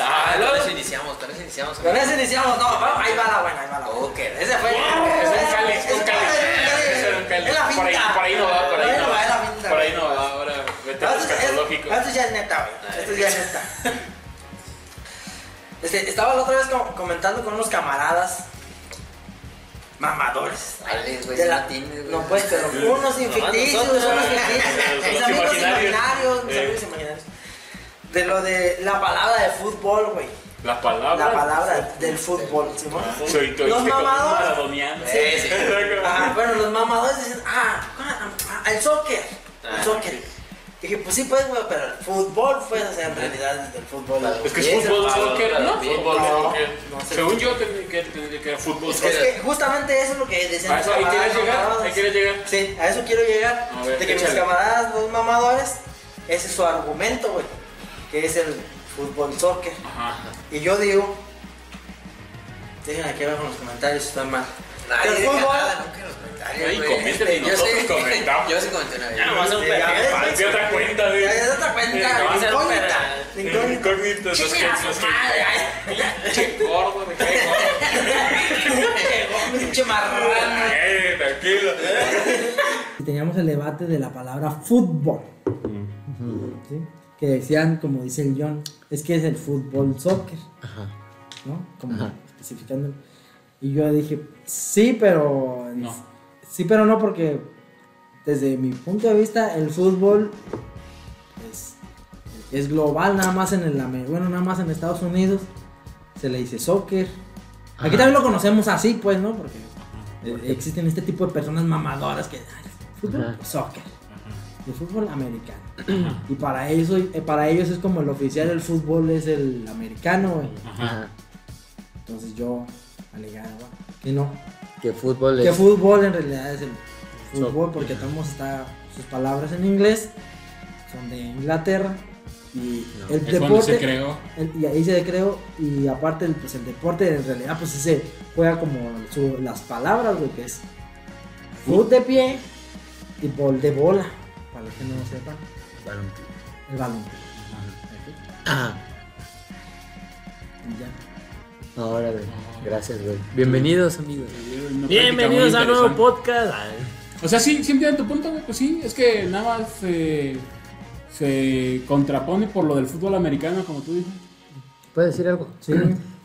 Ah, con eso iniciamos, con eso iniciamos. Con eso iniciamos, no, ahí va la buena, ahí va la buena. Ok. Ese fue. Es un cali, ese un cali. Es la Por ahí, finta. por ahí no va, por ahí no va, es la finta, Por ahí no va, ahora vete al esto, es- escatológico. esto ya es neta, güey. Esto ya es neta. Este, estaba la otra vez com- comentando con unos camaradas mamadores. Dale, güey, De la- no tienes, güey. No, pues, pero unos ficticios, nosotros, unos ficticios. Mis amigos imaginarios. imaginarios, mis Eh. amigos imaginarios. De lo de la palabra de fútbol, güey. La palabra. La palabra del fútbol. Soy tu Los este mamadores. Sí, sí. Bueno, los mamadores dicen, ah, ah, ah, el soccer. Ah, El soccer. Dije, pues sí, pues, güey, pero el fútbol, pues, o sea, en realidad el fútbol. Es que es fútbol, soccer, ¿no? Fútbol, No. Según yo, que, era fútbol, Es soccer. que justamente eso es lo que decían ¿A eso ahí quieres llegar? mamadores. ¿Ahí quieres llegar? Sí, a eso quiero llegar. De que mis camaradas, los mamadores, ese es su argumento, güey. Que es el fútbol soccer. Ajá. Y yo digo, dejen aquí abajo en los comentarios si están mal. Nadie el fútbol, nada nunca en los comentarios, Ahí comenten Yo nosotros sí- comentamos. Yo sí comenté una vez. Ya, a un Sí, a falso, otra cuenta, güey. Es otra cuenta, un incógnita. Incógnita. Los que los que-. Che gordo, me cae gordo. Pinche marrano. Eh, tranquilo. Teníamos el debate de la palabra fútbol. ¿sí? Que decían, como dice el John, es que es el fútbol soccer. ¿No? Como Ajá. especificando. Y yo dije, sí, pero. No. Sí, pero no, porque desde mi punto de vista, el fútbol es, es global, nada más en el bueno, nada más en Estados Unidos se le dice soccer. Aquí Ajá. también lo conocemos así, pues, ¿no? Porque existen este tipo de personas mamadoras que "Ay, fútbol, Ajá. soccer, el fútbol americano. y para eso, eh, para ellos es como el oficial del fútbol es el americano, güey. Ajá. Ajá. Entonces yo alegaba que no, Que fútbol que es. fútbol en realidad es el fútbol Soccer. porque tenemos está sus palabras en inglés, son de Inglaterra y No, el deporte se creó. el- y ahí se creó y aparte el, pues el deporte en realidad pues se juega como su- las palabras güey que es fútbol de pie y bol de bola los que no lo sepan Balón. el balón Ajá. y ya Ahora, güey. Gracias, güey. Bienvenidos, amigos. Bienvenidos a nuevo podcast. Ay, O sea, sí, sí entiendo tu punto, güey. Pues sí, es que nada más se, se contrapone por lo del fútbol americano, como tú dices. ¿Puedo decir algo? Sí.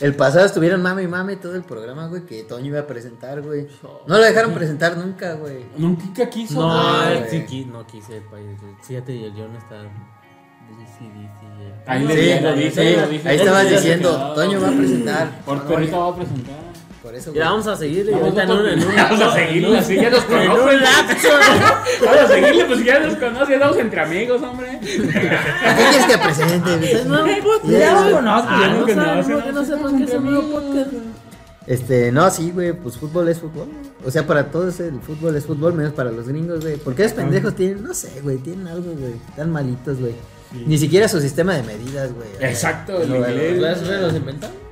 El pasado estuvieron mame y mame todo el programa, güey, que Toño iba a presentar, güey. No lo dejaron presentar nunca, güey. Nunca quiso. No, él sí qui- no quise, pa- Fíjate, y el John está. Sí, sí, sí, Ahí Sí, lo lo ahí estabas diciendo, Toño va a presentar. Por perrito va a presentar. Por eso, Ya güey. vamos a seguirle. Vamos ahorita Vamos a seguirle, así ya nos lapso. Vamos a seguirle, pues ya nos conoce, estamos entre amigos, hombre. ¿Qué quieres que presente? Es nuevo podcast. Ya lo conozco, Ah, ya no lo saben, conocen, ¿por qué no que es un nuevo podcast? Este, no, sí, güey, pues fútbol es fútbol. O sea, para todos el fútbol es fútbol, menos para los gringos, güey. Porque esos pendejos tienen, no sé, güey, tienen algo, güey. Están malitos, güey. Ni siquiera su sistema de medidas, güey. Exacto, el no, güey. inglés. ¿Las re los inventaron?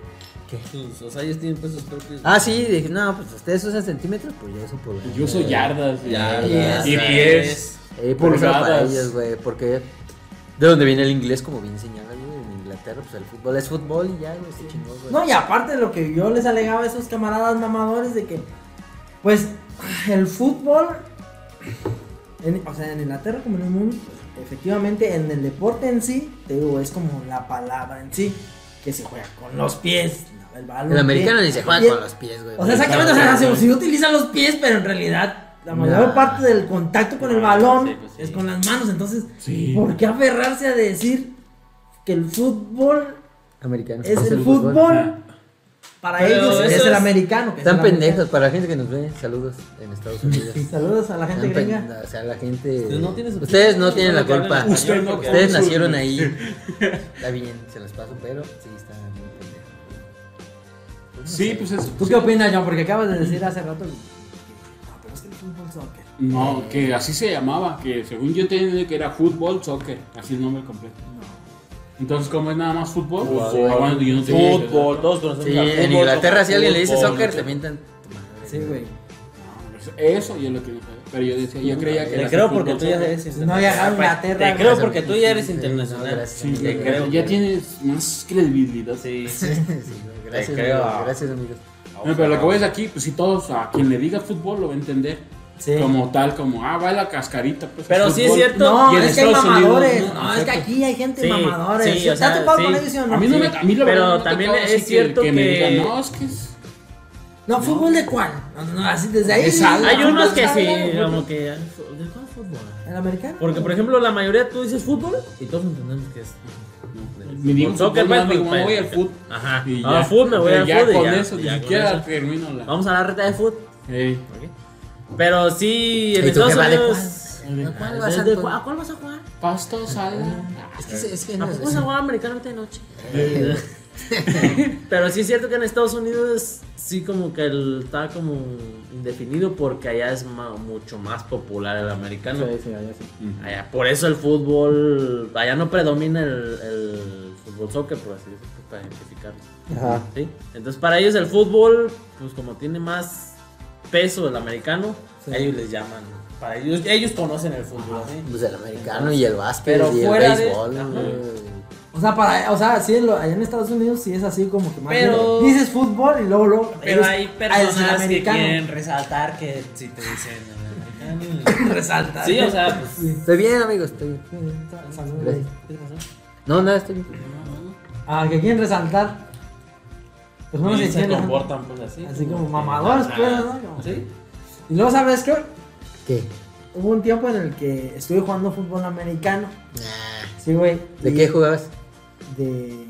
Sus- O sea, ellos tienen pues sus propios. Ah, sí, dije, no, pues ustedes usan centímetros, pues yo uso pulgadas. Yo uso yardas. y- Yardas, Y pies. Eh, por eso para ellos, güey, porque de donde viene el inglés, como bien señala, güey, en Inglaterra, pues el fútbol es fútbol y ya, güey, se chingó, güey. No, y aparte de lo que yo les alegaba a esos camaradas mamadores de que, pues, el fútbol, en- o sea, en Inglaterra como en el mundo, pues, efectivamente en el deporte en sí, te digo, es como la palabra en sí, que se juega con los pies, el balón. el americano ni se juega el- con los pies, güey. O sea, exactamente, o sea, se, se utilizan los pies, pero en realidad la mayor Nah. parte del contacto con el balón sí, pues sí. es con las manos, entonces, Sí. ¿por qué aferrarse a decir que el fútbol Americano. es el fútbol? Para Pero ellos es eso el es- americano. que es Están el americano. pendejos, para la gente que nos ve, saludos en Estados Unidos. Saludos a la gente Están gringa. pen- O sea, la gente. Usted no tiene su- Ustedes no tienen la culpa. español, Usted no- Ustedes nacieron ahí. Está bien, se los paso, pero sí, está Sí, sé. pues es. ¿Tú qué opinas, John? Porque acabas de decir hace rato. que- No, pero es que el fútbol soccer. No, que así se llamaba, que según yo tenía que era fútbol, soccer, así el nombre completo. Entonces, ¿cómo es nada más fútbol? Fútbol. Ah, bueno, yo no. Fútbol, todos conocemos Sí, al en fútbol, Inglaterra, si alguien le dice fútbol, soccer, ¿no? te mientan. tu madre, Sí, güey. No, Eso, eso yo lo quiero saber. Pero yo decía, yo creía que Te era creo fútbol porque tú ya eres Si no viajaba a Inglaterra, Te creo porque tú ya eres Sí, internacional. no. Sí, Te ya- creo. ya tienes más credibilidad. Sí, Sí, güey, gracias, Te creo. amigo, gracias, amigos. No, pero lo que voy es aquí, pues si todos, a quien le diga fútbol lo va a entender. Sí. Como tal, como, ah, va la cascarita. Pues, Pero sí es cierto. No, es que hay Estados Unidos, mamadores. no, No, es que aquí hay gente Sí, mamadores. sí, ¿Te o has sea, topado sí. con ellos, o no? A mí no me, a mí la Pero no también tocado es así que- cierto que, me digan, no, es que es... No, ¿fútbol de cuál? No, así desde ahí. Sala. Hay unos que sí, como que. ¿De cuál fútbol? ¿El americano? Porque, por ejemplo, la mayoría tú dices fútbol y todos entendemos que es. Me digo pues, me voy al fútbol. Ajá. Y Ah, ya. me voy al y con ya, eso, ya ni siquiera eso. termino la... Vamos a la reta de fútbol. Ey. Pero sí, en ¿Y tú Estados Unidos. cuál? ¿A cuál ¿De- vas a de jugar? cuál- ¿A cuál vas a jugar? Pasto, sala. Es que, es que ¿A no poco es vas a jugar americano de noche? Pero sí es cierto que en Estados Unidos sí como que el, está como indefinido porque allá es ma- mucho más popular el americano. Allá, por eso el fútbol, allá no predomina el, el fútbol soccer, por así decirlo, para identificarlo. Ajá. ¿sí? Entonces para ellos el fútbol, pues como tiene más peso el americano, Sí. ellos les llaman. Para ellos, ellos conocen el fútbol, ¿sí? Pues el americano y el básquet Pero y el fuera de- béisbol. Güey. O sea, para, o sea, sí, lo- allá en Estados Unidos sí es así como que más Pero- bien dices fútbol y luego luego Pero hay ah, es el personas que americano. quieren resaltar que si te dicen el americano. resalta. Sí, o sea, pues. Sí. Estoy bien, amigos, estoy bien. ¿qué te pasó? No, nada, estoy bien. Ah, que quieren resaltar. Pues no Y se comportan pues así. Así como mamadores, Ajá. pues, ¿no? Como- Sí. Y luego, ¿sabes qué? ¿Qué? Hubo un tiempo en el que estuve jugando fútbol americano. Nah. Sí, güey. ¿De y- qué jugabas? De.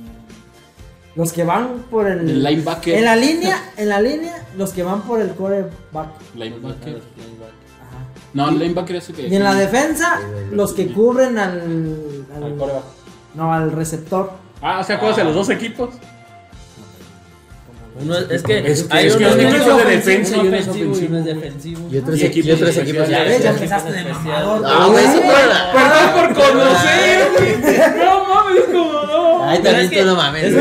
Los que van por el. El linebacker. En la línea, en la línea, los que van por el coreback. Linebacker. Ajá. No, el linebacker es el que... Y en la defensa, los que cubren al. al- Al coreback. no, al receptor. Ah, o sea, ¿juegas en los dos equipos? Uno es, es que Es que- hay es que uno uno que es es de defensa y uno es ofensivo y es defensivo. Y otros, Y y equipos otros equipos. Ya ves, empezaste de mamador. Ah, güey, la- Perdón por conocer, güey. No mames, como no. Ay, Pero también es que- tú no mames. no,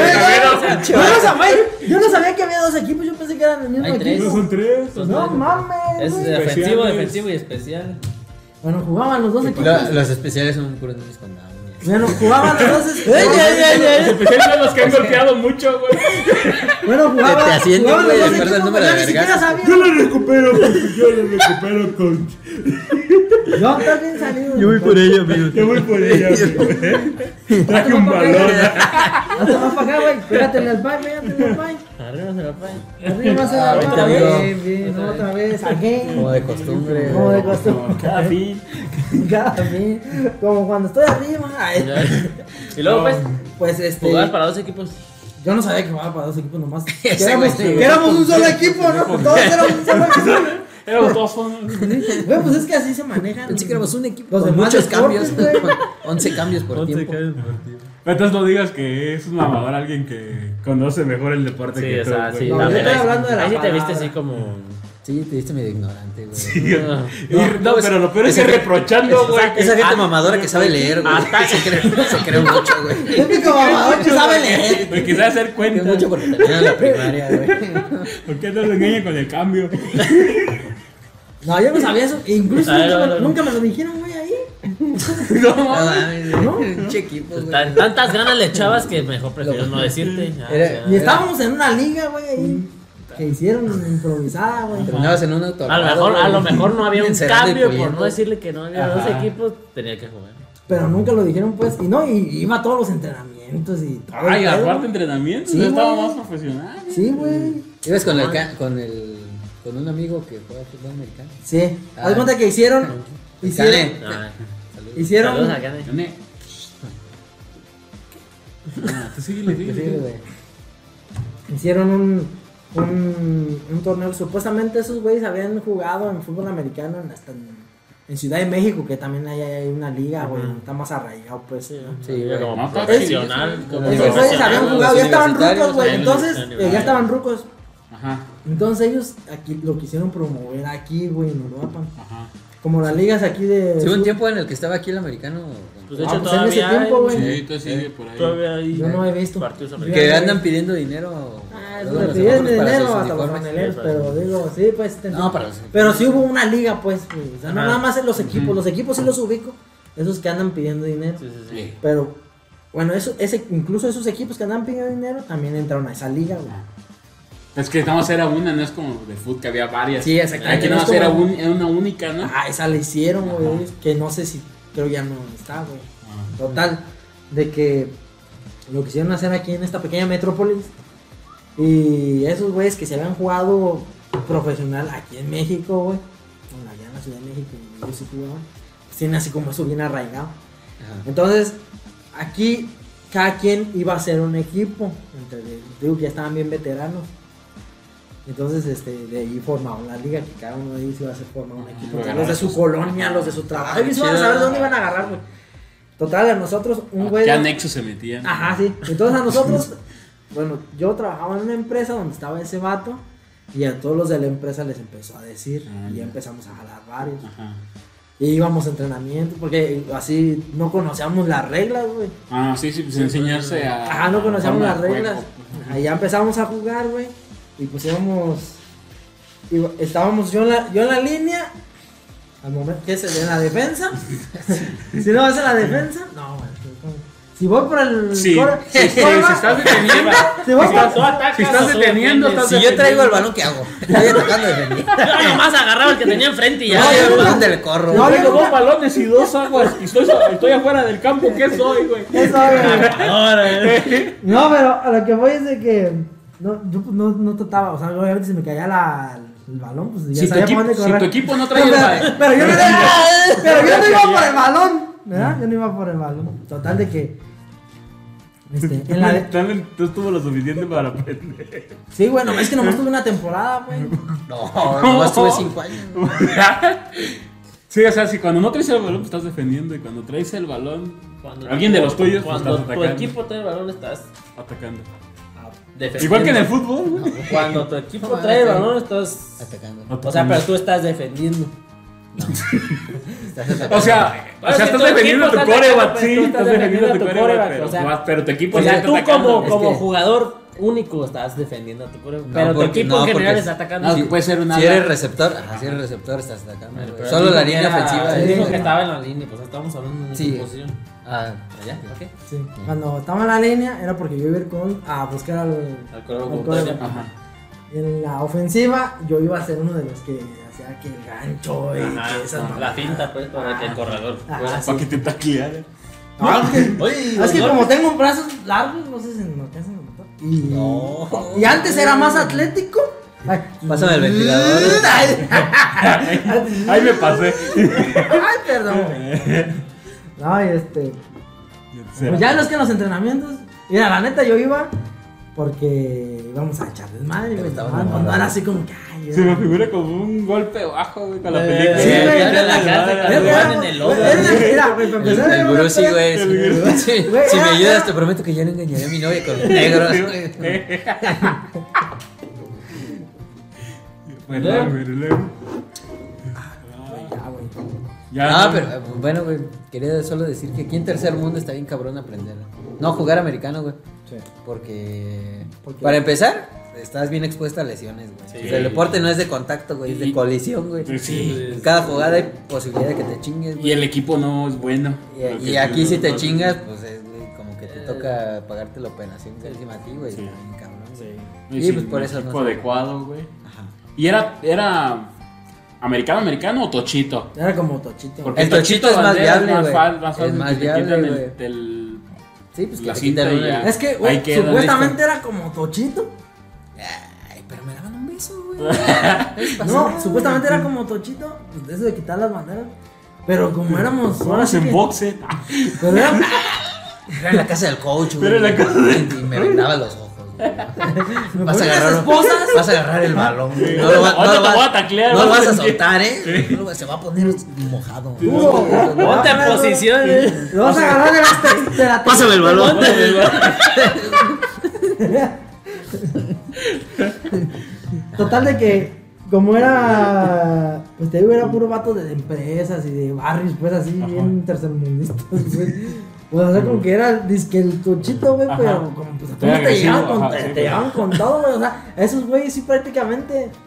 sabía, yo no sabía que había dos equipos, yo pensé que eran el mismo Hay tres. equipo. Son tres. No mames. Es güey. defensivo, defensivo y especial. Bueno, jugaban los dos equipos. Lo- Los especiales son puros niños con Down. Bueno, jugaban los dos equipos. Los especiales son los que han golpeado mucho, güey. Bueno, jugaban, Te- jugaban güey, los al equipos, número yo de sabía. Yo lo recupero, porque yo lo recupero con. Yo también salí. ello, amigo. Yo voy por ella, güey. Traje un balón. Hasta más para acá, güey. Pégate en el pay, pégate en el pay. Arriba se la paen. Arriba se la otra. Bien, bien, otra vez. Again. Como de costumbre. Como de costumbre. Cada fin. Cada fin. Como cuando estoy arriba. Ay, Y luego, pues, Pues este. jugar para dos equipos. Yo no sabía que jugaba para dos equipos nomás. Que Ese éramos, güey, sí, que éramos un solo equipo, ¿no? Todos éramos un solo equipo. Éramos todos son. Güey, pues es que así se manejan. Pensé que éramos un equipo Los con demás muchos deportes, cambios. güey. 11 cambios por tiempo. Entonces no digas que es un mamador alguien que conoce mejor el deporte Sí, que o sea, sí. No, yo estoy hablando de la Ahí sí te viste así como. Sí, te diste medio ignorante, güey. Sí, Ah. no, pero lo peor es que reprochando, güey. Esa gente ah, mamadora que sabe leer, güey. Se cree, se cree mucho, güey. El único mamador que sabe leer. Me quise hacer Cree cuenta. mucho porque terminaron la primaria, güey. ¿Por qué no lo engañan con el cambio? No, yo no sabía eso. Incluso nunca, me, ver. nunca me lo dijeron, güey. No No. Tan- tantas ganas le echabas que mejor prefiero no decirte. Ya, Era- o sea, Y estábamos en una liga, güey, ahí. Que hicieron improvisada, güey. Terminabas en un auto. A lo mejor, a lo mejor no había un cambio por no decirle que no había dos equipos, tenía que jugar. Pero nunca lo dijeron, pues. Y no, y iba a todos los entrenamientos y todo. Ay, aparte entrenamiento, Sí, estaba güey. más profesional. Sí, güey. Ibas con el, ca- con el, con un amigo que juega fútbol americano. Sí. Ah. Haz cuenta que hicieron. Hicieron. Ah, Saludos. Hicieron. Saludos a Cane. Ah, tú síguele, Sí, síguele. güey. Hicieron un, un, un torneo. Supuestamente esos güeyes habían jugado en fútbol americano en, hasta en, en Ciudad de México, que también hay, hay una liga, güey. Está más arraigado, pues. Sí. Sí, güey. como está profesional. como. Esos güeyes habían jugado, ya estaban rucos, güey. Entonces, eh, ya estaban rucos. Ajá, Entonces ellos aquí lo quisieron promover aquí, güey, en Europa. ajá. como las ligas aquí de. Sí, hubo un tiempo en el que estaba aquí el americano. Pues de Ah, hecho pues en ese todavía tiempo, güey. Sí, entonces sigue por ahí. Todavía hay Yo no he visto. partidos. Que andan pidiendo dinero. Ah, le para dinero hasta los Sí, pero digo, sí, pues. te entiendo. No, para los Pero sí hubo una liga, pues. güey. O sea, no nada más en los equipos. Los equipos sí los ubico. Esos que andan pidiendo dinero. Sí, sí, sí. Pero, bueno, eso, ese, incluso esos equipos que andan pidiendo dinero también entraron a esa liga, güey. Es que nada más era una, no es como de fútbol que había varias. Sí, exactamente. Aquí nada más era, como- un- era una única, ¿no? Ah, esa la hicieron, güey. Que no sé si, creo ya no está, güey. Total, de que lo quisieron hacer aquí en esta pequeña metrópolis. Y esos güeyes que se habían jugado profesional aquí en México, güey. Bueno, allá en la Ciudad de México, ellos sí jugaban. Pues tienen así como eso bien arraigado. Ajá. Entonces, aquí cada quien iba a hacer un equipo. Entre, digo que ya estaban bien veteranos. Entonces, este, de ahí formaron la liga, que cada uno de ellos iba a hacer formar un equipo. Lo Entre los de su colonia, los de su trabajo. Ellos iban a saber dónde iban a agarrar, güey. Total, a nosotros, un güey. ¿Qué anexos se metían? Ajá, sí. Entonces a nosotros, bueno, yo trabajaba en una empresa donde estaba ese vato. Y a todos los de la empresa les empezó a decir. Ah, y ya empezamos a jalar varios. Ajá. Y íbamos a entrenamiento. Porque así no conocíamos las reglas, güey. Ah, sí, sí, pues enseñarse a. Ajá, no conocíamos las reglas. Ahí ya empezamos a jugar, güey. Y pues íbamos. iba- estábamos yo en la, yo en la línea. Al momento que es en la defensa. si no vas en la defensa, no, güey. Si voy por el. Sí, core- sí, sí, si estás deteniendo, si voy por- Tú atacas si estás deteniendo, estás Si yo traigo el balón, ¿qué hago? Estoy atacando de defender. Yo nomás agarraba el que tenía enfrente y ya. No, yo ¿dónde le corro? No, Tengo yo- dos balones y dos aguas y estoy, estoy afuera del campo. ¿Qué soy, güey? Eso, güey. Ahora, eh. No, pero a lo que voy es de que. No, yo pues, no, no trataba, o sea, obviamente si me caía la, el balón, pues ya Si sabía equipo, si tu equipo no trae No, el pero, balón. pero yo no iba, pero yo no iba por el balón, ¿verdad? Yo no iba por el balón. Total de que. Este, en la de- Tú estuvo lo suficiente para aprender. sí, bueno, es que nomás tuve una temporada, güey. No, nomás tuve 5 años. Sí, o sea, si cuando no traes el balón, pues estás defendiendo. Y cuando traes el balón, Cuando alguien de los tuyos, pues Cuando estás tu atacando. equipo trae el balón, estás atacando. Defendiendo. Igual que en el fútbol, güey. Cuando tu equipo No, trae el balón, estás. Atacando. O sea, pero tú estás defendiendo. Estás atacando. O sea, o sea, si estás defendiendo equipo tu coreback, sí, pues, estás defendiendo tu coreback, coreback, pero, tu equipo O sí sea, está tú atacando. como, jugador único estás defendiendo a tu coreback. No, pero tu equipo no, en general está atacando. No, Sí, puede ser una. Si eres receptor, ajá, si eres receptor, estás atacando. Solo la línea ofensiva. dijo que estaba en la línea, pues estamos hablando de una posición. Ah, ya, ok. Sí. Cuando estaba en la línea era porque yo iba a ir con a buscar al, Al contrario. Ajá. En la ofensiva yo iba a ser uno de los que hacía que el gancho y Ajá, que esas la finta, pues, para que el corredor. Ajá, fuera. sí. Para que te taclearan. No, es que- Oye, es que como tengo brazos largos, no sé si me alcanzan a notar. Y, No. y antes era más atlético. Ay, Pásame el ventilador. Ay, Ahí me pasé. ay, perdón. Güey. No, y este. Pues ya los que en los entrenamientos. Mira, la neta yo iba porque íbamos a echar desmadre, güey. Cuando era así como que. Ay, Se me figura como un golpe bajo, güey, con la Eh, película. Sí, güey, en la casa, en el lodo. Mira, güey, para El, empezar, güey. Si, me ayudas, te prometo que ya no engañaré a mi novia con los negros. güey. Bueno, güey, luego. Ya. Ya. No, pero eh, bueno, güey. Quería solo decir que aquí en tercer mundo está bien cabrón aprender. No, jugar americano, güey. Porque. ¿Por qué? Para empezar, estás bien expuesto a lesiones, güey. Sí. O sea, el deporte no es de contacto, güey, es de Y- colisión, güey. Sí. En cada jugada hay posibilidad de que te chingues, Y güey. el equipo no es bueno. Y, y que- aquí si te chingas, pues es güey, como que te toca pagarte la operación encima a ti, güey. Sí. Está bien cabrón, güey. Y Sí, pues por eso equipo no adecuado, güey. Ajá. ¿Y era, era americano, americano o tochito? Era como tochito. Porque El tochito es más viable, güey. fal- más Es más que viable, el- del- Sí, pues que La te cinta y ya. Es que, queda, supuestamente era como tochito. Ay, pero me daban un beso, güey. No, supuestamente era como tochito. Pues de eso de quitar las banderas. Pero como éramos. Ahora sí en que- boxe. Pero era- Era en la casa del coach, güey. Pero en la casa Y me vendaba los ojos, güey. ¿Me Vas a agarrar, esposas? vas a agarrar el balón. No lo, va- Ahorita no lo te vas- voy a taclear, no lo vas vas a a sentir. soltar, ¿eh? No se va a poner mojado. Ponte en posición. eh. Lo vas a agarrar de la, de la Pásame el balón. Total de que como era, pues te digo, era puro vato de empresas y de barrios, pues así, Ajá. bien tercermundistas, güey. Pues, o sea, como que era disque el tochito, güey, pero como pues a Muy todos te llegaban con, ajá, te, sí, te con todo, güey. O sea, a esos güeyes sí prácticamente.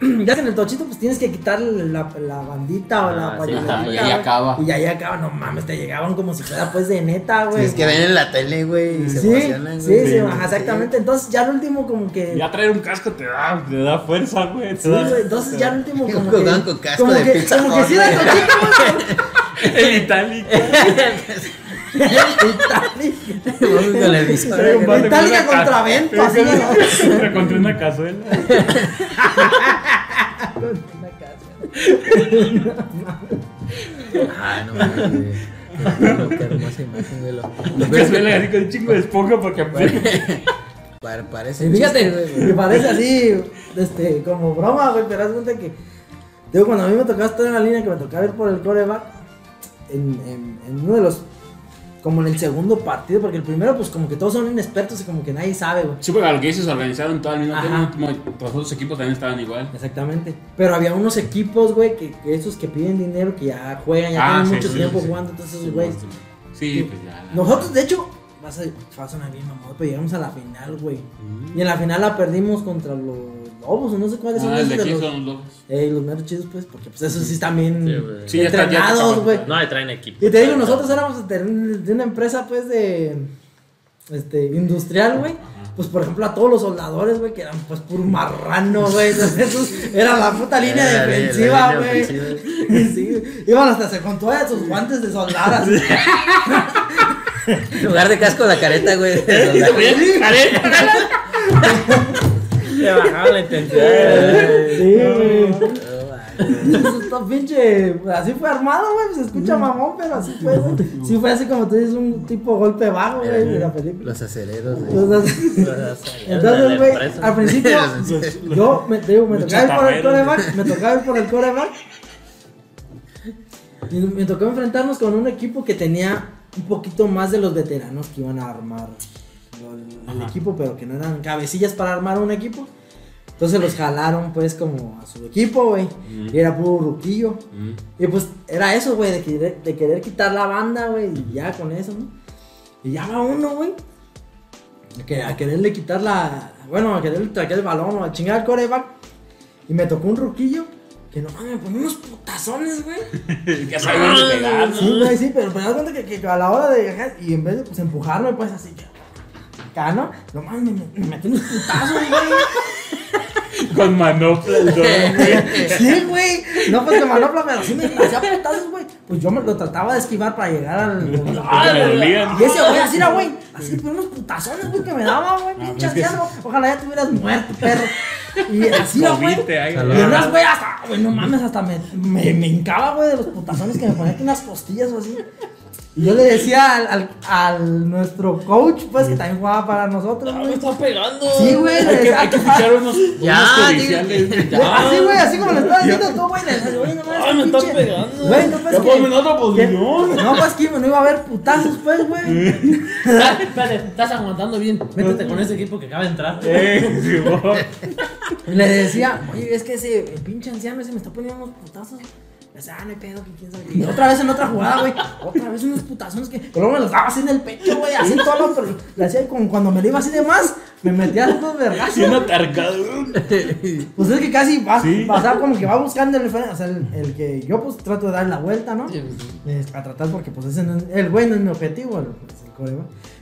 Ya que en el tochito, pues tienes que quitar la, la bandita o la Ah, sí, y ahí acaba. Y ahí acaba, no mames, te llegaban como si fuera pues de neta, güey. Es que ven en la tele, güey, y se Sí, emocionan, sí, güey. sí, ajá, exactamente. Entonces, ya al último, como que. Ya traer un casco te da, te da fuerza, güey. te Sí, da- güey, entonces ya al último como que... Jugaban con casco como de que, Pizza como que Hut, sí era güey. tochito, güey. El itálico. La Metallica con una contra Vento, ¿no? Contra- Contra una cazuela. Ah, no mames, güey. Qué hermosa imagen, güey. Lo- Una cazuela así con un chingo de esponja porque Pare- Parece fíjate, me parece así, este, como broma, güey, pero haz cuenta que... Digo, cuando a mí me tocaba estar en la línea, que me tocaba ir por el coreback, en, en, en uno de los... Como en el segundo partido, porque el primero, pues como que todos son inexpertos y como que nadie sabe, güey. Sí, porque a lo que dices, organizaron todo al mismo Ajá. tiempo. como Los equipos también estaban igual. Exactamente. Pero había unos equipos, güey, que, que esos que piden dinero, que ya juegan, ya Ah, tienen sí, mucho sí, tiempo sí. jugando, entonces esos Sí, güeyes. Sí, pues ya. Nosotros, de hecho, vas a, va a sonar bien, mamá, pero llegamos a la final, güey. Y en la final la perdimos contra los Lobos, o no sé cuáles son Ah, el esos de de aquí los, son los lobos. eh, los meros chidos, pues, porque pues esos sí están bien Sí, entrenados, güey. No, le traen equipo. Y te digo, nosotros éramos de, de una empresa, pues, de. Este, industrial, güey. Pues, por ejemplo, a todos los soldadores, güey, que eran, pues, puro marrano, güey. Entonces, esos era la puta línea la- la defensiva, línea güey. Sí, iban hasta se con todos sus guantes de soldar, así. En lugar de casco, la careta, güey. soldado. Le bajaba la intensidad. Sí, güey. Eso pinche. Así fue armado, güey. Se escucha mamón, pero así fue, güey. Sí fue así como tú dices, un tipo golpe bajo, güey, de la película. Los aceleros, güey. Entonces, Entonces, güey, al principio, yo me, te digo, me Los tocaba ir por el coreback, me tocaba ir por el coreback. Y me tocó enfrentarnos con un equipo que tenía un poquito más de los veteranos que iban a armar el, equipo, pero que no eran cabecillas para armar un equipo. Entonces los jalaron, pues, como a su equipo, güey. Y era puro ruquillo. Mm. Y pues era eso, güey, de querer, de querer quitar la banda, güey, y ya con eso, ¿no? Y ya va uno, güey. a que- A quererle quitar la. Bueno, a quererle traer el balón o a chingar al coreback. Y me tocó un ruquillo que no mames, me ponía unos putazones, güey. Ya sabían de pegar. Sí, güey, sí, pero me das cuenta que, que a la hora de ajá, y en vez de pues empujarme, pues así, acá, ¿no? No mames, me, me, me metí unos putazos, güey. Con manopla el don, güey. Sí, güey. No, pues de manopla, pero sí me hacía putazos, güey. Pues yo me lo trataba de esquivar para llegar al. Porque me dolían. Y ese güey, así era, güey. Así, pero unos putazones, güey, que me daba, güey. Ah, Pinche pues anciano. Ojalá ya te hubieras muerto, perro. Y así, güey. Y unas, güey, hasta, güey, no mames, hasta me, me, me hincaba, güey, de los putazones que me ponía aquí unas costillas o así. Y yo le decía al, al, al nuestro coach, pues, que también jugaba para nosotros, Me güey. está pegando. Sí, güey. le Hay que, decía, hay que fichar unos, Ya, unos Así, güey, así como lo estás diciendo tú, güey. le no Ay, me estás pegando. Güey, no pues Ya que- ponme en otra que- posición. No, pues que no iba a haber putazos, pues, güey. Espérate, estás aguantando bien. Métete con ese equipo que acaba de entrar. Eh, sí, güey. Y le decía, oye, es que ese pinche anciano ese me está poniendo unos putazos. Ah, no hay pedo, que quién sabe qué. Y otra vez en otra jugada, güey. Otra vez unos putazones que. Pero luego me los daba así en el pecho, güey. Así todo, pero le hacía como cuando me lo iba así de más. Me metía unos vergazos. Bien atarcado. Pues es que casi va, Sí. pasaba como que va buscando el, o sea, el, el que yo pues trato de darle la vuelta, ¿no? pues, Eh, a tratar porque pues ese no es- el güey no es mi objetivo, el, pues,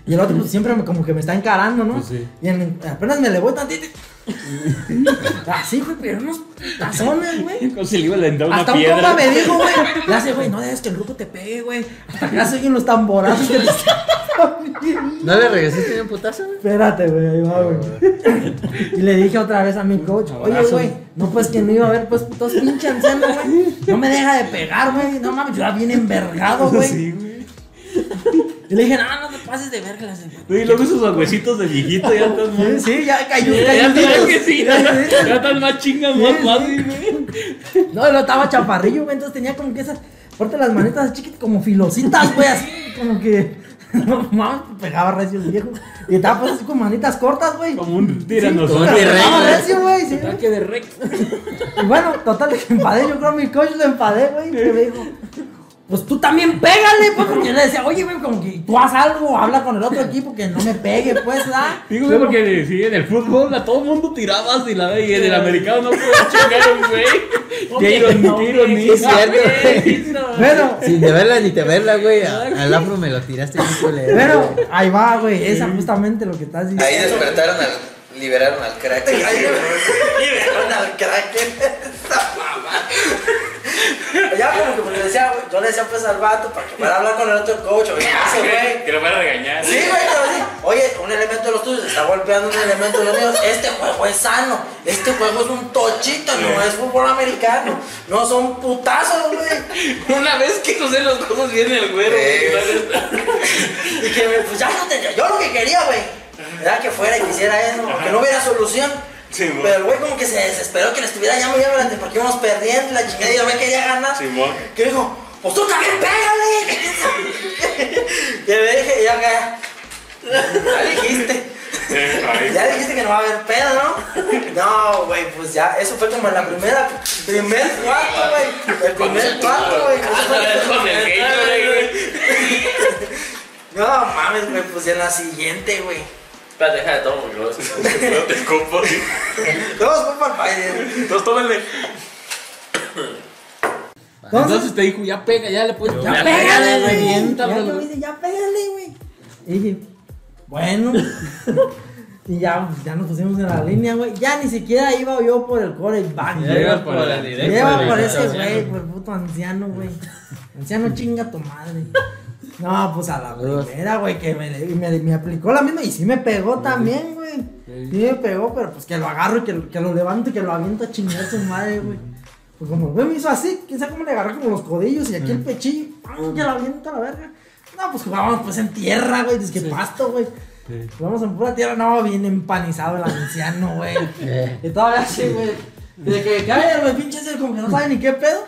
Y el otro pues siempre me- como que me está encarando, ¿no? Pues sí. Y en- apenas me le voy tantito. Así, güey, pero unos tazones, güey. Como si le iba a una Hasta un piedra. me dijo, güey. Le hace, güey, no dejes que el grupo te pegue, güey. Hasta que ya oyen los tamborazos que te ¿No le regresaste un putazo, güey? Espérate, güey, ahí va, güey. Y le dije otra vez a mi coach, oye, güey, no pues que no iba a haber pues putos pinche anciano, güey. No me deja de pegar, güey. No mames, yo era bien envergado, güey. Sí, güey. Y le dije, no, no te pases de verga. Y luego esos huesitos de viejito ya están Sí, más. sí, ya cayó, Ya que sí, ya, ya están más chingas, más fácil, güey. No, lo estaba chaparrillo, güey, entonces tenía como que esas, aparte las manitas chiquitas, como filositas, güey, así, como que, no mames, pegaba recio el viejo. Y estaba pues así con manitas cortas, güey. Como un tiranosaurio. tirano. Pegaba güey. recio, güey. sí. De Rex. Y bueno, total, que enfadé. Yo creo que mi coach lo enfadé, güey. Que me dijo, pues tú también pégale, pues. Porque yo le decía, oye, güey, como que tú haz algo, habla con el otro equipo que no me pegue, pues, ¿verdad? Digo, güey, porque sí, en el fútbol a todo mundo tirabas y la y en el americano no puedo chingar un güey. Qué iron- qué ironía. Es cierto. Bueno, Sin de verla ni te verla, güey. Al afro me lo tiraste bien pero ahí va, güey. Esa justamente lo que estás diciendo. Ahí despertaron al. liberaron al crack. Liberaron al Kraken. Esa mamá. Ya como que pues, le decía, güey, yo le decía pues al vato para que fuera a hablar con el otro coach, oye, ese güey. Que lo van a regañar. Sí, güey, pero sí. Oye, un elemento de los tuyos está golpeando un elemento de los míos. Este juego es sano. Este juego es un tochito, no es fútbol americano. No son putazos, güey. Una vez que no sé los cosas viene el güero. Y que me- pues ya no tenía. Yo lo que quería, güey, era que fuera y que hiciera eso, que no hubiera solución. Simón. Pero el güey como que se desesperó que le estuviera llamo ya durante porque íbamos perdiendo la chingada y yo me quería ganar. Simón. Que dijo, pues tú también pégale. y me dije, ya acá. Ya dijiste. Ya dijiste que no va a haber pedo, ¿no? No, güey, pues ya, eso fue como en la primera, primer cuarto, güey. El primer cuarto, güey. Con el güey. No mames, güey, pues en la siguiente, güey. Espérate, deja de todo porque luego se- No te escupo. sí. Todos el Biden. Entonces tómenle. Entonces te dijo, ya pega, ya le puedes. Ya Ya pégale, güey. revienta, Ya dice, ya pégale, güey. Y dije, bueno. y ya, pues, ya nos pusimos en la línea, güey. Ya ni siquiera iba yo por el coreback. Ya güey. ibas por la directa. Lleva güey, por ese güey, por el puto anciano, güey. Anciano chinga tu madre. No, pues a la primera, güey, que me, me, me aplicó la misma y sí me pegó también, güey. Sí me pegó, pero pues que lo agarro y que, lo- que lo levanto y que lo aviento a chingar su madre, güey. Pues como el güey me hizo así, quién sabe cómo le agarré como los codillos y aquí el pechillo, ¡pam! que lo aviento a la verga. No, pues jugábamos pues en tierra, güey, es que pasto, güey. Jugamos en pura tierra, no, bien empanizado el anciano, güey. y todavía así, güey. De que cae el pinche ese como que no sabe ni qué pedo.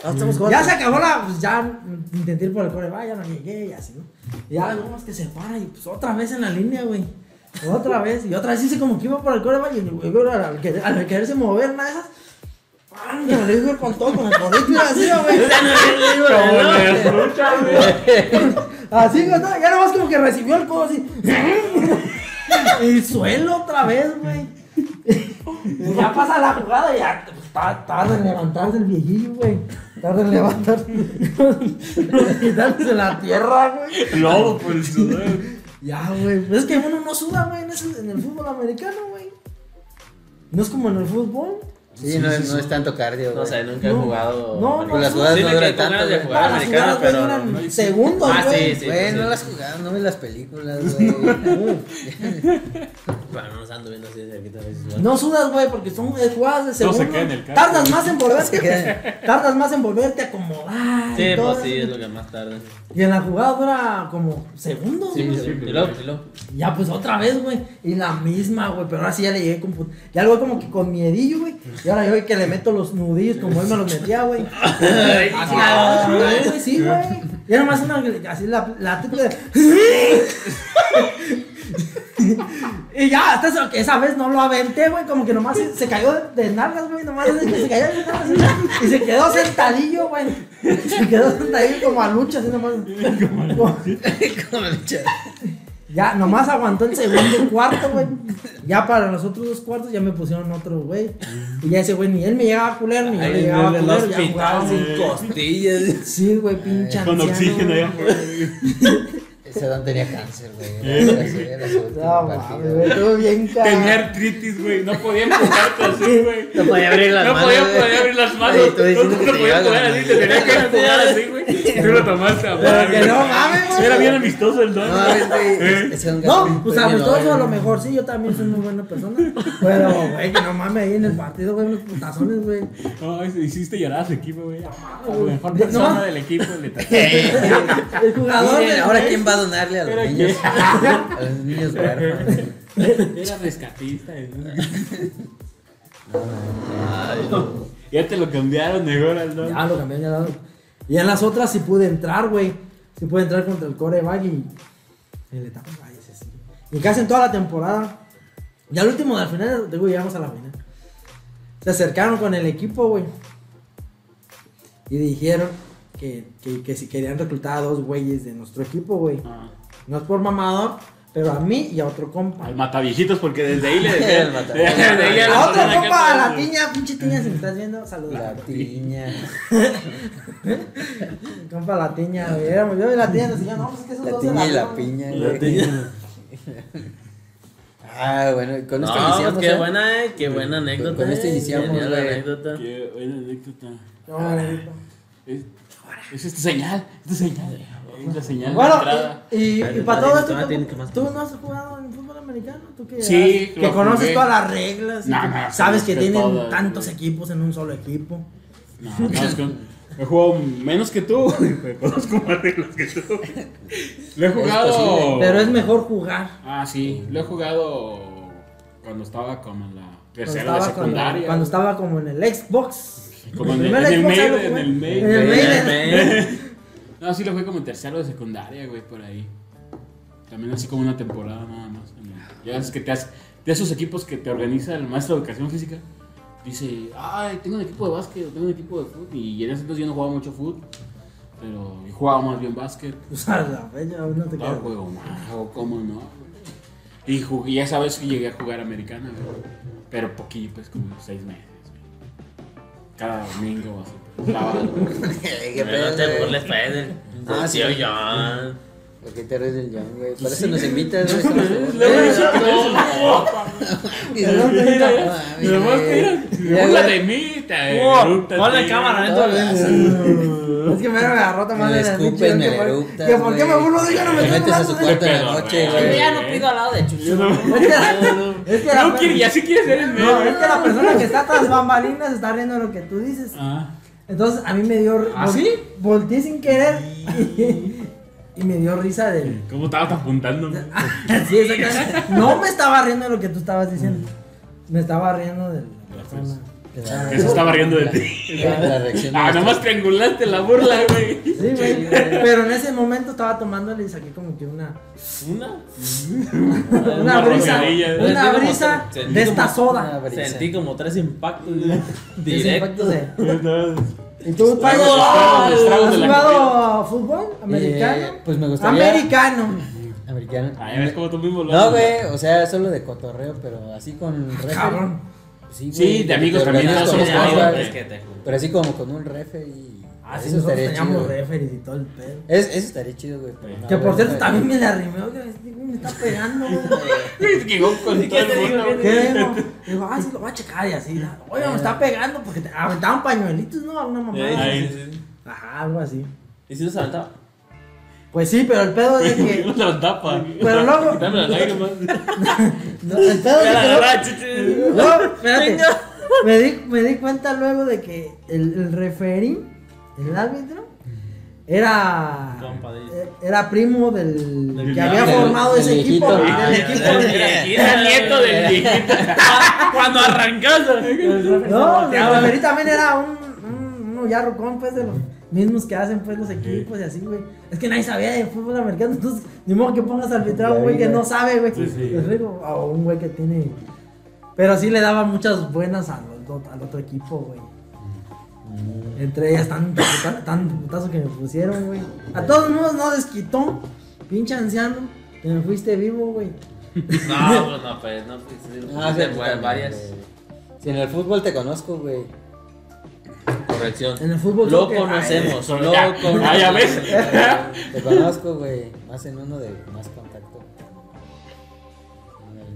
ya se acabó la, pues ya intenté ir por el core, va, ya no llegué y así, ¿no? Y ya luego es que se para y pues otra vez en la línea, güey. Otra vez, y otra vez hice como que iba por el core, y el güey, güey, al, querer- al quererse mover una de esas, me lo dijo con todo, con el codito así, güey. Como le escucha, güey. Así, güey, no, ya nomás como que recibió el codo así. y suelo otra vez, güey. Ya pasa la jugada y ya tarda en levantarse el viejillo, güey. Tarda en levantarse. Quitarse la tierra, güey. Lobo por el sudor. Ya, güey. Pues es que uno no suda, güey, en, ese- en el fútbol americano, güey. No es como en el fútbol. Sí, no, es- no es tanto cardio, güey. No sé, nunca he No. jugado. No, no, Pues las no. jugadas Sí, no duran tanto, de güey. jugar Las americano, güey, pero. duran segundos, Ah, güey. sí, sí. Güey, no las jugadas, no ves las películas, güey. Pero no ando viendo así de cerquita a veces. güey. No sudas, güey, porque son jugadas de No se segundo. queda en el campo. Tardas más en volverte. tardas más en volverte a acomodar. Sí, pues sí, eso. es lo que más tarda. Y en la jugada dura como segundos, Sí, güey. sí, luego. Ya pues otra vez, güey. Y la misma, güey. Pero ahora sí ya le llegué con put- Ya lo voy como que con miedillo, güey. Y ahora yo que le meto los nudillos como él me los metía, güey. Así, ah, güey, sí, güey. Y era más una así la, la triple de- Y ya, hasta eso, que esa vez no lo aventé, güey, como que nomás se, se cayó de, nalgas, güey, nomás que se cayó de nalgas así, y se quedó sentadillo, güey. Se quedó sentadillo como a lucha, así nomás. Como- Como la lucha. ya, nomás aguantó el segundo cuarto, güey. Ya para los otros dos cuartos ya me pusieron otro, güey. Y ya ese güey ni él me llegaba a culero, ni yo le llegaba a el culero, ya jugaba. sin costillas. Sí, güey, pinche Con anciano, oxígeno güey. Ese don tenía cáncer, güey. Era así, era su último No, partido. mames, güey, estuvo bien caro. Tenía artritis, güey. No podía empujarte así, güey. No podía abrir las No manos. podía, güey. podía abrir las manos. Oye, tú no no las así, te tenía que empujar así, güey. Y tú lo tomaste a Pero que no mames, güey. Era bien amistoso el don. No, mames, güey. ¿Eh? Ese don No, Gaspar pues fue a lo mejor sí, yo también soy muy buena persona. Pero, güey, que no mames ahí en el partido, güey, unos putazones, güey. No, hiciste llorar a su equipo, güey. A la mejor No. persona del equipo le El jugador. Ahora quién va a donarle a los niños. A los niños huérfanos. Era rescatista. Ya te lo cambiaron mejor al don. Ya lo cambié ya lado. Y en las otras sí pude entrar, güey. Sí pude entrar contra el coreback y. En la etapa. Y casi en toda la temporada. Ya al último, al final, digo, llegamos a la final. Se acercaron con el equipo, güey. Y dijeron que, que, que si querían reclutar a dos güeyes de nuestro equipo, güey. Ah, No es por mamador, pero a mí y a otro compa. al mataviejitos, porque desde ahí le El mataviejitos. desde ahí A otro compa, a la tiña, pinche tiña, si me estás viendo, saludos. La piña. Compa la tiña, güey. Éramos yo y la tiña nos decían, no, pues es que esos La dos tiña y la dieron". piña. La tiña. Ah, bueno, con esto No, iniciamos. qué ¿eh? buena, eh, qué buena anécdota. con esto eh. iniciamos, Genial güey. anécdota. Qué buena anécdota. No, güey. Es, es esta señal, esta señal. Es la señal Bueno, y, y, Dale, y para todo esto, tiene ¿tú, que más tú no has jugado en fútbol americano? ¿Tú que, Sí, que conoces jugué. todas las reglas? que no, sabes que tienen todas, tantos güey. equipos en un solo equipo. No, no, es que he jugado menos que tú. Conozco más reglas que tú. Lo he jugado. Pero es mejor jugar. Ah, sí, lo he jugado cuando estaba como en la tercera de estaba, cuando, secundaria. cuando estaba como en el Xbox. Como en el, en el jugué. en el Maiden. En el. Maiden. No, sí lo fue como en tercero de secundaria, güey, por ahí. También así como una temporada nada más. Ya ves que te hace, de esos equipos que te organiza el maestro de educación física. Dice, ay, tengo un equipo de básquet, tengo un equipo de fútbol. Y en ese entonces yo no jugaba mucho fútbol. Pero yo jugaba más bien básquet. Pues a la fecha no te No quedas. juego más, o cómo no. Y jugué, ya sabes que llegué a jugar americana, güey. Pero poquito, pues como seis meses. Cada domingo, así. pues, sábado. ¿Qué Pero no te burles, Fede. Ah, Ah, sí. sí, John. ¿Por qué te ríes del John, güey? Por eso nos invitas, güey. No, no, burla de mí, Ponle cámara, neta. Es que me agarró tomando Me el escupes, me que por- eructas, Que por qué me burlo de ella, no me metes a su cuarto en la noche, güey. Ya no pido al lado de Chucho. Es que la- No quiere, ya sí quiere ser el No, es que la persona que está tras bambalinas está riendo lo que tú dices. Ah, Entonces a mí me dio. ¿Ah, sí? Volteé sin querer y, me dio risa del. ¿cómo estabas apuntando? Sí, exactamente. No me estaba riendo de lo que tú estabas diciendo. Me estaba riendo de la persona. que estaba- Que se estaba riendo de ti. Ah, nomás triangulaste la burla, güey. Sí, güey. Pero en ese momento estaba tomándole y saqué como que una. ¿Una? Una Una brisa. Una brisa de esta soda. Sentí como tres impactos directos. ¿Y tú, estragos, estragos has jugado fútbol americano? Eh, pues me gustaría- Americano. Americano. Ah, ves como tú mismo lo No, güey, o sea, solo de cotorreo, pero así con refe. Cabrón. Sí, Sí, de amigos también, somos amigos. Pero así como con un refe y. Ah, sí, eso nosotros estaría teníamos chido. referees y todo el pedo. Es, eso estaría chido, güey. pero no, Que por cierto no, también me la arrimé, este güey me está pegando, güey. Con todo el mundo. ¿Qué? digo? Digo, ah, sí, lo voy a checar y así. Oiga, me está pegando porque te aventaban pañuelitos, ¿no? Alguna mamá. Ay, Sí, sí. Ajá, algo así. ¿Y si los aventaba? Pues sí, pero el pedo es de No que. lo tapa. Pero luego. Dame las lágrimas. no, el pedo es que. No, espérate. Me di, me di cuenta luego de que el, el referí, el árbitro, era. Eh, Era primo del, Del que había del- formado del ese equipo. viejito. Del Ah, equipo. Era nieto del viejito. Cuando arrancaste. No, el referí también era un, un, un ya rucón, pues, de los mismos que hacen, pues, los equipos y así, güey. Es que nadie sabía de fútbol americano, entonces, ni modo que pongas a arbitrar a un güey que no sabe, güey. Sí, sí. Les digo, O un güey que tiene. Pero sí le daba muchas buenas al, otro- al otro equipo, güey. Entre ellas, tan, puta- tan putazo que me pusieron, güey. A todos modos, no desquitó. Pinche anciano, que me fuiste vivo, güey. No, pues no, pues no, pues sí, pues, varias. Si en el fútbol te conozco, güey. Corrección. En el fútbol. Lo que- conocemos, Solo lo conocemos. Ah, ya ves. Te conozco, güey. Más en uno de más contacto.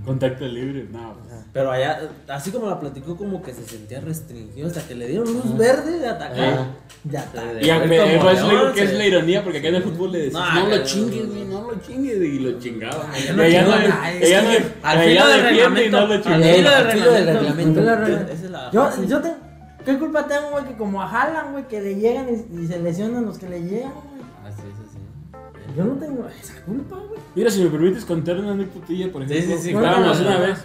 Contacto libre, no. pues. Pero allá, así como la platicó, como que se sentía restringido hasta que le dieron luz verde de atacar. Ajá. Ya está. Y a- Fue me- como pues, lo que es se- la ironía, porque acá en el fútbol le decían, No, no, lo chingues, güey, no lo chingues, y lo chingaba. Ay, Y ya no no, ella no, al allá filo del defiende y no lo reglamento, chinga. al Eh, filo del al filo del reglamento. reglamento. Esa es la Yo, yo tengo. ¿Qué culpa tengo, güey? Que como a Jalan, güey, que le llegan y, y se lesionan los que le llegan, Yo no tengo esa culpa, güey. Mira, si me permites contar una anécdotilla, por Sí, ejemplo. sí, sí, Estábamos cuéntala. una vez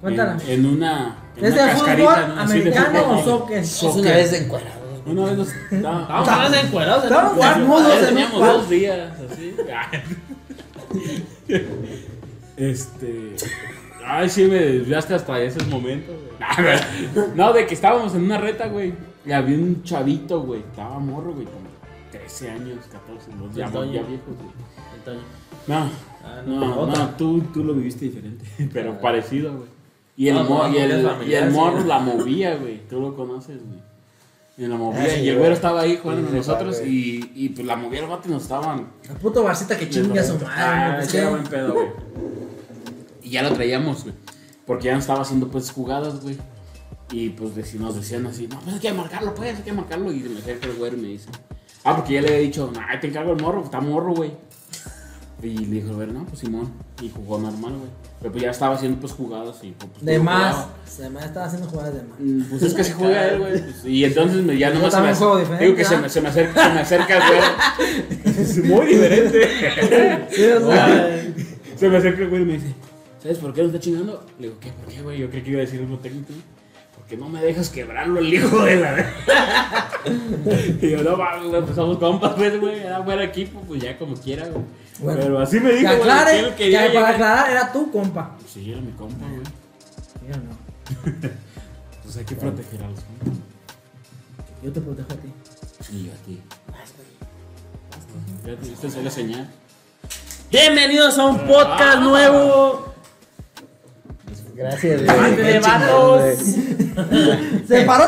Cuéntala. en, en una, en ¿Es de una de americano fútbol. o soccer? Es una vez güey. Una vez nos estábamos- encuerados desnudos un teníamos dos días, así. Este. Ay, sí, me desviaste hasta esos momentos, güey. No, de que estábamos en una reta, güey. Y había un chavito, güey. Estaba morro, güey, como 13 años, 14, los ya, ya viejos, güey. No, Ah, no, otra. no, tú, tú lo viviste diferente, pero parecido, güey. Y el, No, no, y el, y familiar, el sí. morro la movía, güey. Tú lo conoces, güey. Y la movía. Ah, sí, y el güero estaba ahí jugando con nosotros. Y, y pues la movía el vato y nos estaban. La puto barcita que chingue a su Ah, madre. ese era buen pedo, güey. Y ya lo traíamos, güey. Porque ya no estaba haciendo pues jugadas, güey. Y pues nos decían así, no, pues hay que marcarlo, pues, hay que marcarlo. Y me acerca el güero y me dice, ah, porque ya le había dicho, nah, te encargo el morro, está morro, güey. Y le dijo, a ver, no, pues Simón. Y jugó normal, güey. Pero pues ya estaba haciendo pues jugadas y pues. De más. De más estaba haciendo jugadas de más. Mm, Pues es que se juega él, güey. pues, y entonces me, ya nomás se me, juego Digo que se ¿ah? me, se me acerca, se me acerca el güey. Es muy diferente. Sí, o sea, Se me acerca el güey y me dice, ¿sabes por qué no está chingando? Le digo, ¿qué? ¿Por qué, güey? Yo creí que iba a decir algo técnico. Porque no me dejas quebrarlo el hijo de la... y yo, no, mames, güey, pues somos compas, pues, güey. Era buen equipo, pues ya como quiera, güey. Bueno, Pero así me que dijo, güey, que aclare, que quería para aclarar era tu compa. Sí, era mi compa, güey. Yo no. Pues hay que proteger a los compas. Yo te protejo a ti. Y yo a ti. Fíjate, esta es la señal. Bienvenidos a un podcast nuevo. Gracias, Bande güey. de vatos. Se paró.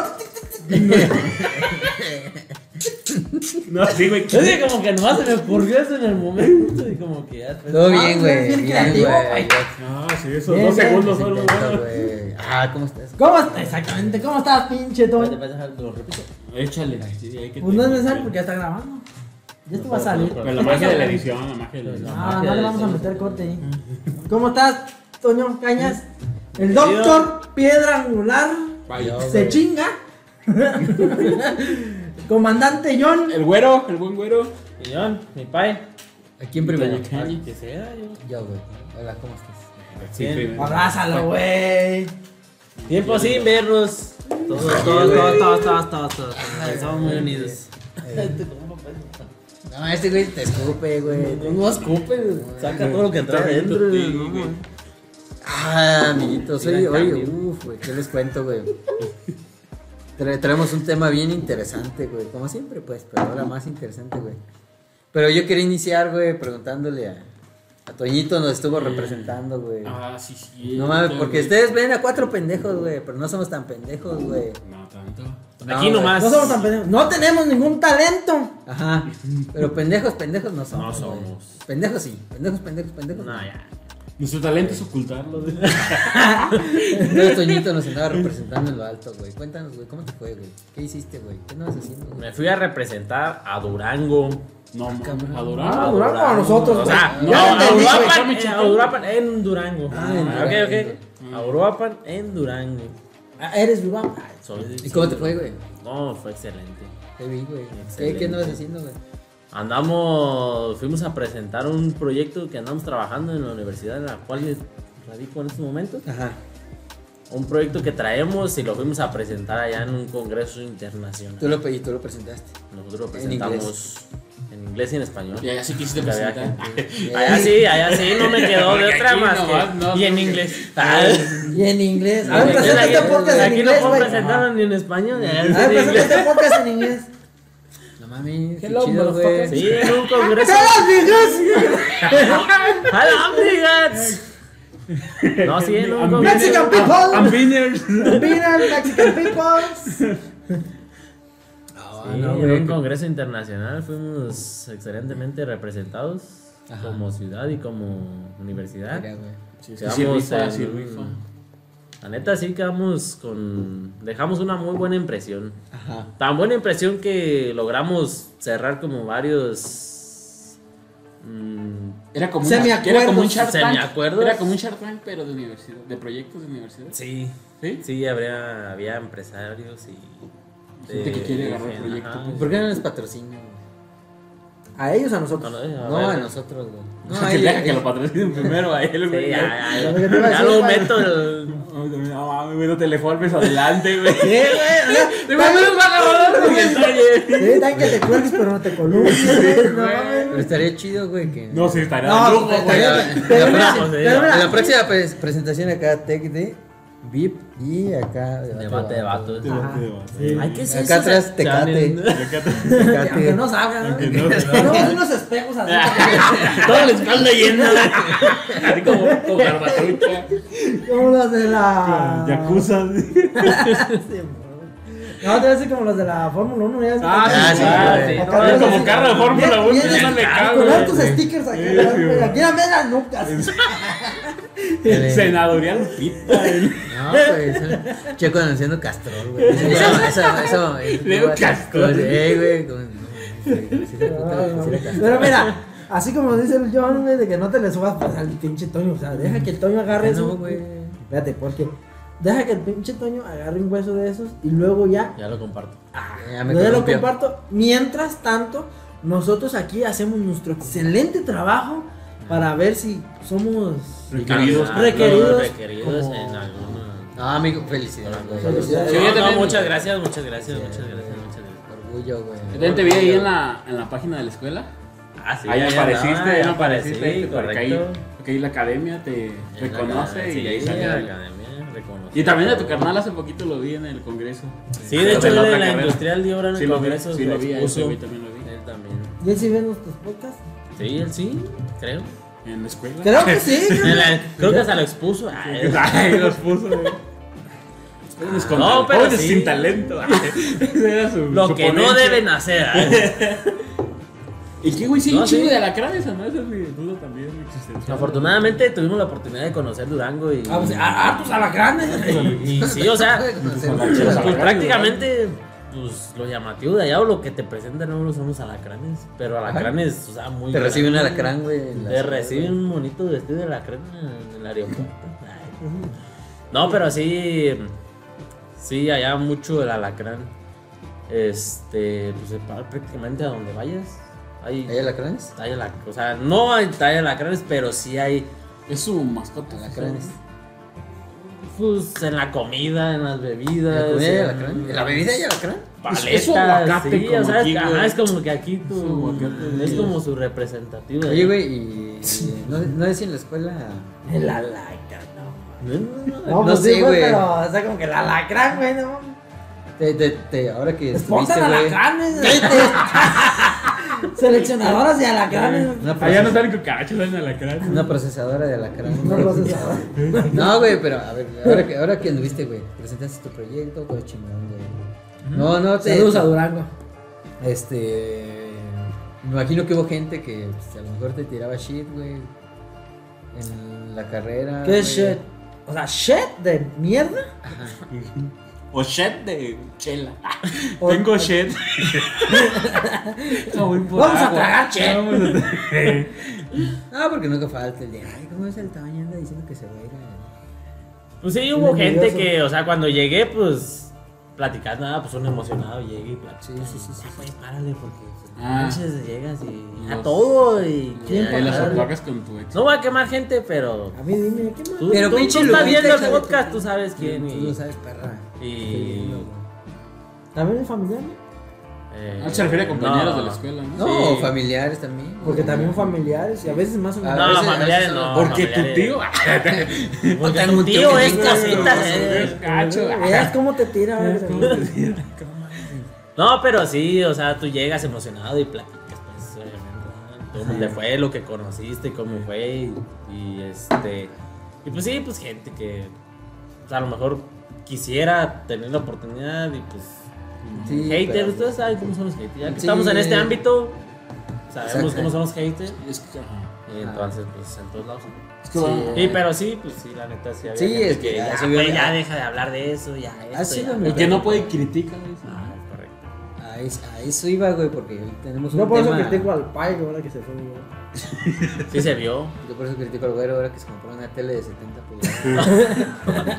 No, sí, güey. Yo dije como que nomás se me ocurrió eso en el momento y como que ya después- Todo Ah, bien, es güey. bien güey. Ah, sí, esos Bien, dos segundos buenos. güey. Ah, ¿cómo estás? ¿Cómo estás? Exactamente. ¿Cómo estás, pinche espérate, Lo repito. Échale. Sí, hay que Pues no es necesario porque ya está grabando. Ya esto va a salir. Pero la magia de la edición, la magia de la edición. Ah, no le vamos a meter corte ahí. ¿Cómo estás, Toño Cañas? El doctor Piedra Angular Vaya. se chinga. Comandante John. El güero, el buen güero. Y John, mi pai. ¿A quién primero? Que sea, yo. Yo, güey. Hola, ¿cómo estás? Sí, Bien. primero. Abrázalo, güey. Tiempo sin vernos. Todos, todos, todos, todos, todos, todos, todos. Estamos muy unidos. No, este güey te escupe, güey. No escupe, saca todo lo que trae adentro. Güey. Ah, amiguitos, oye, oye, uff, güey, ¿qué les cuento, güey? Tra- traemos un tema bien interesante, güey, como siempre, pues, pero ahora más interesante, güey. Pero yo quería iniciar, güey, preguntándole a, a Toñito, nos estuvo representando, güey. Ah, sí, sí. No mames, porque ustedes ven a cuatro pendejos, güey, pero no somos tan pendejos, güey. No tanto. No, Aquí nomás. No somos tan pendejos. No tenemos ningún talento. Ajá, pero pendejos, pendejos no somos. No somos. Pendejos sí, pendejos, pendejos, pendejos. No, ya. Nuestro talento es ocultarlo. güey. Entonces Toñito nos andaba representando en lo alto, güey. Cuéntanos, güey, ¿cómo te fue, güey? ¿Qué hiciste, güey? ¿Qué andabas haciendo, güey? Me fui a representar a Durango. No, cabrón. a Ah, Durango. Durango a nosotros, O güey. sea, no, no, a. Uruapan, eh, a Uruapan en Durango. Ah, en Ah, ok, Durango. ok. A Uruapan en Durango. Ah, Eres Durango. Soy- ¿Y cómo te fue, güey? No, fue excelente. Te vi, güey. ¿Qué, Excelente. ¿Qué andabas haciendo, güey? Andamos, fuimos a presentar un proyecto que andamos trabajando en la universidad en la cual radico en estos momentos. Ajá. Un proyecto que traemos y lo fuimos a presentar allá en un congreso internacional. Tú lo, pe- y tú lo presentaste. Nosotros lo En presentamos en inglés y en español. Y allá sí quisiste presentar. Allá sí, allá sí, no me quedó de otra más que- no, y en inglés. Y en inglés. A ver, Aquí- presenta este podcast en Aquí no inglés, puedo presentarlo ni en español. A ver, en presenta inglés. este podcast en inglés. Mames, qué Hello, chido, güey. Sí, en un congreso. ¡Hola, amigos! No, sí, en un congreso. Mexican people. Ambiners. Vinan Mexican people. Ah, Sí, no, en un congreso internacional fuimos excelentemente representados Ajá. como ciudad y como universidad. Güey. Sí, sí Quedamos en-. La neta sí quedamos con... Dejamos una muy buena impresión. Ajá. Tan buena impresión que logramos cerrar como varios... mm, Era como, una, era como un Shark Tank. Era como un Shark Tank, pero de universidad, de proyectos de universidad. sí, ¿Sí? sí, habría, había empresarios y... Gente que quiere agarrar gente, proyecto, ajá. pues. ¿Por qué no nos patrocinan? A ellos, a No, nosotros. no, a No, ver. a nosotros, güey. No, que deja que lo patrocinen primero a él, Sí, güey. ya, ya, a ya lo meto. No, mames, güey, Cuando te le formes adelante, güey. Sí, güey. Te y el talle. Sí, también que te cuelgues, pero no te columpies, güey. No. Pero estaría chido, güey, que... No, sí, estaría No, de lujo, pues, güey. En la próxima pres- presentación acá, Tech VIP y acá... Debate de vatos. Ajá. Ay, ¿qué es Acá atrás, Tecate. van Aunque no salgan, ¿no? Que no salgan. Ponemos unos espejos así. Toda la espalda llena. Así como, como garbatrucha. Como los de la. Yakuza. No, te voy a decir como los de la Fórmula 1. ya Ah, Ah, sí, sí. Acá No, como carro de Fórmula bien- 1, bien ya le cago, Con tus stickers aquí, Sí, ¿verdad, sí. Aquí dame las nucas. Senadorial pita, güey. No, pues, Checo anunciando Castrol, güey. Esa, esa, esa, Leo Castrol. Eh, güey, no, No, no. Pero mira, así como dice el John, güey, de que no te le subas pues, al pinche Toño. O sea, deja que el Toño agarre No, eso. güey. Espérate, porque deja que el pinche Toño agarre un hueso de esos y luego ya. Ya lo comparto. Ya me ya lo comparto. Mientras tanto, nosotros aquí hacemos nuestro excelente trabajo para ver si somos. Requeridos. Ah, Requeridos requeridos como- en alguna. No, amigo, felicidades. Sí, no, también- muchas gracias, muchas gracias, muchas gracias, muchas gracias. Orgullo, güey. Yo también te vi ahí en la, en la página de la escuela. Ah, sí, ahí apareciste, ahí apareciste. porque, ahí, porque ahí la academia te En la reconoce academia, y sí, ahí sí, sale. la academia, reconoce. Y también de tu carnal hace poquito lo vi en el congreso. Sí, de hecho, en la industrial dio ahora en Sí el congreso. sí lo vi, también lo vi. Él también. ¿Y él sí ve nuestros podcasts? Sí, él sí, creo. En la escuela. Creo que sí. La- creo que hasta lo expuso. Ay, Ay, los puso, güey. Jóvenes con No, pero jóvenes sí. sin talento. Ese era su- Lo su que no ponencia. deben hacer. ¿Y qué, güey? Sí, No, un chingo sí. de alacranes, ¿o no? Esa es mi duda también existencial. Afortunadamente tuvimos la oportunidad de conocer Durango y. Ah, pues, a hartos alacranes. y, y sí, o sea, pues, prácticamente pues lo llamativo de allá o lo que te presentan no son los alacranes, pero alacranes, o sea, muy Te recibe un alacrán, güey. Te ciudad, recibe un bonito vestido de alacrán en el aeropuerto. No, pero sí, sí, allá mucho el alacrán. Este, pues se para prácticamente a donde vayas. Hay. ¿Hay alacranes? hay alac- o sea, no hay, hay alacranes, pero sí hay, Es su mascota. Alacranes. Pues, en la comida, en las ¿En bebidas. la comida en- alacrán? ¿En la bebida hay alacrán? Paletas, Es su aguacate sí, como o sea, aquí, es, ajá, es como que aquí tu, Su es como su representativo. Oye, allá. güey, y. y ¿No, no decía en la escuela. El alacrán, no. No, no, no, No, No pues sé, sí, güey, pero, o sea, como que el alacrán, güey, no. Te, te, te, ahora que Esposa estuviste, güey. alacranes. Seleccionadoras de alacranes. Una, Allá no proces- salen cucarachas, salen alacranes. una procesadora de alacrán. No güey. procesador. No, güey, pero a ver, ahora que, ahora que anduviste, güey, presentaste tu proyecto, todo chingón, güey. No, no, te. Saludos a Durango. Este. Me imagino que hubo gente que pues, a lo mejor te tiraba shit, güey. En la carrera. ¿Qué es shit? O sea, shit de mierda. O shed de chela. O- Tengo shed. No, voy por Vamos a tragar shed. Vamos a tragar. No, porque nunca falta el de, ay, ¿cómo es el tamaño? Anda diciendo que se va a ir a... Pues sí, hubo gente nervioso. que, o sea, cuando llegué, pues, platicando, nada, pues uno emocionado, llegué y platicé. Sí, sí, sí, sí. Ya, güey, párale, porque Ah. manches, llegas y a todo y... ¿Quién ya, Y las dale. aplagas con tu ex. No voy a quemar gente, pero... A mí dime, ¿qué más? Tú, Pero tú- pinche tú estás viendo el podcast, tú sabes quién Tú y... lo sabes, perra. Y- ¿También es familiar? eh, Ah, se refiere a compañeros no. de la escuela, ¿no? No, Sí. familiares también. Porque también familiares y a veces más o A menos. No, veces- a familiares no. Porque tu familiares. tío. Porque tu tío es chinga, cosita, no, eh. Gacho. Veas cómo te tira. No, pero sí, o sea, tú llegas emocionado y platicas, pues, obviamente. ¿Cómo te fue lo que conociste? ¿Cómo fue? Y, y, este. Y pues sí, pues gente que. Pues, a lo mejor quisiera tener la oportunidad y pues. Sí, haters, pero- ustedes saben cómo son los haters. Ya que Sí. estamos en este ámbito, sabemos Exacto. cómo son los haters. Es que. Y entonces, pues en todos lados. Es que Sí. Sí, pero sí, pues sí, la neta sí había Sí, gente es que que ya deja de hablar de eso, ya esto, sido ya. El que no puede critica, güey. Ah, es correcto. A eso, a eso iba, güey, porque tenemos un Yo por eso tema... critico al Pai ahora que se fue. güey. Sí se vio. Yo por eso critico al güero ahora que se compró una tele de 70 pulgadas.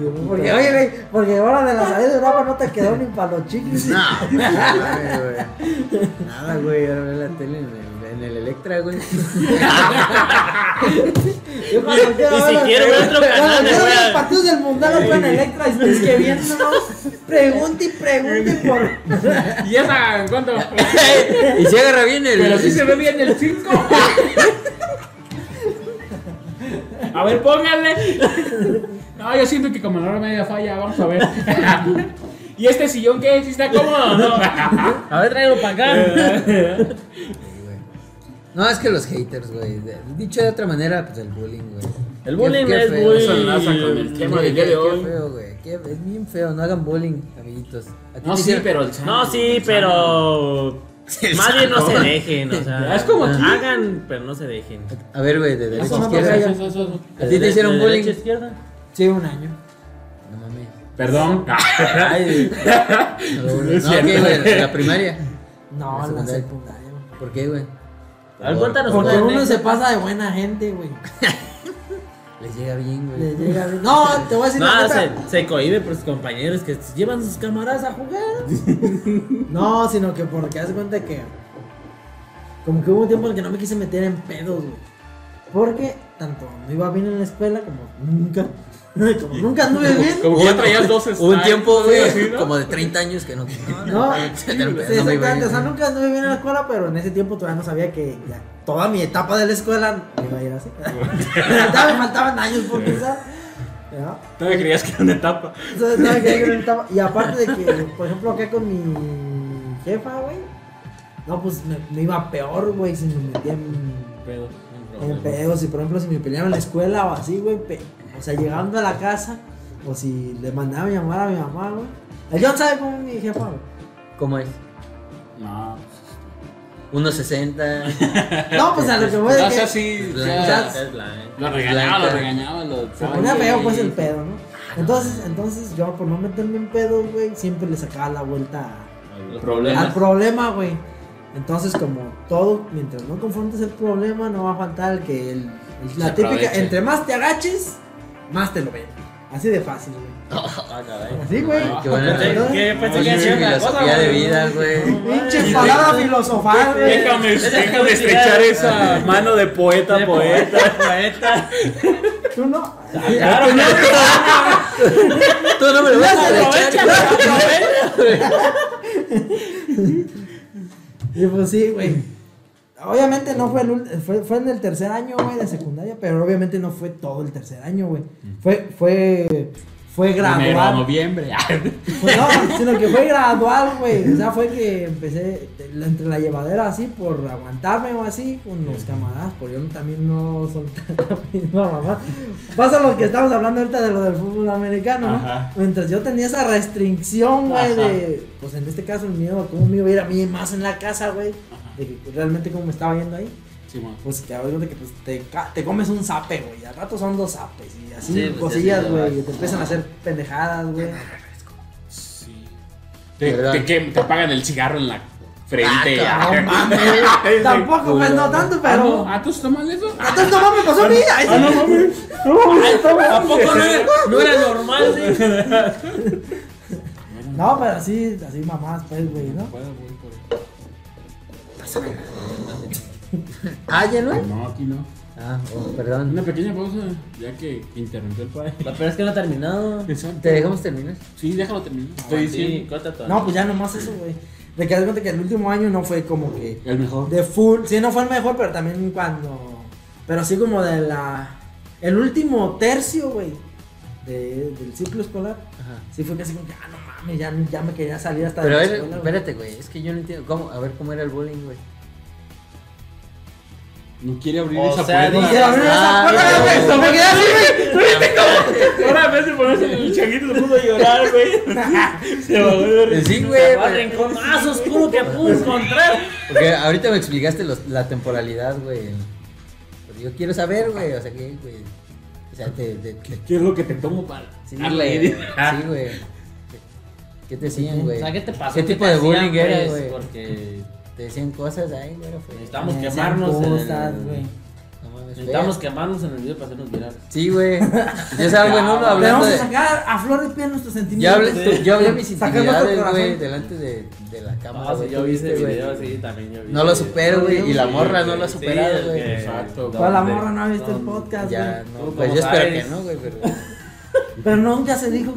Sí, Porque, oye, güey, porque ahora de la salida de Europa no te quedó ni para los chicles. no, güey, güey. Nada, güey, ahora veo la tele en el en el Electra, güey. Yo cuando quiero Y si quiero ver otro canal, a- los partidos del mundial lo en Electra y es que viéndonos, pregunte y pregunte por. ¿Y esa cuánto? y se agarra bien el. Pero sí se ve bien el 5. A ver, pónganle. No, yo siento que como en la hora media falla, vamos a ver. ¿Y este sillón qué? ¿Sí está cómodo o no? A ver, tráelo para acá. No, es que los haters, güey. Dicho de otra manera, pues el bullying, güey. El bullying Qué- qué es feo. muy. Eso enlaza con el tema del día de Qué hoy. feo, güey. qué- Es bien feo. No hagan bullying, amiguitos. ¿A ti No, sí, pero el No, sí, pero. Más bien no se dejen, o sea. Es como aquí. Hagan, pero no se dejen. A ver, güey, de derecha a izquierda. pasa Eso, eso, eso. ¿A ti te hicieron ¿De bullying? derecha a izquierda? Sí, un año. No mames. Perdón. Ay, no. ¿qué, güey? ¿En la primaria? No, La secundaria. ¿Por qué, güey? Cuéntanos Porque uno se pasa de buena gente, güey. Les llega bien, güey. llega bien. No, te voy a decir No, se, se cohibe por sus compañeros que llevan sus camaradas a jugar. No, sino que porque haz de cuenta que. Como que hubo un tiempo en el que no me quise meter en pedos, güey. Porque tanto no iba bien en la escuela como nunca. Como nunca anduve bien. Como que ya traías dos Hubo un tiempo, güey, así, ¿no? como de 30 años que no. No, Sí, sí, no me iba exactamente. bien. O sea, nunca anduve bien en la escuela, pero en ese tiempo todavía no sabía que ya toda mi etapa de la escuela iba a ir así. todavía me faltaban años por pensar. ¿ya? Todavía creías que era una etapa. Entonces, todavía quería que no estaba- Y aparte de que, por ejemplo, acá con mi jefa, güey. No, pues me, me iba peor, güey, si me metía en, Pedo. en pedos. Y por ejemplo, si me peleaba en la escuela o así, güey. O sea, llegando a la casa, o si le mandaba a llamar a mi mamá, güey. El John sabe cómo es mi jefa, güey. ¿Cómo es? No. 1.60. No, pues a lo que voy No es sé que si. La- ya- Es la- Lo regañaba, lo regañaba. Lo se ponía feo, pues el pedo, ¿no? Entonces, entonces yo por no meterme en pedos, güey, siempre le sacaba la vuelta a- El problema. al problema, güey. Entonces, como todo, mientras no confrontes el problema, no va a faltar el que el, la Se típica, aproveche. entre más te agaches, más te lo ven. Así de fácil, güey. Ah. Así, güey. Qué buena otra filosofía cosa, de vida, güey. Pinche palabra filosofal, güey. Déjame, déjame estrechar esa mano de poeta, De poeta. poeta. Tú no. Claro, Tú no me lo vas a aprovecha, echar. Y pues sí, güey. Obviamente no fue, el, fue, fue en el tercer año, güey, de secundaria, pero obviamente no fue todo el tercer año, güey. Fue, fue, fue Enero a gradual. noviembre. Pues no, sino que fue gradual, güey. O sea, fue que empecé entre la llevadera así por aguantarme o así con los camaradas, por yo también no soltar la misma mamá. Pasa lo que estamos hablando ahorita de lo del fútbol americano, ¿no? Ajá. Mientras yo tenía esa restricción, güey, de, pues en este caso el miedo cómo me iba a ir a mí más en la casa, güey, de que realmente cómo me estaba yendo ahí. Sí. Pues ahora de que pues, te, te comes un zape, güey. Al rato son dos zapes y así Sí, pues, cosillas, güey. güey. Y te empiezan a hacer pendejadas, güey. Sí. Te, te, que- te apagan el cigarro en la frente. Ah, No mames. Tampoco, pues no tanto, Ah, pero. no, ¿Ah, tú estás mal eso? Entonces no mames, pasó a mí. Ay, Ah, no mames. ¿A poco no era, no era normal, sí? No, pero así, así mamás, pues, güey, ¿no? Por ahí. Ah, ya no. No, aquí no. Ah, oh, perdón. Una pequeña pausa, ya que interrumpió el padre. Peor es que no ha terminado. Exacto. ¿Te dejamos terminar? Sí, déjalo terminar. Estoy Sí, diciendo. corta todo. No, pues ya nomás eso, güey. De que das cuenta que el último año no fue como que El mejor. de full. Sí, no fue el mejor, pero también cuando. Pero así como de la. El último tercio, güey. de- del ciclo escolar. Ajá. Sí fue casi como que, ah, no mames, ya, ya me quería salir hasta Pero a de la ver, escuela, güey. espérate, güey. Es que yo no entiendo. ¿Cómo? A ver cómo era el bullying, güey. No quiere abrir O esa sea, puerta. Y se abrió esa Ah, puerta, no, güey, no, me quedé así, güey. Ahora en vez de ponerse el changuito se puso a llorar, güey. Se bajó de risa. Sí, güey. Pero- rincón más oscuro que pude encontrar. Porque ahorita me explicaste los- la temporalidad, güey. Pero yo quiero saber, güey. O sea, que, güey. O sea, te. te- te- ¿Qué es lo que te tomo para sí, güey. Sí, güey. ¿Qué te decían, güey? O sea, ¿qué te pasó? ¿Qué tipo de hacían, bullying era, pues? güey? Porque Te decían cosas ahí, güey. Fue. necesitamos quemarnos cosas, el... güey. No Necesitamos quemarnos en el video para hacernos virales. Sí, güey. Yo salgo en uno Le hablando vamos a sacar a flor de piel nuestros Yo sentimientos. hablé, yo hablé mis intimidades, güey, delante de, de la cámara. Ah, sí, yo ¿tú vi ese viste, güey? video, sí, también yo vi. No lo supero, güey, y la Sí, morra no lo ha superado, güey. Exacto. Toda la morra no ha visto el podcast, Ya, güey. no, Tú pues yo espero que no, güey, pero. Pero nunca se dijo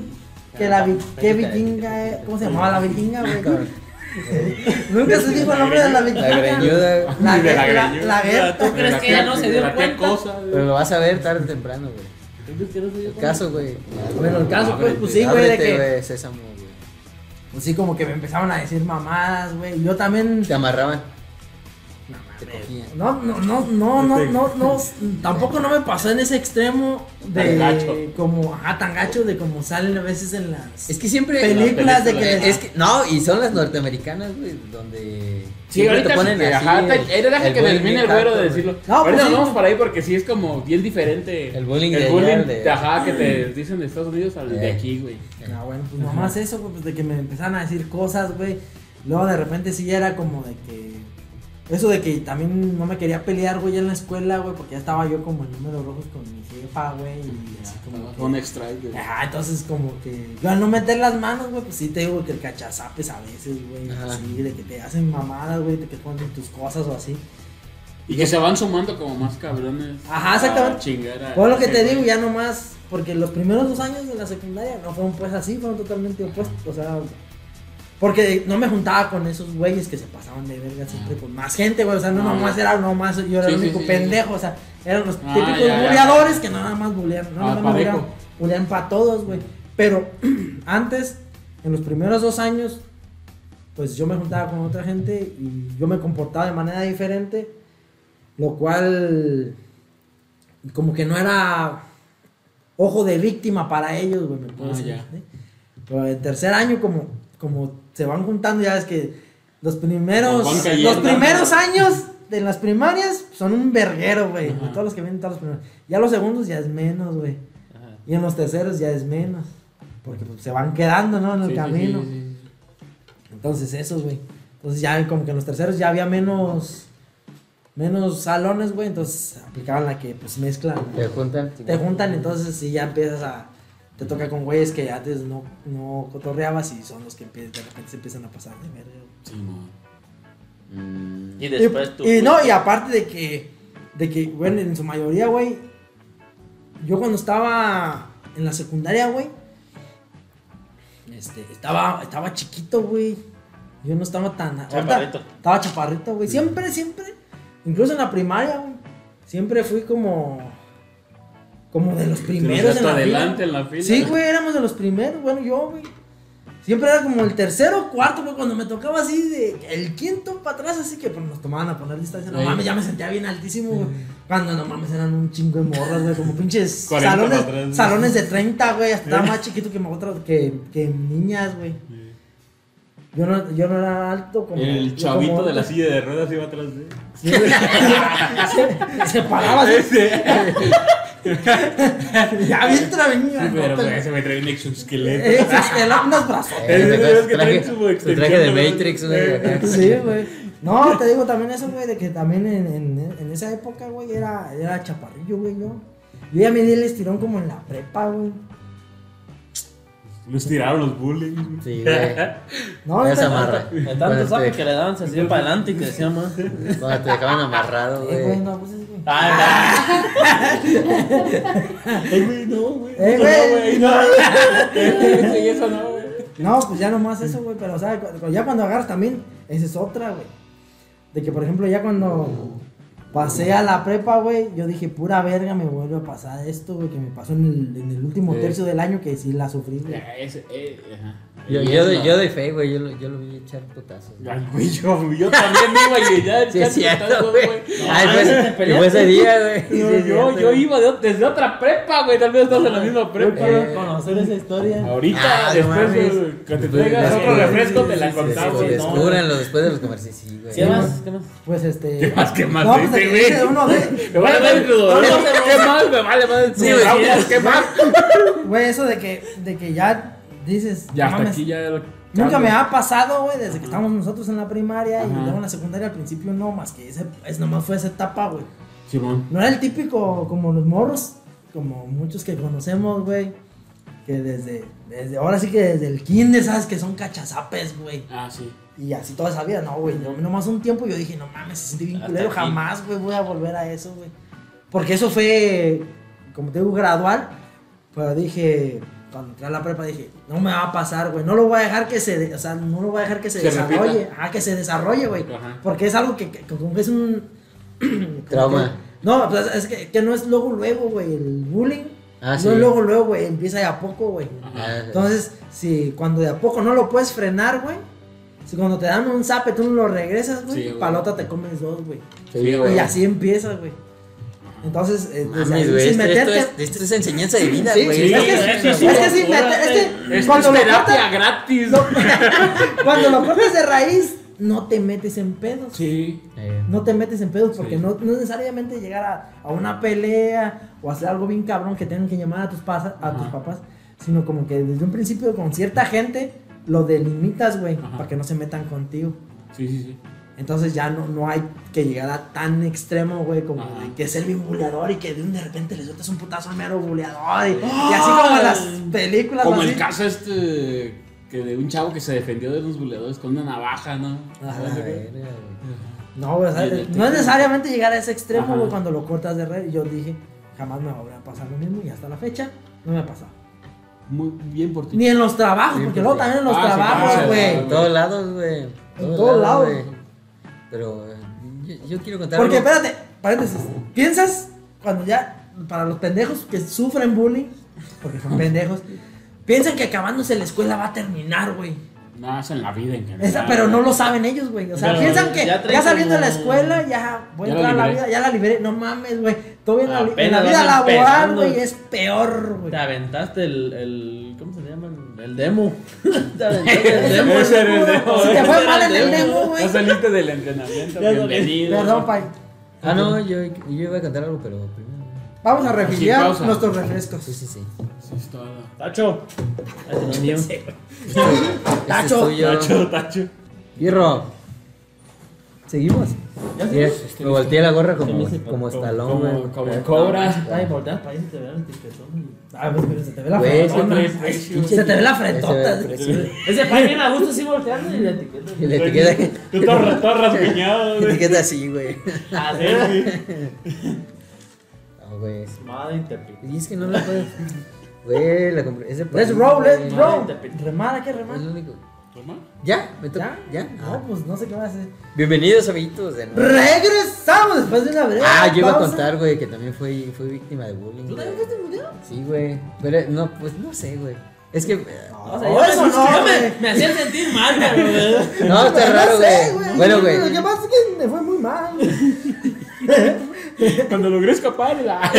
que la vi- que Ahorita. vikinga es- ¿Cómo se llamaba la vikinga, güey? Nunca se dijo el nombre de la vikinga. La greñuda, güey. La, greñuda. la guerra. ¿Tú crees que ya no se dio cuenta? Pero lo vas a ver tarde o temprano, güey. ¿Tú crees que no se dio El caso, güey. Bueno, el caso, pues, pues sí, güey, de que. sésamo, güey. Pues sí, como que me empezaban a decir mamadas, güey. Yo también. Te amarraban. No, Te. No, no, no, no, no, no, no, tampoco no me pasó en ese extremo Tan de gacho. como, ajá, tan gacho de como salen a veces en las Es que siempre. películas de películas. que Es que, no, y son las norteamericanas, güey, donde. Sí, ahorita te ponen así. ajá, el- era el que termine el güero de decirlo. No, ahorita pues nos vamos para ahí porque sí es como bien diferente. El bullying el de bullying de- ajá, que te dicen de Estados Unidos al de Eh. aquí, güey. Ah, bueno, pues nomás eso, pues de que me empezaron a decir cosas, güey. Luego de repente sí ya era como de que. Eso de que también no me quería pelear, güey, en la escuela, güey, porque ya estaba yo como en números rojos con mi jefa, güey, y así como. que- Un extra, güey. Ajá, entonces como que yo al no meter las manos, güey, pues sí te digo que el cachazapes a veces, güey, Ajá. sí, de que te hacen mamadas, güey, de que ponen tus cosas o así. Y que se van sumando como más cabrones. Ajá, exactamente. a chingar a- Por lo que te digo, ya nomás, porque los primeros dos años de la secundaria no fueron pues así, fueron totalmente opuestos, o sea, porque no me juntaba con esos güeyes que se pasaban de verga siempre con más gente, güey, o sea, no Ah. nomás era nomás, yo era Sí, el único sí, sí. pendejo, o sea, eran los Ah, típicos ya, ya. buleadores que no nada más bulean, no Ah, nada más bulean para todos, güey, pero antes, en los primeros dos años, pues yo me juntaba con otra gente y yo me comportaba de manera diferente, lo cual como que no era ojo de víctima para ellos, güey, me Ah, ya. ¿sí? Pero el tercer año como como se van juntando ya es que los primeros cayendo. los primeros años de las primarias son un verguero, güey, de todos los que vienen todos los primeros. Ya los segundos ya es menos, güey. Ajá. Y en los terceros ya es menos, porque pues, se van quedando, ¿no? En el Sí, camino. sí, sí, sí. Entonces, esos, güey. Entonces, ya como que en los terceros ya había menos. Menos salones, güey. Entonces, aplicaban la que, pues, mezclan. Te juntan. Te juntan, entonces, sí, ya empiezas a. Te toca con güeyes que antes no, no cotorreabas y son los que de repente se empiezan a pasar de verga. Sí, no. Mm, Y después tú. Y, y no, y aparte de que, de que, bueno, en su mayoría, güey, yo cuando estaba en la secundaria, güey, este, estaba, estaba chiquito, güey. Yo no estaba tan... ahorita Chaparrito. Estaba chaparrito, güey. Siempre, siempre, incluso en la primaria, güey, siempre fui como... Como de los primeros en hasta fila. adelante en la fila. Sí, güey, éramos de los primeros, bueno, yo, güey. Siempre era como el tercero o cuarto, güey, cuando me tocaba así de el quinto para atrás, así que pues, nos tomaban a poner distancia. No mames, ya me sentía bien altísimo, güey. Cuando no mames, eran un chingo de morras, güey, como pinches 40 salones, salones de 30, güey. Hasta más chiquito que, otras que, que niñas, güey. Yo no, yo no era alto como. El chavito como de la silla de ruedas iba atrás de él. Sí, se, se paraba así. ya bien traveño. Sí, pero güey, ese me trae un exoesqueleto. Se- unos brazos. Es- que trae traje, su su extensión traje de Matrix, acá. Sí, güey. No, te digo también eso, güey, de que también en, en, en esa época, güey, era, era chaparrillo, güey, yo. Yo ya me di el estirón como en la prepa, güey. Los tiraron los bullies. Sí, güey. No, Ya se amarra. De tanto Cuando saque te- que le daban, se hacía para adelante y crecía más. Cuando te dejaban amarrado, Eh, güey, güey. no, pues es, güey. Ah, Ay, güey, no, güey. Eh, no, güey, no. Sí, eso no, güey. No, pues ya nomás eso, güey, pero o sea, cu- cu- ya cuando agarras también, esa es otra, güey. De que, por ejemplo, ya cuando pasé a la prepa, güey, yo dije, pura verga, me vuelve a pasar esto, güey, que me pasó en el, en el último Sí. tercio del año que sí la sufrí, güey. Ya, ese, eh, ajá. Yo, yo, no. yo doy fe, güey. Yo, lo- yo lo vi echar putazos. güey. Ay, güey, yo, yo también iba y ya. Sí, es cierto, putazos, güey. Ay, Ah, pues, ¿sí te y fue ese día, güey. Sí, Yo, es yo, cierto, yo güey. iba de- desde otra prepa, güey. Tal vez estás en la misma Yo prepa. quiero conocer esa historia. Ahorita, Ah, no después de que te traigas después- otro refresco, te la contamos. ¿no? Descúbranlo después de los comerciales. Sí, güey. ¿Qué más? ¿Qué más? Pues este. ¿Qué más, qué más Güey? Me vale madre tu dolor. ¿Qué más? Me vale güey. traumas, ¿Qué más? Güey, eso de que, de que ya dices. Ya hasta aquí ya. Nunca me ha pasado, güey, desde que estábamos nosotros en la primaria y luego en la secundaria al principio no, más que ese, es nomás fue esa etapa, güey. Simón. No era el típico como los morros, como muchos que conocemos, güey. Que desde, desde, ahora sí que desde el kinder, ¿sabes? Que son cachazapes, güey. Ah, sí. Y así toda esa vida, no, güey. No, nomás un tiempo yo dije, no mames, se siente bien Hasta culero. aquí. Jamás, güey, voy a volver a eso, güey. Porque eso fue, como te digo, gradual. Pero dije, cuando entré a la prepa, dije, no me va a pasar, güey. No lo voy a dejar que se, de- o sea, no lo voy a dejar que se, Se desarrolle. repita. Ajá, que se desarrolle, güey. Ajá. Porque es algo que, que- como que es un... Trauma. que- no, pues es que, que no es luego, luego, güey. El bullying. Ah, no sí. es luego, luego, güey. Empieza de a poco, güey. Ah, Entonces, si cuando de a poco no lo puedes frenar, güey. Si cuando te dan un zape tú no lo regresas, Sí, güey. palota te comes dos, güey. sí, güey. Y así empieza, güey. Entonces, eh, Mames, güey, sin esto, esto meterte. es, esto es enseñanza de vida, Sí, güey. sí, Sí, es que- es sí, que sin meter- es cuando es lo terapia cortas, gratis. cuando lo cortas de raíz, no te metes en pedos. Sí. Eh, No te metes en pedos porque Sí. no, no necesariamente llegar a, a una pelea o hacer algo bien cabrón que tengan que llamar a tus, pasa- a tus papás, sino como que desde un principio con cierta gente lo delimitas, güey, para que no se metan contigo. Sí, sí, sí. Entonces ya no, no hay que llegar a tan extremo, güey, como Ajá. que ser bien buleador y que de un de repente le sueltas un putazo al mero buleador. Y, y así como en las películas. Como así. el caso este que de un chavo que se defendió de los buleadores con una navaja, ¿no? Ajá. No, güey, o sea, Y de- no es necesariamente llegar a ese extremo, güey, cuando lo cortas de red. Yo dije, jamás me va a volver a pasar lo mismo y hasta la fecha no me ha pasado. Muy bien por ti. Ni en los trabajos, Sí, porque pues luego sí. también en los Ah, sí, trabajos, güey. En todos lados, güey. En todos lados. Pero eh, yo, yo quiero contar Porque algo. espérate, paréntesis. ¿Piensas cuando ya, para los pendejos que sufren bullying, porque son pendejos, piensan que acabándose la escuela va a terminar, güey? No, es en la vida en general. Esa- pero no lo saben ellos, güey. O sea, Pero piensan que ya saliendo de la escuela, ya voy a entrar a la vida, ya la liberé. No mames, güey. Todavía en la, en la vida laboral, güey, es peor, güey. Te aventaste el, el. ¿Cómo se llama? El demo. Te aventaste el demo. Ese era el demo. Si te fue mal en el demo. güey. Ya saliste del entrenamiento. Bienvenido. Perdón, pai. Ah, no, yo, yo iba a contar algo, pero primero. Vamos a refiliar pausa. nuestros refrescos. Sí, sí, sí. Sí, es todo. Tacho. Ese no es mío. Este es Tacho. Tacho, tacho. Fierro. ¿Seguimos? Mira, me volteé la gorra como, sí, como como- estalón, como- güey. como cobra. Ay, volteas para ahí se te ve el. Ah, pues, pero se te ve la ratio. Se te ve la Ese frentota. país bien a gusto así volteando y la etiqueta. Y la etiqueta, Tú rasguñado, güey. etiqueta así, güey. Ah, sí. No, güey. Madre. Y es que no la puedo. Güey, la compré. Es Let's roll, güey. let's roll. Remada, ¿qué Es remada? lo único. ¿Toma? ¿Ya? ¿Me toca? ¿Ya? ¿Ya? No, pues no sé qué va a hacer. Bienvenidos, amiguitos. De nuevo. Regresamos después de una breve Ah, yo iba a contar, güey, que también fui, fui víctima de bullying. ¿Tú güey. también fuiste bulleado? Sí, güey. Pero no, pues no sé, güey. Es que. eh, O sea, No, eso no, yo me, güey. me hacían sentir mal, cabrón. No, está No raro, güey. Bueno, Lo güey. que pasa es que me fue muy mal. Cuando logré escapar, la...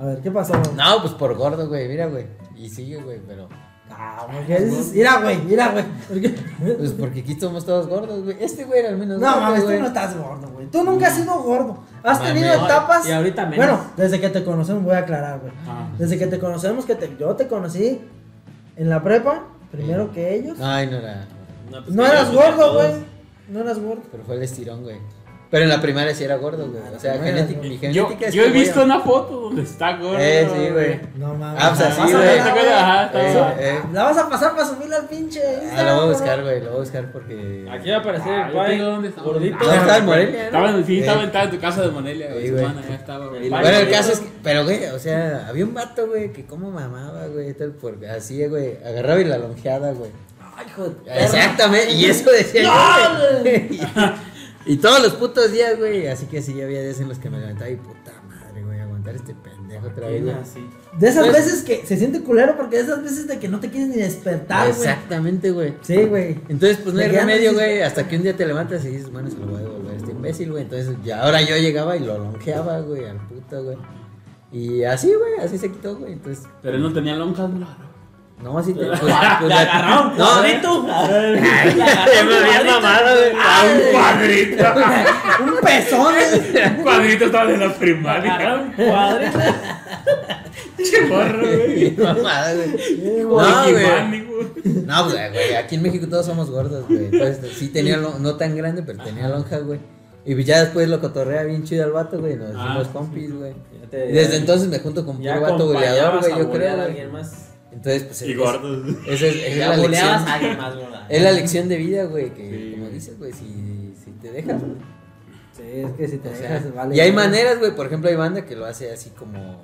A ver, ¿qué pasó? No, pues por gordo, güey. Mira, güey. Y sigue, güey, pero. Ah, porque dices, mira, güey, mira, güey. Porque- Pues porque aquí somos todos gordos, güey. Este güey era al menos. No, mames, tú no estás gordo, güey. Tú nunca has sido gordo. Has tenido etapas. Y ahorita menos. Bueno, desde que te conocemos, voy a aclarar, güey. Ah. Desde que te conocemos, que te, yo te conocí en la prepa, primero que ellos. Ay, no era. pues No eras pues, que gordo, güey. No eras gordo. Pero fue el estirón, güey. Pero en la primaria sí era gordo, güey. O sea, genética, mi Yo, genética es yo he visto una foto donde está gordo. Eh, sí, güey. No mames. Ah, pues La así, vas a güey. está Eh, eso. eh. La vas a pasar para subirle al pinche. Ah, lo voy a buscar, güey. Lo voy a buscar porque. Aquí va a aparecer Ah, el yo pai tengo dónde estaba. gordito. Ah, estaba en Morelia, Estaba en, sí, Eh. estaba, estaba en tu casa de Monelia, Sí, güey. estaba, Bueno, el caso güey. es que, pero güey, o sea, había un vato, güey, que como mamaba, güey, tal, porque así, güey, agarraba y la longeada, güey. Ay, hijo Exactamente, y eso decía yo. Y, todos los putos días, güey, así que sí, había días en los que me levantaba y puta madre, güey, aguantar este pendejo otra vez. Así. De esas Pues- veces que se siente culero porque de esas veces de que no te quieres ni despertar, güey. Exactamente, güey. Sí, güey. Entonces, pues no hay no remedio, güey, hasta que un día te levantas y dices, bueno, se lo voy a devolver a este imbécil, güey. Entonces, ya ahora yo llegaba y lo longeaba, güey, al puto, güey. Y así, güey, así se quitó, güey. Entonces, Pero él no tenía lonjas, bro. No, así te. Pues, Le la- agarraron No, cuadrito. Ya agarraron me había cuadrito. mamado, un cuadrito. Un pezón. un cuadrito estaba en la primaria. agarraron cuadrito. Che morro, güey. Mamada, güey. No, güey. No, pues, güey, aquí en México todos somos gordos, güey. Entonces, sí tenía, no tan grande, pero tenía lonja, güey. Y ya después lo cotorrea bien chido al vato, güey. Nos Ah, hicimos compis, güey. Desde entonces me junto con puro vato goleador, güey, yo creo. Entonces, pues. Y es- gordos. Esa es, la a lección. alguien más. Es la lección de vida, güey. Que, Sí, como dices, güey, si, si te dejas, güey. Sí, es que si te O sea, dejas, vale. y hay maneras, güey. Por ejemplo, hay banda que lo hace así como.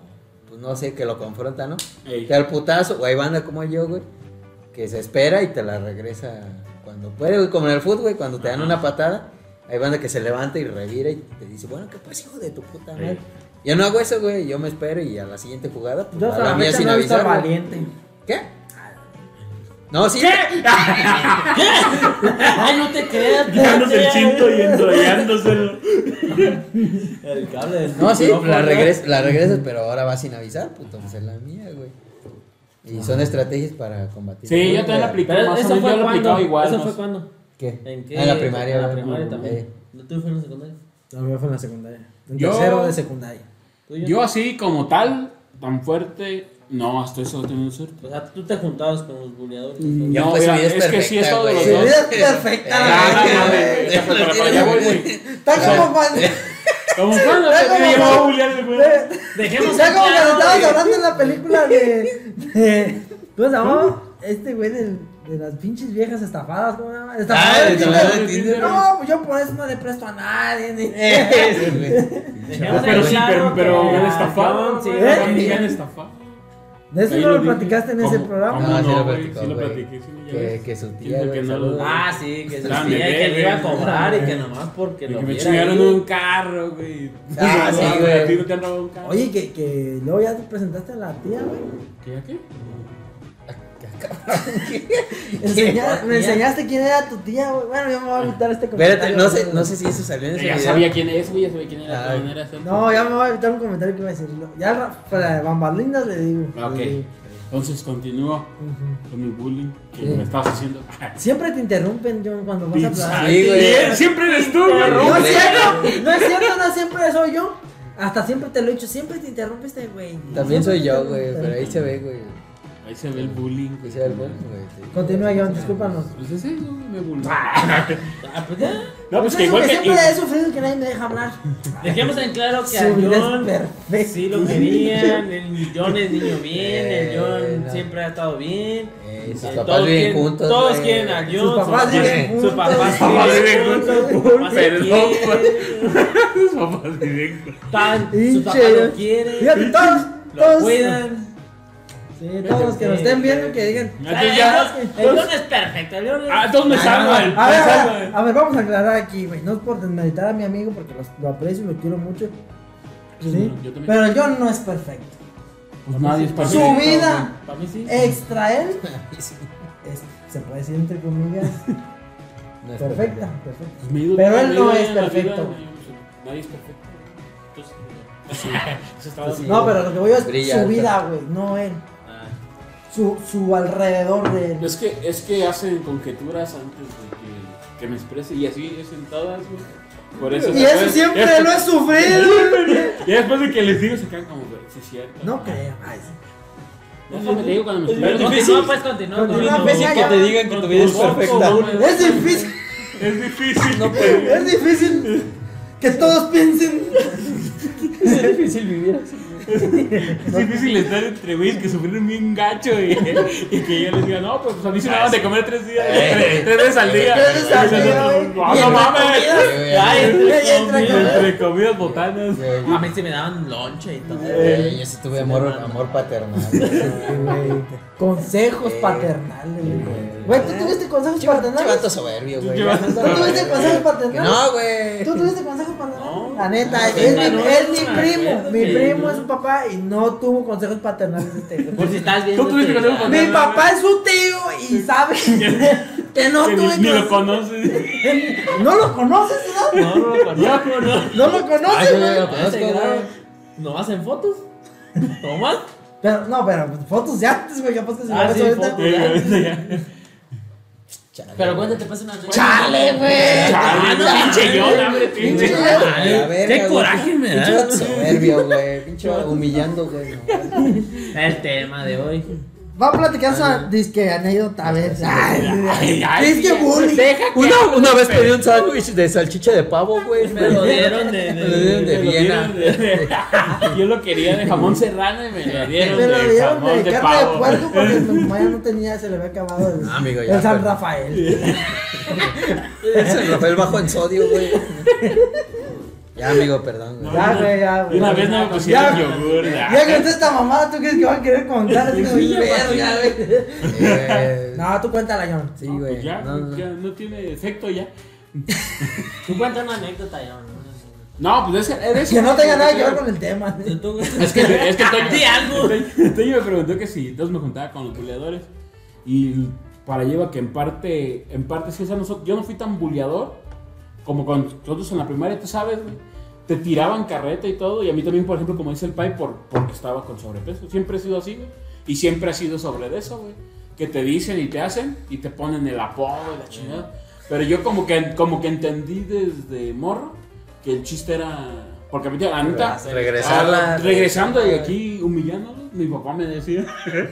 Pues no sé, que lo confronta, ¿no? Ey. Te da el putazo. O hay banda como yo, güey. Que se espera y te la regresa cuando puede, güey. Como en el fútbol, güey. Cuando te dan una patada. Hay banda que se levanta y revira y te dice, bueno, ¿qué pasa, hijo de tu puta madre? Yo no hago eso, güey. Yo me espero y a la siguiente jugada, pues Yo a la mía sin no avisar. güey. valiente. ¿Qué? No, sí. Ay, no te creas. Quitándose el cinto y enrollándoselo. El cable del No, sí, la, regres, la regresas, pero ahora va sin avisar, puto. Pues es la mía, güey. Y son estrategias para combatir. Sí, yo también la más o eso menos, fue yo lo cuando. aplicaba igual. ¿Eso no fue cuando? ¿Qué? ¿En qué? Ah, en la primaria. En la primaria Eh, también. ¿No tú fue en la secundaria? No, mío fue en la secundaria. En Yo- tercero de secundaria. ¿Tú y yo? Así como tal, tan fuerte, no, hasta eso he tenido suerte. O sea, tú te juntabas con los buleadores. Ya, No, pues, mira, es que sí es todo de los dos. vida es perfecta. Güey. no, no, no, no, voy, güey. Está como cuando. Como cuando te a bulear, güey. Dejemos Está como cuando estabas hablando en la película de. de ¿Cómo se llamaba? Este güey del- de las pinches viejas estafadas. ¿Cómo se llama? Ah, Estafadas el de de Tinder. No, pues yo por eso no le presto a nadie. ni- Ese, Pero sí, pero, pero que me han la estafado. John, sí, ¿Eh? me han estafado. De eso no lo dije. platicaste en ese ¿Cómo- programa. cómo No, sí lo no, güey? platicó, Sí lo platiqué, sí, Que, que su tía, güey, no lo- Ah, sí, que se Ah, decía bebé, que le iba a cobrar y que nomás porque lo que me chingaron un carro, güey. Ah, No, sí, no, güey. A ti no te han robado un carro. Oye, que, que luego ya te presentaste a la tía, güey. ¿qué? ¿A qué? Enseña- me enseñaste quién era tu tía, güey. Bueno, yo me voy a evitar este comentario. Espérate, no sé, no sé si eso salió en ese Ya video. sabía quién es, güey, ya sabía quién era. Ay. quién era ese. No, ya me voy a evitar un comentario que iba a decir. Ya ra- para bambalinas le digo. Ah, Ok. Le digo. Entonces continúo Ujú. con mi bullying que Sí. me estabas haciendo. Siempre te interrumpen, John, cuando vas a hablar. Sí, güey. Siempre eres tú, güey. No es cierto, no es cierto, no siempre soy yo. Hasta siempre te lo he dicho, siempre te interrumpe este güey. También soy yo, güey, pero ahí se ve, güey. Ahí se ve el bullying. Ahí se ve el bullying, güey. Continúa, John, discúlpanos. Pues es eso, me bullying. Ah, pues ya. No, pues Eso que igual que siempre he sufrido que nadie me deja hablar. Dejemos en claro que a John sí lo querían, el John es niño bien, el John Eh, no. siempre ha estado bien. Sus papás todos viven quieren- juntos. Todos quieren a John. Sus papás viven Sus juntos. papás Sus papás viven viven juntos. juntos. Sus papás se Perdón, quieren. Sus papás directo. Tan- Sus papás lo John. quieren. Fíjate, todos, Lo todos. cuidan. Sí, todos los que nos estén viendo que digan. Entonces ya. El John es perfecto. El es- Ah, me salvan. A ver, a ver, salvan. a ver, vamos a aclarar aquí, güey. No es por desmeditar a mi amigo porque los- lo aprecio y lo quiero mucho. Sí, ¿sí? yo también. Pero yo no es perfecto. Pues nadie es Su perfecto. vida Para mí sí. extra él es- se puede decir entre comillas No es perfecta. perfecta. Pues Pero él no es perfecto. vida, güey. Nadie es perfecto. Entonces, Pues sí. No, pero lo que voy a es Brilla su vida, güey, no él. Su, su alrededor de él. Es que, es que hacen conjeturas antes de que, que me exprese y así es en todas, güey. Por eso Y eso siempre lo he sufrido. Y después de que les digo se quedan como, sí es cierto. No creo. Ay, sí. Déjame te digo cuando me Pero expreso. continúa, pues continúa. Continúa, continúa. pues, ya, ya. que te digan que tu vida es perfecta. Es difícil, Es difícil. No, es difícil que todos piensen. Es difícil vivir así. Es difícil estar entre güeyes que sufrieron bien gacho y, y que yo les diga, no, pues a mí se me daban de comer tres días, tres, tres veces al día. Tres veces al día. No, Y no entre mames. Entre comidas. Entre comidas botanas. A mí se me daban lonche y todo. Eh, yo sí tuve amor, amor paternal. Consejos Eh, paternales, güey. eh, Güey, ¿tú tuviste consejos paternales? Chivato soberbio, güey. ¿Tú tuviste consejos paternales? No, güey. ¿Tú tuviste consejos paternales? No. La neta, No, es, mi, no, es no mi primo. Mi primo no. es su papá y no tuvo consejos paternales. este güey. Por si estás viendo. ¿Tú tuviste este- consejos Mi paternales? papá es su tío y sabe que no Que tuve ni, ni lo consejos- conoces. ¿No lo conoces, no? No, no lo conozco, no. ¿No lo Ay, conoces, yo güey? lo conozco, güey. ¿No hacen fotos? ¿Tomas? Pero, no, pero fotos de antes, güey. Ya pues que se Ah, me sí, ahorita. fotos. Sí, ahorita ya. Chale, Pero güey. cuéntate, pasa una Chale, güey. Chale, no, pinche yo, dame, pinche. Verga, Qué coraje me da. Pinche soberbio, güey. Pinche humillando, güey. El tema de hoy. Va a platicar su disque anécdota, a ver. Ay, Ay, ay, disque bullying. deja que- Una, una vez pedí un sándwich de salchicha de pavo, güey. Me lo dieron de- Me lo dieron de Me lo Viena. dieron de- Yo lo quería de jamón serrano y me lo dieron Me lo de dieron jamón de de carne de pavo. puerco porque mi mamá ya no tenía, se le había acabado el, Ah, amigo, ya, el San pero- Rafael. Ese Rafael bajo en sodio, güey. Ya, amigo, perdón, güey. Ya, güey, ya, güey. Una vez no me pusieron Ya, yogur. Ya conté esta mamada, ¿tú crees que van a querer contar? Así como, Sí, ya verga, güey. Eh, No, tú cuéntala, John. Sí, No, güey. pues ya, No, no. ya no tiene efecto ya. Tú cuenta una anécdota ya. No, pues es, es Que no tenga nada que ver con el tema. Tú, Es que, es que Toño, Di algo. Toño- me preguntó que si entonces me juntaba con los buleadores. Y para lleva que en parte, en parte sí, o sea, yo no fui tan buleador como con nosotros en la primaria, tú sabes, güey. Te tiraban carreta y todo. Y a mí también, por ejemplo, como dice el Pai, por, porque estaba con sobrepeso. Siempre he sido así, güey. Y siempre ha sido sobre de eso, güey. Que te dicen y te hacen y te ponen el apodo y la chingada. Pero yo como que, como que entendí desde morro que el chiste era... Porque a mí, la neta... Regresarla. Ah, regresando y aquí humillándolo, mi papá me decía,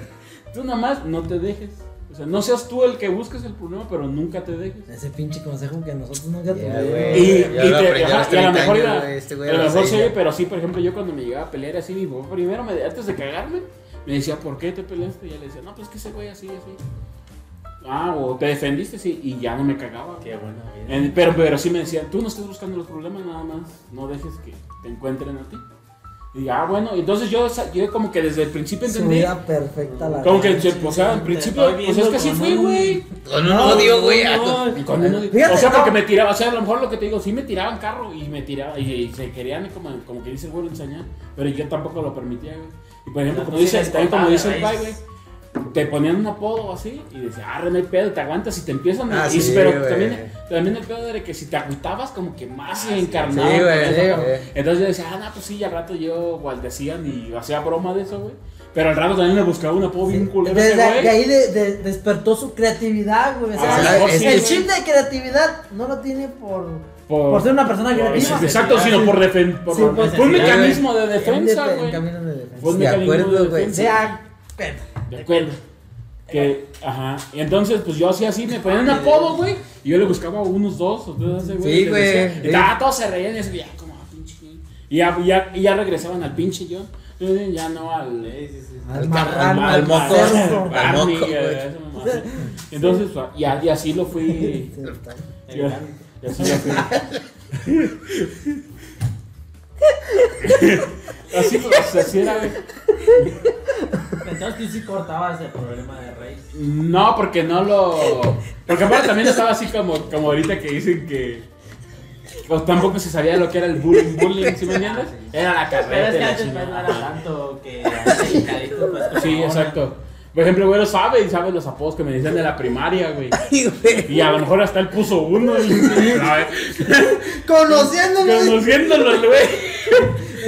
tú nada más no te dejes. O sea, no seas tú el que busques el problema, pero nunca te dejes. Ese pinche consejo que nosotros nunca Ya, tuvimos. Y, te- a ajá, los y a lo 30 mejor años, güey, este a lo mejor sí, ya. pero sí, por ejemplo, yo cuando me llegaba a pelear así, mi papá primero, me, antes de cagarme, me decía, ¿por qué te peleaste? Y yo le decía, no, pues que ese güey así, así. Ah, o te defendiste, sí, y ya no me cagaba. Qué buena vida. En- pero, pero sí me decían, tú no estés buscando los problemas, nada más, no dejes que te encuentren a ti. Y ah, bueno, entonces yo, como que desde el principio Su entendí, vida perfecta, la como que, verdad. o sea, al principio, pues es que así fui, un- güey. Con un odio, güey. con Fíjate, o sea, porque me tiraba, o sea, a lo mejor lo que te digo, sí me tiraban carro y me tiraban, y, y se querían como, como que dice el güey enseñar, pero yo tampoco lo permitía, güey. Y por ejemplo, como dice, como dice el güey, te ponían un apodo así y decía, ah, no hay pedo, te aguantas y te empiezan a... Ah, y- sí, pero también, también el pedo era que si te agüitabas como que más Sí, con eso, sí, ¿no? güey. Entonces yo decía, ah, no, pues sí, y al rato yo decían y hacía broma de eso, güey. Pero al rato también me buscaba un apodo bien culero ese Desde güey. de ahí de- de- despertó su creatividad, güey. O sea, Ah, el sí. chip de creatividad no lo tiene por, Por- por ser una persona por- creativa. Exacto, sino por defender. Sí, por fue un mecanismo de En defensa, de- en güey. de. Fue un De mecanismo acuerdo, de güey. defensa. De acuerdo. De acuerdo. Que, ajá. Y entonces, pues yo hacía así, me ponían un apodo, güey. Y yo le buscaba unos dos o tres güey. Sí, güey. Y Sí. ah, todos se reían y así, ya, como, ah, pinche. güey. Y ya, ya, y ya regresaban al pinche yo. Ya no al. Al Al al al moco. Al eh. Entonces, y, a- y así lo fui. y, y así lo fui. así, pues, así era, güey. Entonces tú sí cortabas el problema de Rey. No, porque no lo. Porque aparte también estaba así como, como ahorita que dicen que. Pues tampoco se sabía lo que era el bullying, bullying, ¿sí me entiendes? Era la Pero carrera. es que la antes no era tanto que pues, Sí, exacto. Por ejemplo, güey, lo sabe y sabe los apodos que me decían de la primaria, güey. Ay, güey. Y a lo mejor hasta él puso uno. Y, ¿sabes? Conociéndolo, Conociéndolo, güey.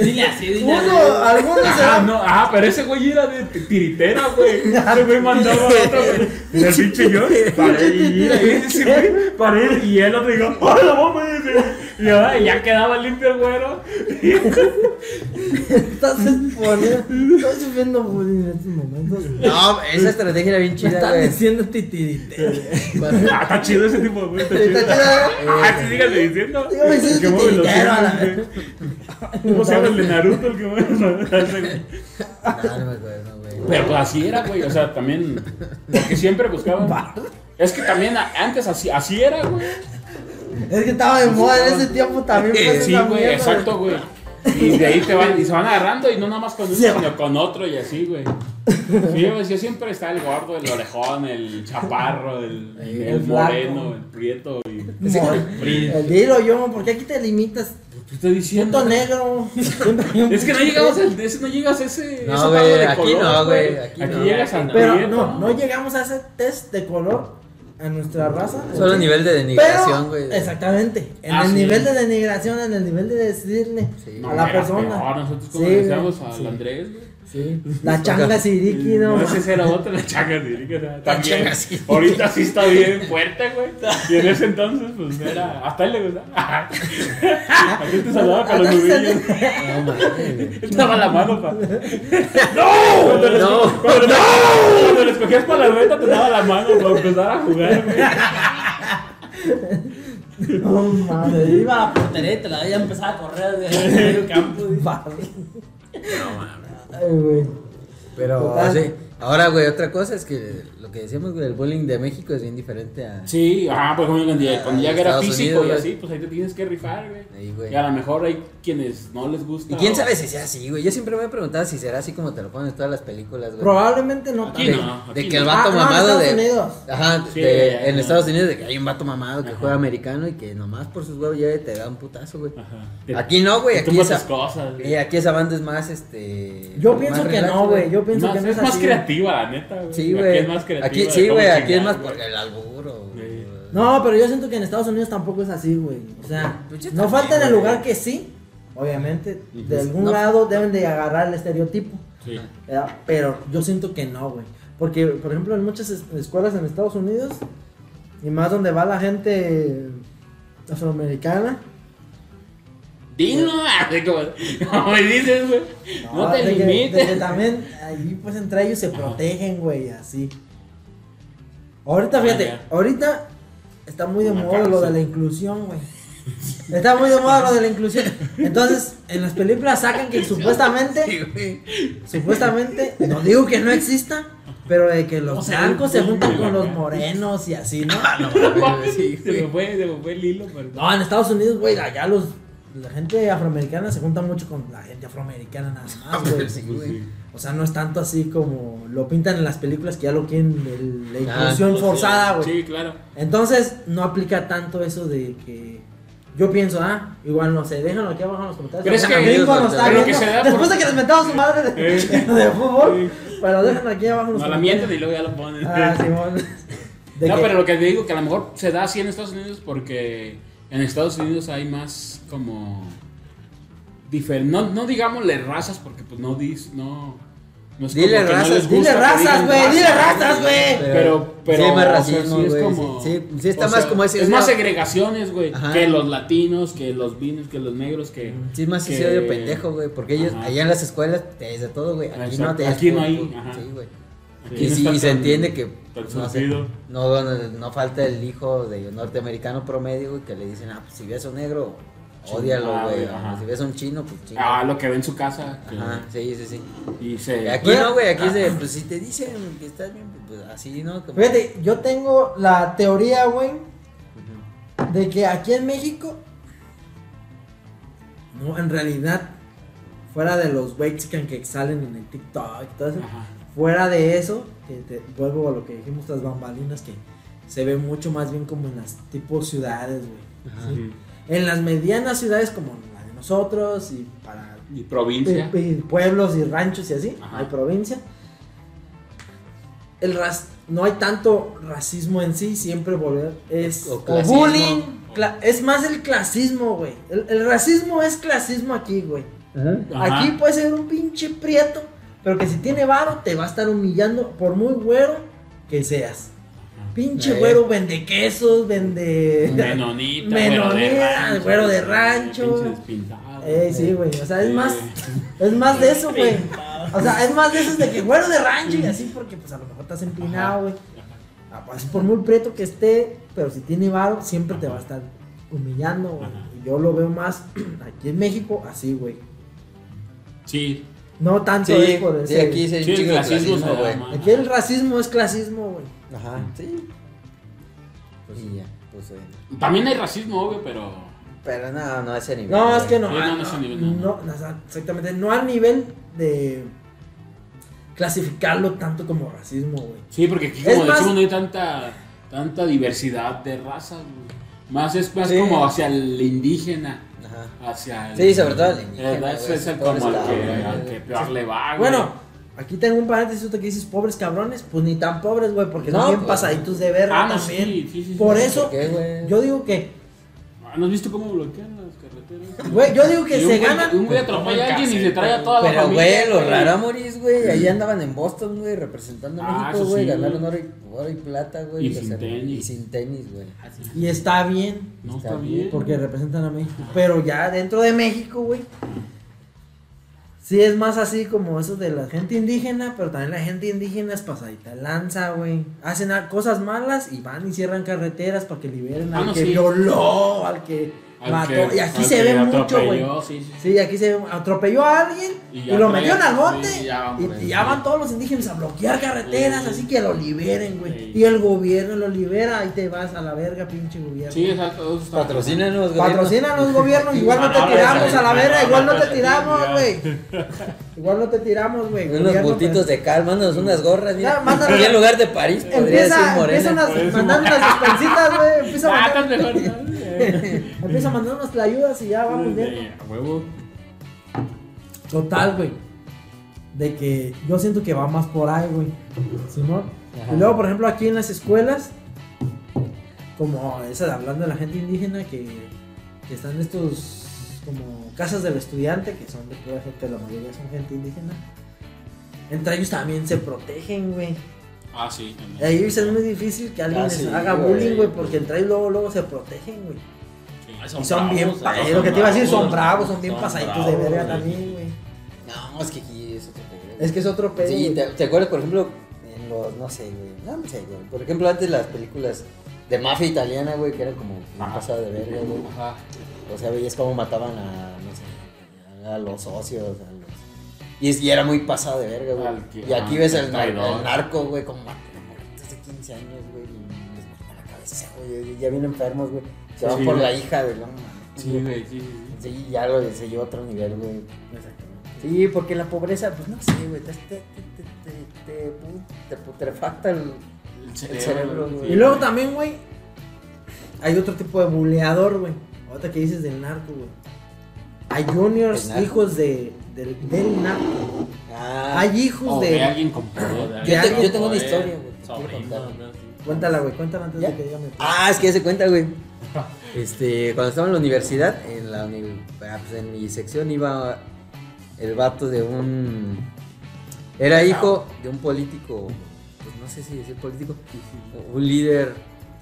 Dile así, dile uno, algunos se Ajá, no, ajá, pero ese güey era de tiritera, güey. Ese güey mandaba a otro, güey. Y el pinche yo, para él, y mira, y para él, y dijo, ¡ay, la bomba! Y ya, y ya quedaba limpio el güero. Estás exponiendo. Estoy sufriendo bullying en estos momentos. No, esa estrategia era bien Me chida, están güey. diciendo titirite. Ah, está chido ese tipo de güey, está chido. Ah, sí, síganme diciendo. Dígame si es El que mueve los titiritero. ¿Cómo se llama el de Naruto el que mueve? No, no me acuerdo, güey. Pero pues así era, güey. O sea, también. Porque siempre buscaban. Es que también antes así, así era, güey. Es que estaba de moda en ese tiempo también. Pues, Sí, esa güey, exacto, güey. Y de ahí te van, y se van agarrando y no nada más con uno, Sí. sino con otro y así, güey. Sí, güey, sí, siempre está el gordo, el orejón, el chaparro, el, El el moreno, el prieto y. Mo- El dilo yo, ¿por qué aquí te limitas? ¿Qué estoy diciendo? Punto negro. Es que no llegamos al, ese, no llegas a ese. No, güey, aquí color, no, güey, aquí Aquí no. llegas al Pero no llegamos a ese test de color a nuestra raza. Solo a nivel de denigración, güey. Exactamente. En Ah, el sí. nivel de denigración, en el nivel de decirle Sí. A la persona. peor, nosotros Sí, como le decíamos al sí. Andrés, güey. Sí. La changa siriki, no. No, ese era otro, la changa Siriki, o sea, también. changa Siriki. Ahorita sí está bien fuerte, güey. Y en ese entonces, pues era. Hasta él le gustaba. A ti te saludaba con los nudillos. No mames, daba la mano, pa. ¡No! Cuando le, No. cuando, escogías para la reta, te daba la mano para empezar a jugar, güey. No mames. Iba a portería y te la veía empezar a correr el medio campo. Ay, güey. Pero, Total. sí. Ahora, güey, otra cosa es que lo que decíamos, güey, el bullying de México es bien diferente a. Sí, ajá, por ejemplo, cuando ya, cuando ya era Estados físico Unidos, y así, pues ahí te tienes que rifar, güey. Ahí, güey. Y a lo mejor hay quienes no les gusta. Y quién o- sabe si sea así, güey. Yo siempre me he preguntado si será así como te lo ponen en todas las películas, güey. Probablemente no Aquí De, no, de que el no. vato Ah, no, en mamado Estados de. Unidos. Ajá, Sí, de- ya, en ya. Estados Unidos de que hay un vato mamado que Ajá. juega americano y que nomás por sus huevos llega y te da un putazo, güey. Ajá. Aquí no, güey. Aquí esa, cosas, güey. eh, aquí esa banda es más, este. Yo pienso que no, güey. Yo pienso que no es más así. Creativa, la neta, güey. Sí, Aquí güey. es más creativa. Aquí, sí, güey. Aquí es más güey. por el alburo. Sí. güey. No, pero yo siento que en Estados Unidos tampoco es así, güey. O sea, Pues no también, falta en el lugar que sí. Obviamente, de algún No. lado deben de agarrar el estereotipo. Sí. ¿verdad? Pero yo siento que no, güey. Porque, por ejemplo, en muchas es- escuelas en Estados Unidos, y más donde va la gente afroamericana, Dino, así como, me dices, güey. No, te de que- de limites. que también ahí pues entre ellos se protegen, güey, así. Ahorita, Ah, fíjate, ahorita está muy de moda lo de la inclusión, güey. Está muy de moda lo de la inclusión. Entonces, en las películas sacan que supuestamente, supuestamente, no digo que no exista, pero de que los O sea, blancos se juntan con los morenos y así, ¿no? Ah, no, güey, sí, se me fue, se me fue el hilo, pero. No, en Estados Unidos, güey, allá los la gente afroamericana se junta mucho con la gente afroamericana nada más, güey. Sí, Pues güey. sí. O sea, no es tanto así como lo pintan en las películas que ya lo quieren el- la Ah, inclusión sí. forzada, güey. Sí, claro. Entonces, no aplica tanto eso de que yo pienso, ah, igual no sé, déjenlo aquí abajo en los comentarios. Pero es que- Gringo nos está pero que viendo, se da Después por- de que les metamos su madre de, de fútbol, Sí. pero déjenlo aquí abajo en los No la comentarios. mienten y luego ya lo ponen. Ah, Simón. De no, que- pero lo que te digo que a lo mejor se da así en Estados Unidos porque en Estados Unidos hay más como difer no, no digámosle razas porque pues no dis no no es Dile como que no razas, les gusta dile razas, güey, dile razas, razas, güey. Pero, pero, sí más o sea, racismo, sí es como- sí, sí, sí está o más sea, como ese- Es más segregaciones, güey, que los latinos, que los vinos, que los negros, que... Sí, es más que- ese odio pendejo, güey. Porque ellos, Ajá. allá en las escuelas te dice todo, güey. Aquí no te aquí no hay, ajá. Sí, güey. Y sí, y se entiende que no, sé, no, no, no falta el hijo de norteamericano promedio, güey, que le dicen, ah, pues si ves a un negro, ódialo, Ah, güey. Si ves a un chino, pues chino. Ah, lo que ve en su casa. que- Ajá, sí, sí, sí. Y se... Aquí no, güey, aquí es de, pues si te dicen que estás bien, pues así, ¿no? Como- Fíjate, yo tengo la teoría, güey, de que aquí en México, no, en realidad, fuera de los Mexican que salen en el TikTok y todo eso, Ajá. Fuera de eso, que te vuelvo a lo que dijimos, las bambalinas, que se ve mucho más bien como en las tipos ciudades, güey. En las medianas ciudades como la de nosotros y para Y provincia. y- y pueblos y ranchos y así, Ajá. hay provincia. El ras no hay tanto racismo en sí, siempre volver es O bullying, cla- es más el clasismo, güey. El, el racismo es clasismo aquí, güey. Ajá. Aquí puede ser un pinche prieto, pero que si tiene varo te va a estar humillando por muy güero que seas. Pinche Eh. güero vende quesos, vende Menonita, güero de Menonita, rancho. güero de rancho. Ey, sí, güey. O sea, es más, es más de eso, güey. O sea, es más de eso de que güero de rancho y así porque pues a lo mejor estás empinado, güey. Ah, pues, Así por muy preto que esté, pero si tiene varo, siempre te va a estar humillando, güey. Y yo lo veo más aquí en México así, güey. Sí. No tanto Sí, es por sí, ese. aquí sí hay Sí, el clasismo güey. Aquí el racismo es clasismo, güey. Ajá, sí. Pues sí, ya, pues eh. También hay racismo, obvio, pero. Pero no, no a ese nivel. No, güey. es que no. Sí, no, no es nivel, no. exactamente. No al nivel de clasificarlo tanto como racismo, güey. Sí, porque aquí, Es como más- decimos, no hay tanta, tanta diversidad de razas, güey. Más es más Sí. como hacia el indígena. Ajá. Hacia el, Sí, sobre todo el güey, es el pobre como al estado, que, güey. al que peor le va, güey. Bueno, aquí tengo un paréntesis ahorita que dices pobres cabrones, pues ni tan pobres, güey, porque No, son bien pues, pasaditos de verga Ah, no, también. sí, sí, sí. Por sí. eso, ¿Por qué, güey? yo digo que ¿No has visto cómo bloquean las carreteras? Güey, yo digo que Y un se güey- ganan. Un güey atropella a alguien y se trae a toda la Pero, familia. güey, los rarámoris, güey, ahí andaban en Boston, güey, representando a Ah, México, güey, sí, ganaron oro y, oro y plata, güey. Y sin sea, tenis. Y sin tenis, güey. Y está bien. No Está está bien, bien. Porque representan a México. Pero ya dentro de México, güey. Sí es más así como eso de la gente indígena, pero también la gente indígena es pasadita lanza, güey. Hacen cosas malas y van y cierran carreteras para que liberen Ah, al no, que sí. violó, al que Mató. y aquí se ve mucho, güey. Sí, sí. Sí, aquí se ve, atropelló a alguien Y y, lo metieron al monte sí, ya van y, y ya van todos los indígenas a bloquear carreteras, Sí. así que lo liberen, güey. Sí. Y el gobierno lo libera, ahí te vas a la verga, pinche gobierno. Sí, exacto. Patrocínanos, güey. Patrocinan los gobiernos, igual no te Ah, tiramos a la verga, igual no te tiramos, güey. Igual no te tiramos, güey. Unos Gobierno, bultitos pues, de cal, mándanos unas gorras, mira. Mándanos- en lugar de París podría Empieza, decir empieza morena. unas, mandar unas despensitas, güey. Empieza a Ah, mandar, empieza a mandar unas ayudas y ya vamos bien. A huevo. Total, güey. De que yo siento que va más por ahí, güey. Simón. Ajá. Y luego, por ejemplo, aquí en las escuelas, como esa de hablando de la gente indígena, que, que están estos como casas del estudiante, que son de pura gente, la mayoría son gente indígena. Entre ellos también se protegen, güey. Ah, sí, también. Y ahí es muy difícil que alguien Ah, les sí, haga güey. bullying, güey, porque entre ellos luego, luego se protegen, güey. Sí. Y son bien, bravos, pa- eh, lo que te iba a decir, son bravos, son bien son pasaditos de verga güey. también, güey. No, es que aquí es otro pedo. Es que es otro pedo. Sí. ¿te, te acuerdas, por ejemplo, en los, no sé, güey, no sé, güey. Por ejemplo, antes las películas de mafia italiana, güey, que eran como un pasado de verga, güey. Ajá. O sea, veías cómo mataban a, no sé, a los socios, a. Y, es- y era muy pasado de verga, güey. Al que- Y aquí ajá, ves el el, nar- traidor. el narco, güey, como de 15 años, güey, y les cortan la cabeza, güey, ya vienen enfermos, güey. Se van Sí, por güey. la hija de mames, Sí, güey, sí, sí, sí. Ya lo se lleva a otro nivel, güey. Sí, porque la pobreza, pues no sé, güey, te, te, te, te, te, pu- te putrefacta el... El cerebro, cerebro, güey. sí. Y luego también, güey, hay otro tipo de buleador, güey. Ahorita que dices del narco, güey. Hay juniors, ¿El narco? hijos de, del, del narco. Ah, Hay hijos O de de... alguien con poder. yo, te- yo tengo una historia, güey. Cuéntala, güey, cuéntala antes ¿Ya? de que diga mi Ah, es que ya se cuenta, güey. Este, cuando estaba en la universidad, en la uni- ah, pues en mi sección iba el vato de un era hijo de un político, pues no sé si decir político, un líder.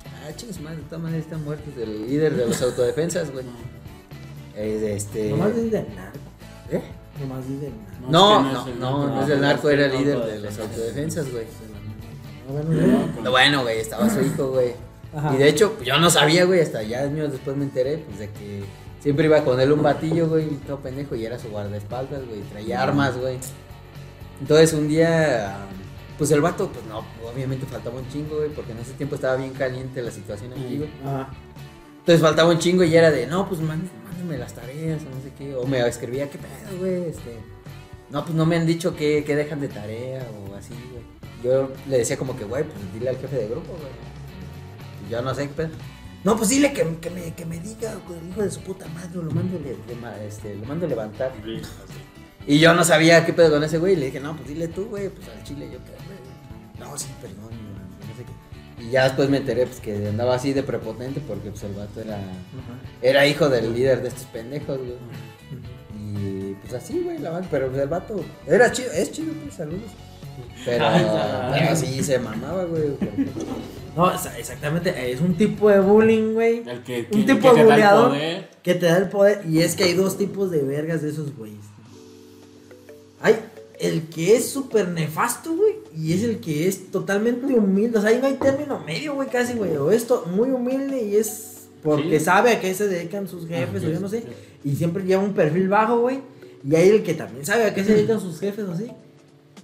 Ah, chicos, madre, de todas maneras están muertos, el líder de los autodefensas, güey. Es este Nomás dices del narco. ¿Eh? Nomás del. No, es no, es el no, no es narco. el narco, era el no, líder no, de no, no, autodefensas, güey. Bueno, güey. Estaba su hijo, güey. Ajá. Y de hecho, pues, yo no sabía, güey, hasta ya años después me enteré, pues, de que siempre iba con él un batillo, güey, y todo pendejo, y era su guardaespaldas, güey, traía armas, güey. Entonces, un día, pues, el vato, pues, no, obviamente faltaba un chingo, güey, porque en ese tiempo estaba bien caliente la situación aquí, güey. Ajá. Entonces, faltaba un chingo y era de, no, pues, mándame, mándame las tareas, o no sé qué, o me escribía, ¿qué pedo, güey? Este, no, pues, no me han dicho que, que dejan de tarea, o así, güey. Yo le decía como que, güey, pues, dile al jefe de grupo, güey. Y Yo no sé qué pedo. No, pues dile que, que me, que me diga, güey, el hijo de su puta madre, lo mando, le, este, lo mando a levantar. Y yo no sabía qué pedo con ese güey. Y le dije, no, pues dile tú, güey, pues al chile yo qué, güey. No, sí, perdón, Y ya después me enteré, pues que andaba así de prepotente porque, pues el vato era, era hijo del líder de estos pendejos, güey. Y pues así, güey, la van, pero pues, el vato era chido, es chido, pues, saludos. Pero, pero sí se mamaba, güey. porque- No, exa- exactamente, es un tipo de bullying, güey. El que, que, Un que tipo de buleador que te da el poder. Y es que hay dos tipos de vergas de esos güeyes. Hay el que es súper nefasto, güey. Y es el que es totalmente humilde. O sea, ahí no hay término medio, güey, casi, güey. O esto, muy humilde y es porque Sí. sabe a qué se dedican sus jefes, Ah, o yo no sé. Y siempre lleva un perfil bajo, güey. Y hay el que también sabe a qué se dedican sus jefes, o así.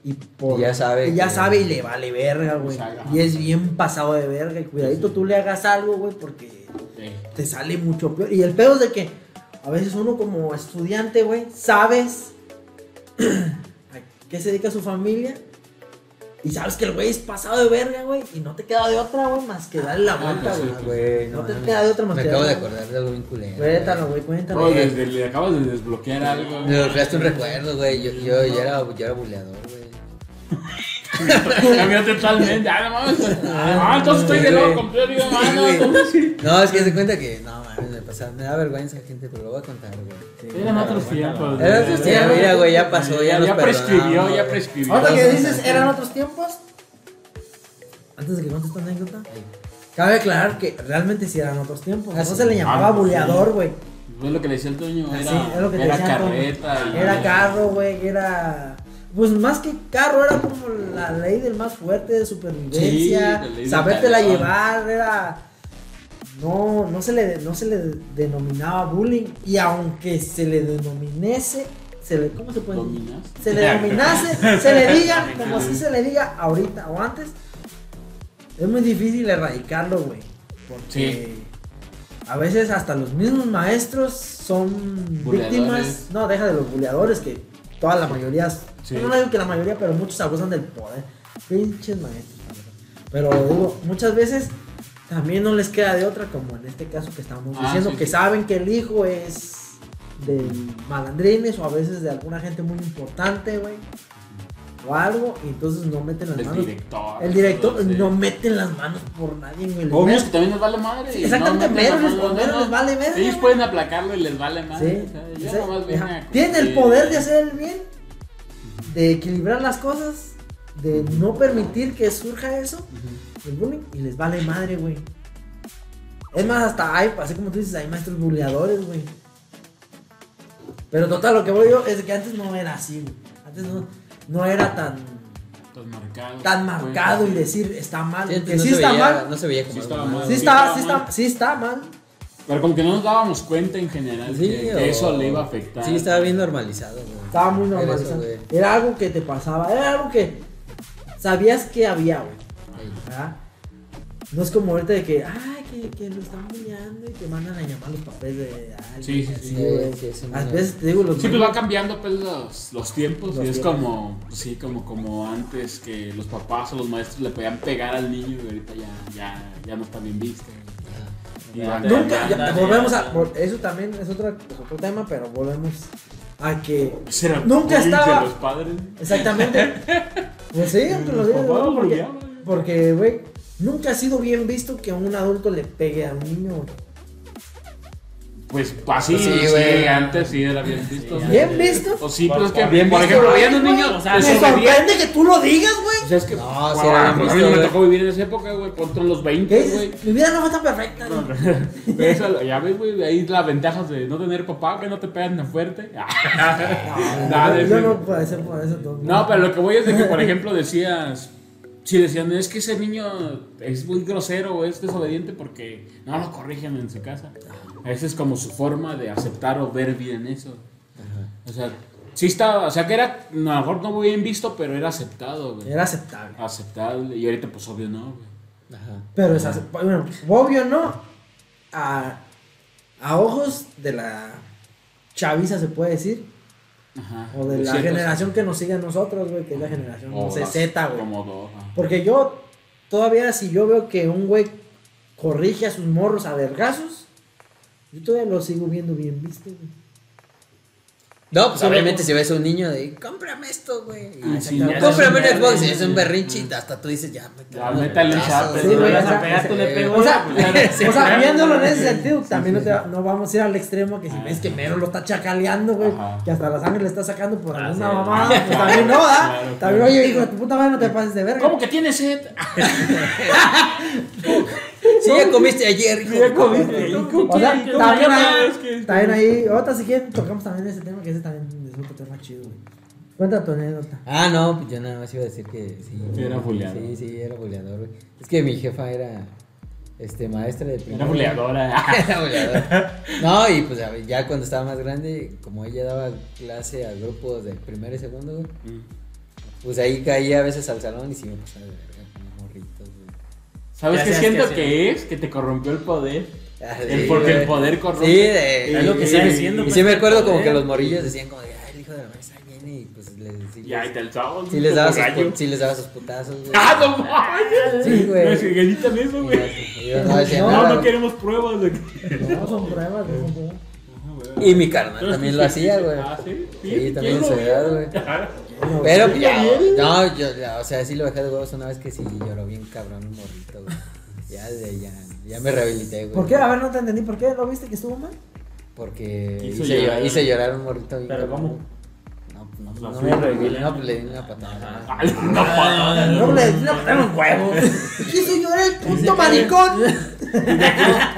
Y por- Y ya sabe y ya sabe y le vale verga, güey. Ajá. Y es bien pasado de verga. Y cuidadito tú le hagas algo, güey, porque Sí. te sale mucho peor. Y el pedo es de que a veces uno como estudiante, güey, sabes qué se dedica su familia. Y sabes que el güey es pasado de verga, güey. Y no te queda de otra, güey, más que darle la vuelta, pues sí, güey. No te queda de otra más Me que acabo de acordar de algo bien culero. Cuéntalo, güey, cuéntalo. No, desde, le acabas de desbloquear algo. Me creaste un recuerdo, güey. Yo, yo, yo era, yo era buleador, güey. Cambió totalmente. Ah, no mames. Ah, entonces estoy de nuevo completo. Ah, no. No, es que se cuenta que, no mames, me pasa, me da vergüenza, gente, pero lo voy a contar, güey. Eran otros tiempos. Eran otros tiempos, mira, güey, ya pasó, ya Ya, prescribió, ya prescribió. Ahorita que dices, eran otros tiempos. Antes de que cuentes tu anécdota, cabe aclarar que realmente sí eran otros tiempos. Ah, No se le llamaba Ah, pues, buleador, güey. Fue lo que le decía el. Así, Era, es lo que era decía carreta. y- Era carro, güey, era... Pues más que carro, era como la ley del más fuerte de Sí, supervivencia, del sabértela llevar, era... No, no se, le, no se le denominaba bullying y aunque se le denominase, se le, ¿cómo se puede decir? Dominas. Se le denominase, se le diga, como si se le diga ahorita o antes, es muy difícil erradicarlo, güey. Porque Sí. a veces hasta los mismos maestros son Buleadores. víctimas. No, deja de los buleadores, que toda la mayoría. Sí. No digo que la mayoría, pero muchos abusan del poder. Pinches maestros. Pero digo, muchas veces también no les queda de otra, como en este caso que estamos Ah, diciendo, sí, que sí. saben que el hijo es de malandrines o a veces de alguna gente muy importante, güey. O algo, y entonces no meten las El manos. director. El director todo, sí. no meten las manos por nadie, güey. Obvio que también les vale madre. Sí, exactamente, no pero les- les vale verga, Ellos pueden aplacarlo y les vale madre. Sí, o sea, nomás Tienen el poder de hacer el bien, de equilibrar las cosas, de no permitir que surja eso, el bullying, y les vale madre, güey. Es más, hasta hay, así como tú dices, hay maestros buleadores, güey. Pero total, lo que voy yo es que antes no era así, güey. Antes no, no era tan, Tan marcado. tan marcado y decir está mal. Sí, que no sí está veía- mal. No se veía como Sí estaba mal. Sí Sí está, estaba sí mal. está, sí está mal. Pero como que no nos dábamos cuenta en general Sí, que, o- que eso le iba a afectar. Sí, estaba bien normalizado, güey. Estaba muy Era eso, normalizado. Era algo que te pasaba, era algo que sabías que había, güey. No es como ahorita de que, ay, que, que lo están bulleando y que mandan a llamar los papés de alguien. Sí, sí, sí. güey. Sí, sí, A sí. veces te digo, los Sí, pues va cambiando pues, los, los tiempos Los y es tiempos. como, sí, como, como antes que los papás o los maestros le podían pegar al niño y ahorita ya, ya, ya no está bien visto. Nunca, ya, volvemos a. Eso también es otro, es otro tema, pero volvemos a que. El Nunca estaba- los padres. Exactamente. Pues sí, aunque lo digas, Papá ¿no? lo porque, bulleaba. porque, güey, nunca ha sido bien visto que un adulto le pegue a un niño, güey. Pues así, Sí, sí, güey. antes sí era bien visto. ¿Bien visto? O sí, pero es que, Bien por ejemplo, había un niño o sea, Me sorprende que tú lo digas, güey. O sea, es que, No, wow, sí era bien a mí no me tocó vivir en esa época, güey, ponte los 20, ¿Qué güey. Mi vida no fue tan perfecta. güey. Pero eso, ya ves, güey, ahí las ventajas de no tener papá, que no te pegan tan fuerte. No puedo ser por eso. todo. No, pero lo que voy es de que, por ejemplo, decías, si decían, es que ese niño es muy grosero o es desobediente porque no lo corrigen en su casa. Esa es como su forma de aceptar o ver bien eso. O sea, sí estaba, o sea que era, a lo mejor no muy bien visto, pero era aceptado, güey. Era aceptable. Aceptable. Y ahorita, pues, obvio, no, güey. Ajá. Pero es acep- bueno, obvio no. A, a ojos de la chaviza se puede decir. Ajá. O de la generación que nos sigue a nosotros, güey, que es la generación o no sé, las- Z, güey. Como dos. ajá. Porque yo, todavía, si yo veo que un güey corrige a sus morros a vergazos, yo todavía lo sigo viendo bien visto, güey. No, pues obviamente si ves a un niño de, cómprame esto, güey. Ah, sí, "No, ya cómprame un Xbox. Es un berrinche y hasta tú dices, ya, métale un chat, Sí, güey, vas o sea, a pegar, tú le sí. pego. O sea, ya, o sea, viéndolo en ese sentido, también no, te va- no vamos a ir al extremo que si ves que Mero lo está chacaleando, güey, que hasta la sangre le está sacando por Ah, alguna sí. mamada, pues también no. Claro, También, oye, hijo de tu puta madre, no te pases de verga. ¿Cómo que tienes sed? Sí, ya comiste ayer, hijo. Ya comiste. O sea, ¿Qué- qué- también ahí, también ahí, otra si quieren, tocamos también ese tema, que ese también es otro tema chido, güey. Cuenta tu anécdota. Ah, no, pues yo nada más iba a decir que sí. Sí, era buleador. Sí, sí, era buleador, güey. Es que mi jefa era este, maestra de Era primaria. buleadora. Era buleadora. No, y pues ya cuando estaba más grande, como ella daba clase a grupos de primero y segundo, güey, pues ahí caía a veces al salón y sí me pasaba de ¿Sabes qué siento qué que es? Que te corrompió el poder. Ah, El- sí, porque el poder corrompe. Sí, de, Es lo que sigue siendo, Y pues, sí me el acuerdo como que los morrillos decían como de, ay, el hijo de la maestra viene y pues les, sí, Ya, y te alzabas. sí les daba sus, sí les daba sus putazos, güey. ¡Ah, no mames! Sí, güey. No, gritan eso, güey. no No, no güey. queremos pruebas de que. No, son pruebas, no son pruebas. Y mi carnal también lo hacía, güey. Ah, sí. Sí, también en ¿Quién su lo edad, vio? güey. Pero ya, no, yo, ya, o sea, sí lo dejé de huevos una vez que sí lloró bien cabrón un morrito, güey. Ya, de, ya, ya me rehabilité, güey. ¿Por qué? A ver, no te entendí. ¿Por qué? ¿Lo viste que estuvo mal? Porque hice, llorar. hice llorar a un morrito bien ¿Pero cabrón. cómo? No, no, no me reviví, no, pues le di una patada. Ay, no, le le botaron un huevo. Quiso llorar el puto maricón.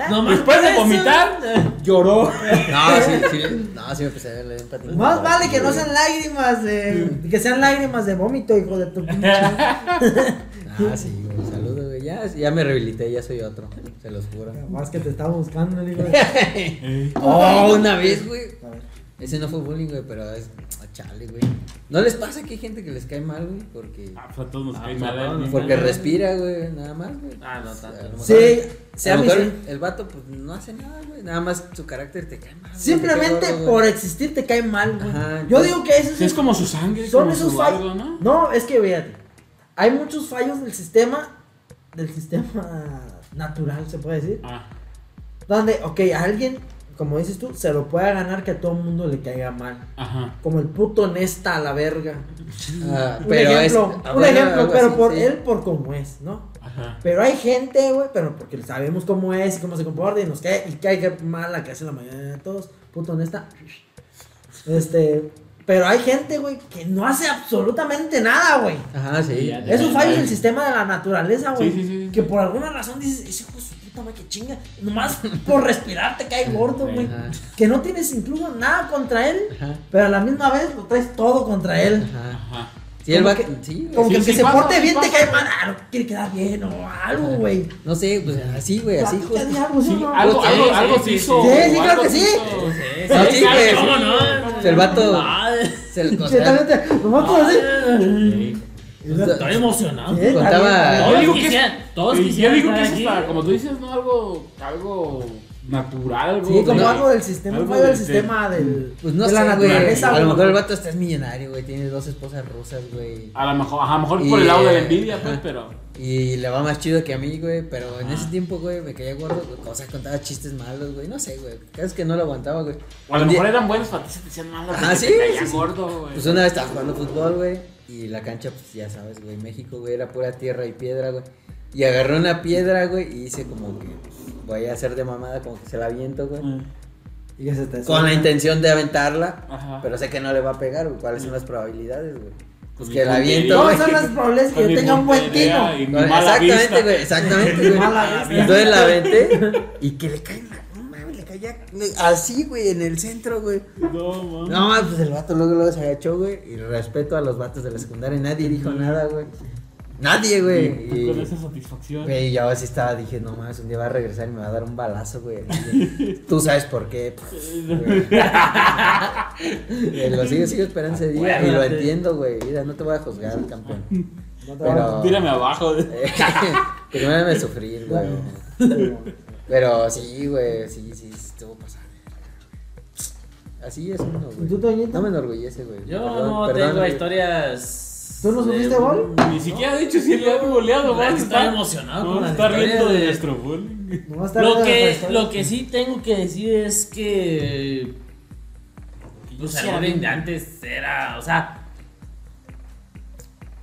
No Después de vomitar, lloró. No, sí, sí, no, sí me empecé a darle un patín. Más vale que no sean lágrimas de. Que sean lágrimas de vómito, hijo de tu pinche. Ah, sí, güey, saludos, güey. Ya, ya me rehabilité, ya soy otro, se los juro. Más que te estaba buscando, digo. Oh, una vez, güey. A ver. Ese no fue bullying, güey, pero es. ah, chale, güey. ¿No les pasa que hay gente que les cae mal, güey? Porque. Ah, pues a todos nos Ah, cae a mal. todos ¿eh? nos Porque respira, güey, nada más, güey. Ah, no tanto. Sí, sí, a a lo mí mejor sí. el vato, pues no hace nada, güey. Nada más su carácter te cae mal. Simplemente te cae gordo, por existir te cae mal, güey. Ajá, Yo digo que eso Sí, es como su sangre, son como esos su fallos. algo, ¿no? No, es que véate. Hay muchos fallos del sistema. Del sistema natural, se puede decir. Ah, Donde, ok, alguien, como dices tú, se lo puede ganar que a todo el mundo le caiga mal. ajá. Como el puto Nesta a la verga. Ah, Un pero ejemplo, ah, un bueno, ejemplo, pero así, por sí. él por cómo es, ¿no? Ajá. Pero hay gente, güey, pero porque sabemos cómo es y cómo se comporta y nos cae y cae mal la que hace la mayoría de todos, puto honesta. Este, pero hay gente, güey, que no hace absolutamente nada, güey. Ajá, sí. Ya, Es un fallo del sistema de la naturaleza, güey. Sí, sí, sí, sí. Que por alguna razón dices, ese hijo puta madre, que chinga. Nomás por respirar te cae gordo, güey. Que no tienes incluso nada contra él, Ajá. pero a la misma vez lo traes todo contra él. Ajá. Ajá. Sí, el Como vato. que- Sí. Como Sí, que el que sí se pasa, porte sí bien te pasa. cae mal, ah, no quiere quedar bien o algo, güey. No sé, pues así, güey, así. Platícame algo, ¿sí Sí, no? algo, Sí, algo, sí, algo sí, se sí. hizo. Sí, sí, algo claro que sí. No, sí, güey. ¿Cómo no? El vato. Se le Sí, Estoy emocionado. Sí, Contaba- digo Todos que es- todos quisieran Yo digo que es hasta, como tú dices, ¿no? Algo, algo natural, algo. Sí, como algo del sistema, algo del de- sistema del, Pues no de sé, la güey. naturaleza. A lo güey. mejor el vato está es millonario, güey. Tiene dos esposas rusas, güey. A lo mejor, ajá, a lo mejor Y, por el lado de la eh, envidia, pues, ajá. pero. Y le va más chido que a mí, güey. Pero en Ajá. ese tiempo, güey, me caía gordo. güey, O sea, contaba chistes malos, güey. No sé, güey. Cada vez que no lo aguantaba, güey. O a lo mejor eran buenos para ti, se te decían malos. Ah, sí, te caía sí, sí. gordo, güey. Pues una vez estaba jugando fútbol, güey. Y la cancha, pues ya sabes, güey. México, güey, era pura tierra y piedra, güey. Y agarré una piedra, güey. Y hice como que. pues, voy a hacer de mamada, como que se la aviento, güey. Mm. Y se te Con la intención de aventarla. Ajá. Pero sé que no le va a pegar, güey. ¿Cuáles son las probabilidades, güey? Pues Mi que la aviento, ¿Cómo güey. son las probabilidades que yo tenga un buen mala exactamente, vista. güey, exactamente, güey. Entonces la aventé y que le cae caía así, güey, en el centro, güey. No, mames. No pues el vato luego, luego se agachó, güey, y respeto a los vatos de la secundaria, nadie dijo nada, güey. Nadie, güey. Y tú con Y, esa satisfacción. güey, yo así estaba, dije, no mames, un día va a regresar y me va a dar un balazo, güey. Tú sabes por qué. güey. Y lo sigo, sigo esperando ese día y lo entiendo, güey. Mira, no te voy a juzgar, campeón. No te Pero... Tírame abajo. Primero me sufrir, güey. Pero sí, güey, sí, sí, estuvo pasando. Así es uno, ¿Y güey. tú, Toñito? No me enorgullece, güey. Yo Perdón, no perdón, tengo güey. historias. ¿Tú no de- sufriste gol? Ni siquiera he dicho si le han goleado, Es vamos que a estoy estar emocionado estar historias riendo de de- nuestro bullying. No va a estar Lo que, lo que sí tengo que decir es que. Pues Sí, el bullying de antes era. O sea.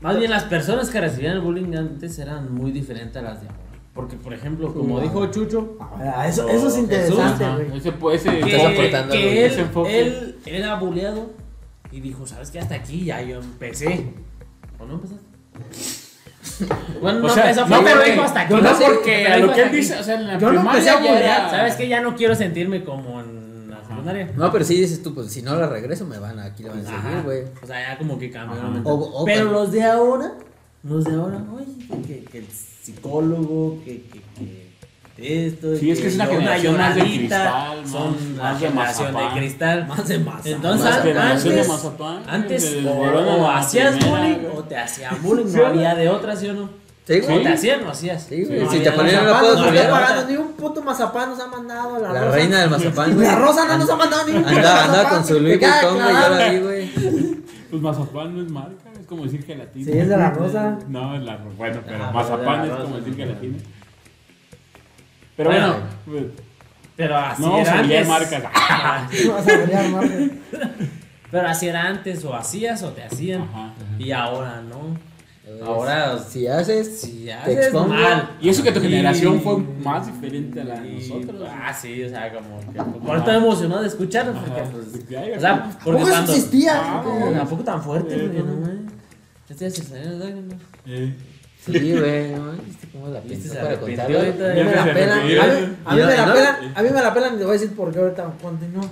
Más bien las personas que recibían el bullying de antes eran muy diferentes a las de ahora. Porque, por ejemplo, como dijo Chucho, Ah, Eso, eso es interesante, güey. Ese, ese, que, Estás aportando algo, que ese él, enfoque. él era bulleado y dijo, ¿sabes qué? Hasta aquí ya yo empecé. ¿O no empezaste? Bueno, O no sea, empezó, no pero porque- dijo hasta aquí. no ¿no? porque lo que él dice, aquí. o sea, en la Yo no primaria empecé a era- ¿Sabes qué? Ya no quiero sentirme como en la secundaria. No, pero sí dices tú, pues si no la regreso, me van a, aquí le van a Ajá. seguir, güey. O sea, ya como que cambió. La Pero los de ahora, los de ahora, oye, que, psicólogo, que, que, que esto. Sí, es que es una generación más de cristal, más- Son la más de generación de mazapán. cristal. Más de masa. Entonces, Más generación de antes, mazapán, antes se o, hacías bullying o te hacían bullying, ¿Sí, no no? había de otra, ¿sí o no? Sí, O güey. te hacían o hacías. Sí, güey. No si había te de ponían una no está juliar. pagando, ni un puto mazapán nos ha mandado la, La rosa. reina del mazapán, güey. La rosa no nos ha mandado ni un puto Andaba, andaba mazapán, con su que Louis Vuitton, güey, yo la vi, güey. Pues mazapán no es marca, como decir gelatina. Sí, es de la rosa. No, es la rosa. Bueno, pero Ah, mazapán es como decir gelatina. Pero Bueno. bueno, pues, Pero así No, era antes. marcas. No Marcos. Pero así era antes, o hacías o te hacían. Ajá. Y ahora no. Ahora, si haces, si te haces mal. Y eso que tu generación fue más diferente a la de nosotros. Ah, sí, o sea, como que. Por estoy emocionado de escucharlo, porque pues. O sea, porque ¿Cómo eso cuando. existía? Ah, Eh, Tampoco tan fuerte, Eh, porque no. Este años, ¿no? Eh. Sí, güey, ¿no? ¿Viste cómo la pensó se para contarlo? ahorita. A mí me la se pela. arrepintió. A mí, me la pelan, a mí me la pelan y te voy a decir por qué ahorita continúo.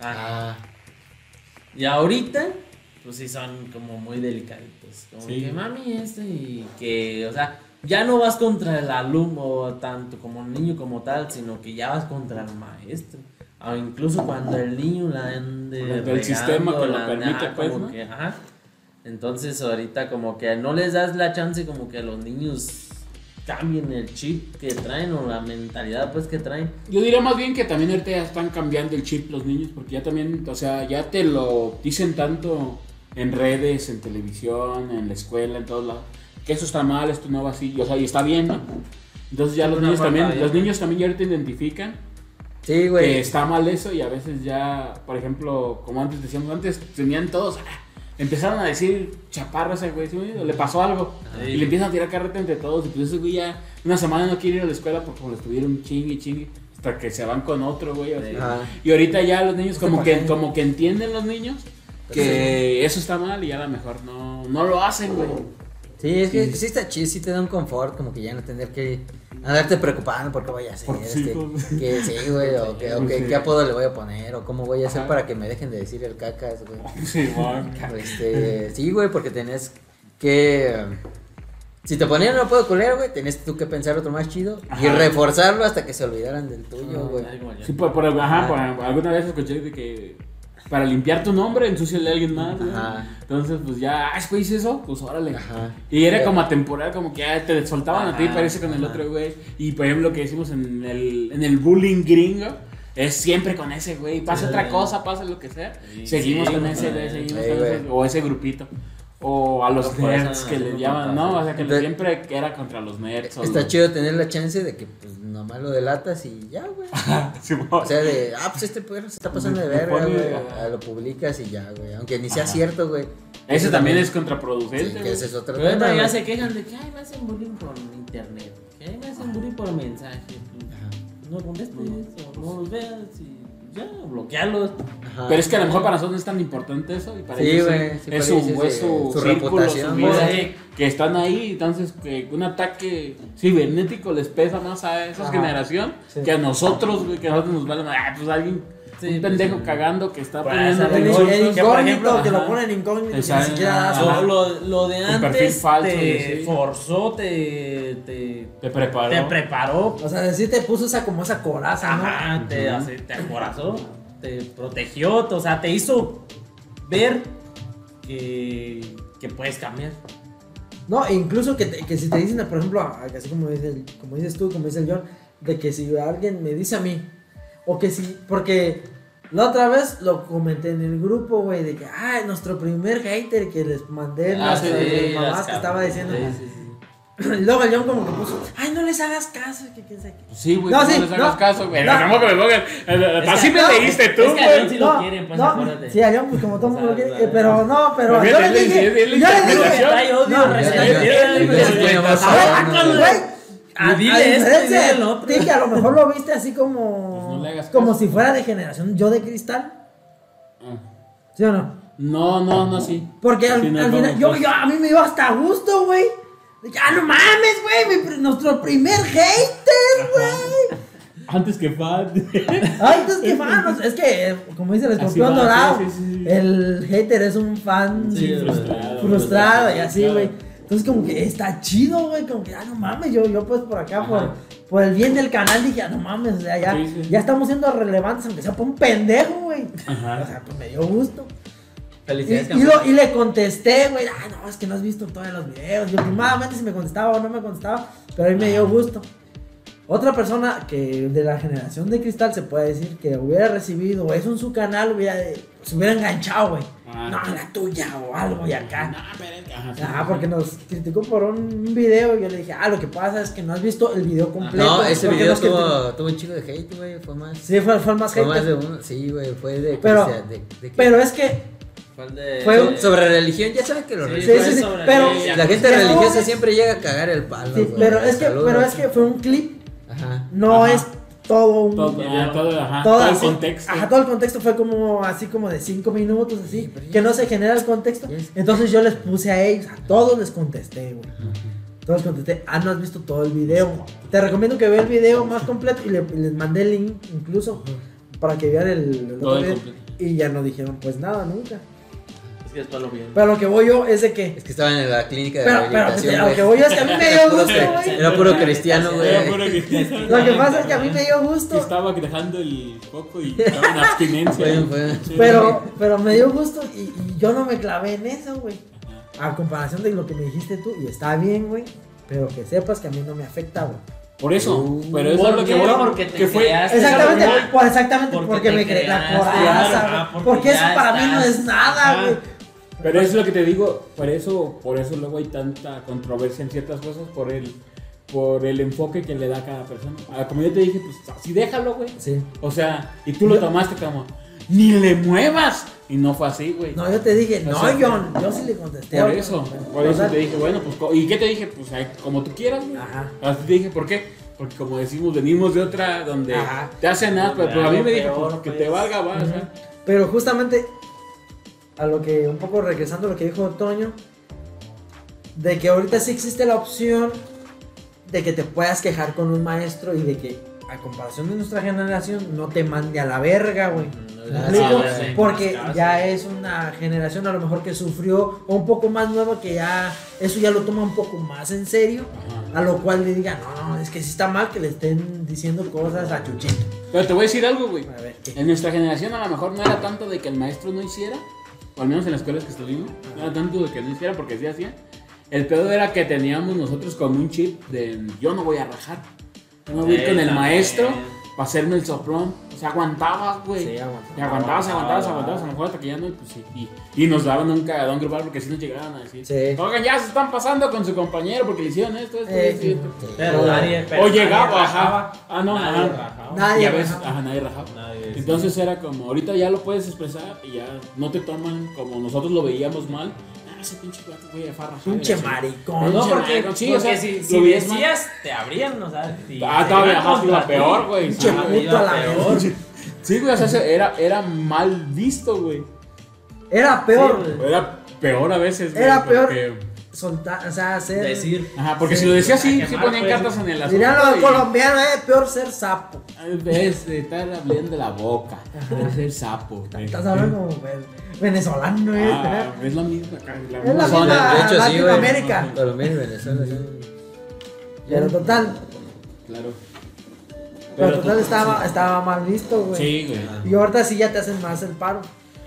Ah. Ah, Y ahorita, pues sí son como muy delicaditos. Como Sí. que mami, esto y que, o sea, ya no vas contra el alumno tanto como el niño como tal, sino que ya vas contra el maestro. O incluso cuando el niño la ande Del regando, sistema que lo permite, ajá, pues, como ¿no? que, ajá. Entonces ahorita como que no les das la chance como que los niños cambien el chip que traen o la mentalidad pues que traen. Yo diría más bien que también ahorita ya están cambiando el chip los niños, porque ya también, o sea, ya te lo dicen tanto en redes, en televisión, en la escuela, en todos lados, que eso está mal, esto no va así, o sea, y está bien, ¿no? Entonces ya Sí, los niños también, los niños también ya ahorita identifican sí, que güey. está mal eso y a veces ya, por ejemplo, como antes decíamos, antes tenían todos, ah, empezaron a decir chaparro a ese güey, le pasó algo y le empiezan a tirar carreta entre todos y pues ese güey ya una semana no quiere ir a la escuela porque como le estuvieron chingue y chingue hasta que se van con otro güey. así. Y ahorita ya los niños como que, como que entienden los niños que eso está mal y ya a lo mejor no, no lo hacen, güey. Sí, es que sí está chido, sí te da un confort, como que ya no tener que andarte preocupando por qué voy a hacer, este, que sí, güey, o, que, o que- Sí. qué apodo le voy a poner, o cómo voy a hacer Ajá. para que me dejen de decir el cacas, güey. Sí, man. Este, sí, güey, porque tenés que... Si te ponían no puedo culero, güey, tenés tú que pensar otro más chido y reforzarlo hasta que se olvidaran del tuyo, güey. Como ya. Sí, por, por- ajá, por- alguna vez escuché de que para limpiar tu nombre ensuciale a alguien más. Ajá. Entonces, pues ya, ah, güey, hice eso, pues órale. Ajá. Y era como atemporal, como que ah, te soltaban a ti, parece con el otro güey. Y por ejemplo, lo que decimos en el, en el bullying gringo. Es siempre con ese güey. Pasa Sí. otra cosa, pasa lo que sea. Sí, seguimos sí, con ese, güey, seguimos con ese. O ese grupito. O a los No, nerds eso que no, le no llaman. ¿no? O sea, que Entonces- siempre era contra los nerds. o Está los- chido tener la chance de que, pues, nomás lo delatas y ya, güey. O sea, de, ah, pues este perro se está pasando de verga, güey. Ah, Lo publicas y ya, güey. Aunque ni sea Ajá. cierto, güey. Ese también es Sí, contraproducente. que güey. ese es otro Pero tema, ya se quejan de que ay, me hacen bullying por internet, que ay, me hacen bullying por mensaje. No contestes o no los veas y ya, bloquealos. Ajá. Pero es que a lo mejor para nosotros no es tan importante eso y para Sí, ellos es- sí, es, es es, su, su círculo, reputación, su vida, que están ahí, entonces que un ataque cibernético les pesa más a esa Ajá. generación Sí. que a nosotros, güey, que a nosotros nos vale, ah, pues alguien, Sí, un pues, pendejo sí. cagando que está Pues, poniendo El, que, incógnito, ejemplo, que lo ponen incógnito, que ni siquiera. Lo, lo, lo de antes falso, te sí. forzó, te, te, te preparó. te preparó, O sea, sí te puso esa como esa coraza, ¿no? ajá, te, hace- te acorazó, te protegió, o sea, te hizo ver que, que puedes cambiar. No, e incluso que, que si te dicen, por ejemplo, así como, dice el- como dices tú, como dice el John, de que si alguien me dice a mí, o que si, porque la otra vez lo comenté en el grupo, güey, de que, ah, nuestro primer hater que les mandé Ah, las, sí, las Sí, mamás las que estaba diciendo. Sí, sí, sí. Y luego el John como que puso, ay, no les hagas caso, que quién sabe qué. Sí, güey, No, no, sí, les hagas no. caso, güey. No. Tampoco me pongan- eh, Es Así que- me no, leíste tú, es que a güey. sí lo quieren, pues, acuérdate. sí, a John, pues como todo el mundo lo sea, quiere, eh, pero no, pero yo le dije, yo le dije, No, yo- güey. yo- A dile y diferencia dile de el otro. ti, que a lo mejor lo viste así como. Pues no le hagas como caso. si fuera de generación yo de cristal. Ah. ¿Sí o no? No, no, no, sí. Porque al, Sí, final, yo, yo- a mí me dio hasta gusto, güey. Que, Ah, no mames, güey. Nuestro primer hater, güey. Antes que fan. Ay, entonces qué fan. Es que, como dice el escorpión dorado, sí, sí, sí. el hater es un fan Sí, frustrado, frustrado y así, güey. Entonces, como que está chido, güey. Como que, ah, no mames, yo, yo pues por acá, por, por el bien del canal, dije, ah, no mames, o sea, ya, Sí, sí. ya estamos siendo relevantes, aunque sea por un pendejo, güey. Ajá. O sea, pues me dio gusto. Y, Felicidades, y lo- campeón. y le contesté, güey, ah, no, es que no has visto todos los videos. Y últimamente si me contestaba o no me contestaba, pero a mí me dio gusto. Otra persona que de la generación de cristal se puede decir que hubiera recibido eso en su canal, hubiera, se hubiera enganchado, güey. Ah. no, la tuya o algo y acá. No, pero es que- ajá, sí, Ah, porque nos criticó por un video y yo le dije, ah, lo que pasa es que no has visto el video completo. No, ese video tuvo, tuvo un chico de hate, güey. Fue más. Sí, fue, fue el más Fue más de hate. uno. Sí, güey. Fue de. Pero- cristian- de, de- Pero es que, Fue el de- Fue un- sobre religión, ya saben que los Sí, sí, sí, pero-. La gente religiosa siempre llega a cagar el palo. sí, güey. pero es que, pero es que fue un clip, Ajá. no Ajá. es todo un... Todo, todo, ajá, todo todo el así- contexto. Ajá, todo el contexto fue como así como de 5 minutos, así, que no se genera el contexto. Entonces yo les puse a ellos, a todos les contesté, güey. Todos les contesté, ah, no has visto todo el video. Te recomiendo que veas el video más completo y, le- y les mandé el link incluso para que vean el, el otro el video. completo. Y ya no dijeron pues nada nunca. Es después lo vi. Pero lo que voy yo es de que... Es que estaban en la clínica de Pero, pero rehabilitación. a lo que voy yo es que a mí me dio Era puro gusto, güey. Era puro cristiano, Era güey. puro que- Lo que pasa es que a mí me dio que gusto. estaba dejando el foco y estaba en abstinencia. Sí. Pero, pero me dio gusto y, y yo no me clavé en eso, güey. A comparación de lo que me dijiste tú, y está bien, güey. Pero que sepas que a mí no me afecta, güey. Por eso, pero eso ¿Por es lo que voy Porque te que fue. Exactamente, exactamente porque porque, me creé la creaste, coraza, ah, porque Porque eso para mí no es nada, güey. Pero eso es lo que te digo, por eso, por eso luego hay tanta controversia en ciertas cosas por el, por el enfoque que le da a cada persona. Ah, como yo te dije, pues así déjalo, güey. Sí. O sea, y tú lo tomaste como, ni le muevas. Y no fue así, güey. No, yo te dije, O no, sea, John. Yo sí le contesté. Por eso, Bueno, por eso te dije, bueno, pues, ¿y qué te dije? Pues como tú quieras, güey. Ajá. Así te dije, ¿por qué? Porque como decimos, venimos de otra donde Ajá. te hacen nada, pero, pero a mí me dijo, Peor, pues, que pues. te valga, va, o sea. Pero justamente a lo que, un poco regresando a lo que dijo Toño, de que ahorita sí existe la opción de que te puedas quejar con un maestro y de que, a comparación de nuestra generación, no te mande a la verga, güey. ¿Me Ah, explico? sí, sí. Porque ya es una generación a lo mejor que sufrió o un poco más nueva que ya eso ya lo toma un poco más en serio. A lo cual le digan, no, no, es que sí está mal que le estén diciendo cosas a Chuchito. Pero te voy a decir algo, güey. En nuestra generación a lo mejor no era tanto de que el maestro no hiciera, o al menos en las escuelas que estuvimos, no era tanto de que no hiciera porque sí hacía. El pedo era que teníamos nosotros como un chip de yo no voy a rajar. Yo me voy a ir con el maestro para hacerme el soplón. O sea, aguantabas, güey. Sí, aguantaba. Y aguantabas, aguantabas, aguantabas, a lo mejor hasta que ya no, y pues sí. Y, y nos daban un cagadón grupal porque sí nos llegaban a decir, Sí. oigan, ya se están pasando con su compañero porque le hicieron esto, esto, Eh, esto, y esto". Pero nadie. pero o nadie llegaba, rajaba. ajá. Ah, no, Nadie ajá. rajaba. Nadie Y a veces, rajaba. ajá, nadie rajaba. Nadie- Entonces era como, ahorita ya lo puedes expresar y ya no te toman como nosotros lo veíamos mal. Ese pinche vato, güey, a farra. Pinche maricón. No, Pinche porque. Sí, porque o sea, si, si decías, te abrían, o sea. Ah, todavía, contra iba peor, güey. Pinche Ajá, puto iba a la peor. Sí, güey, o sea, se- era, era mal visto, güey. Era peor Sí, Era peor a veces, güey. Era peor. porque- soltar, o sea, hacer. Decir. Ajá, porque Sí, si lo decía así, sí ponían pues. cartas en el asunto. Dirían los y- colombianos, eh, peor ser sapo. Es estar hablando de la boca. Es el sapo. Estás hablando como ven- venezolano, eh. Ah, es lo mismo acá. La Es la misma misma- zona. De hecho, sí, güey. Latinoamérica. Colombia y Venezuela. sí. Pero total, Claro. pero total estaba, estaba mal visto, güey. Sí, güey. Y ahorita sí ya te hacen más el paro.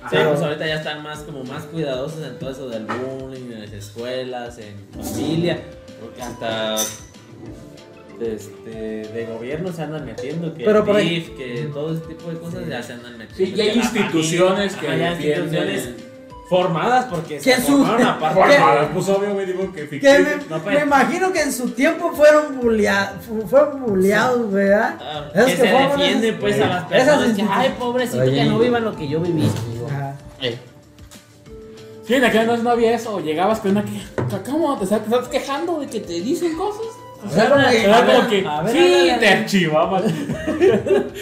Sí, pues ahorita ya están más como más cuidadosos en todo eso del bullying, en las escuelas, en familia, porque hasta este, de gobierno se andan metiendo, que Pero el por ahí- DIF, que todo ese tipo de cosas ya se andan metiendo. Sí, y hay que la instituciones familia, que ajá, ya instituciones defienden- formadas porque ¿Quién se formaron aparte. ¿Qué? Formadas, pues obvio, güey, digo que Que ficticio. me, no, pues. me imagino que en su tiempo fueron bulleados, fueron bulleados, ¿verdad? Ah, Esos que se forman defiende esas- pues a las esas personas que, instituciones. ay, pobrecito, Oye, que no vivan lo que yo viví. Eh. Sí, en aquel entonces no había eso. Llegabas con una que. ¿Cómo? ¿Te estás, te estás quejando de que te dicen cosas? O sea, Era como que- era a ver, como que. a ver, sí, a ver, a te archivaban.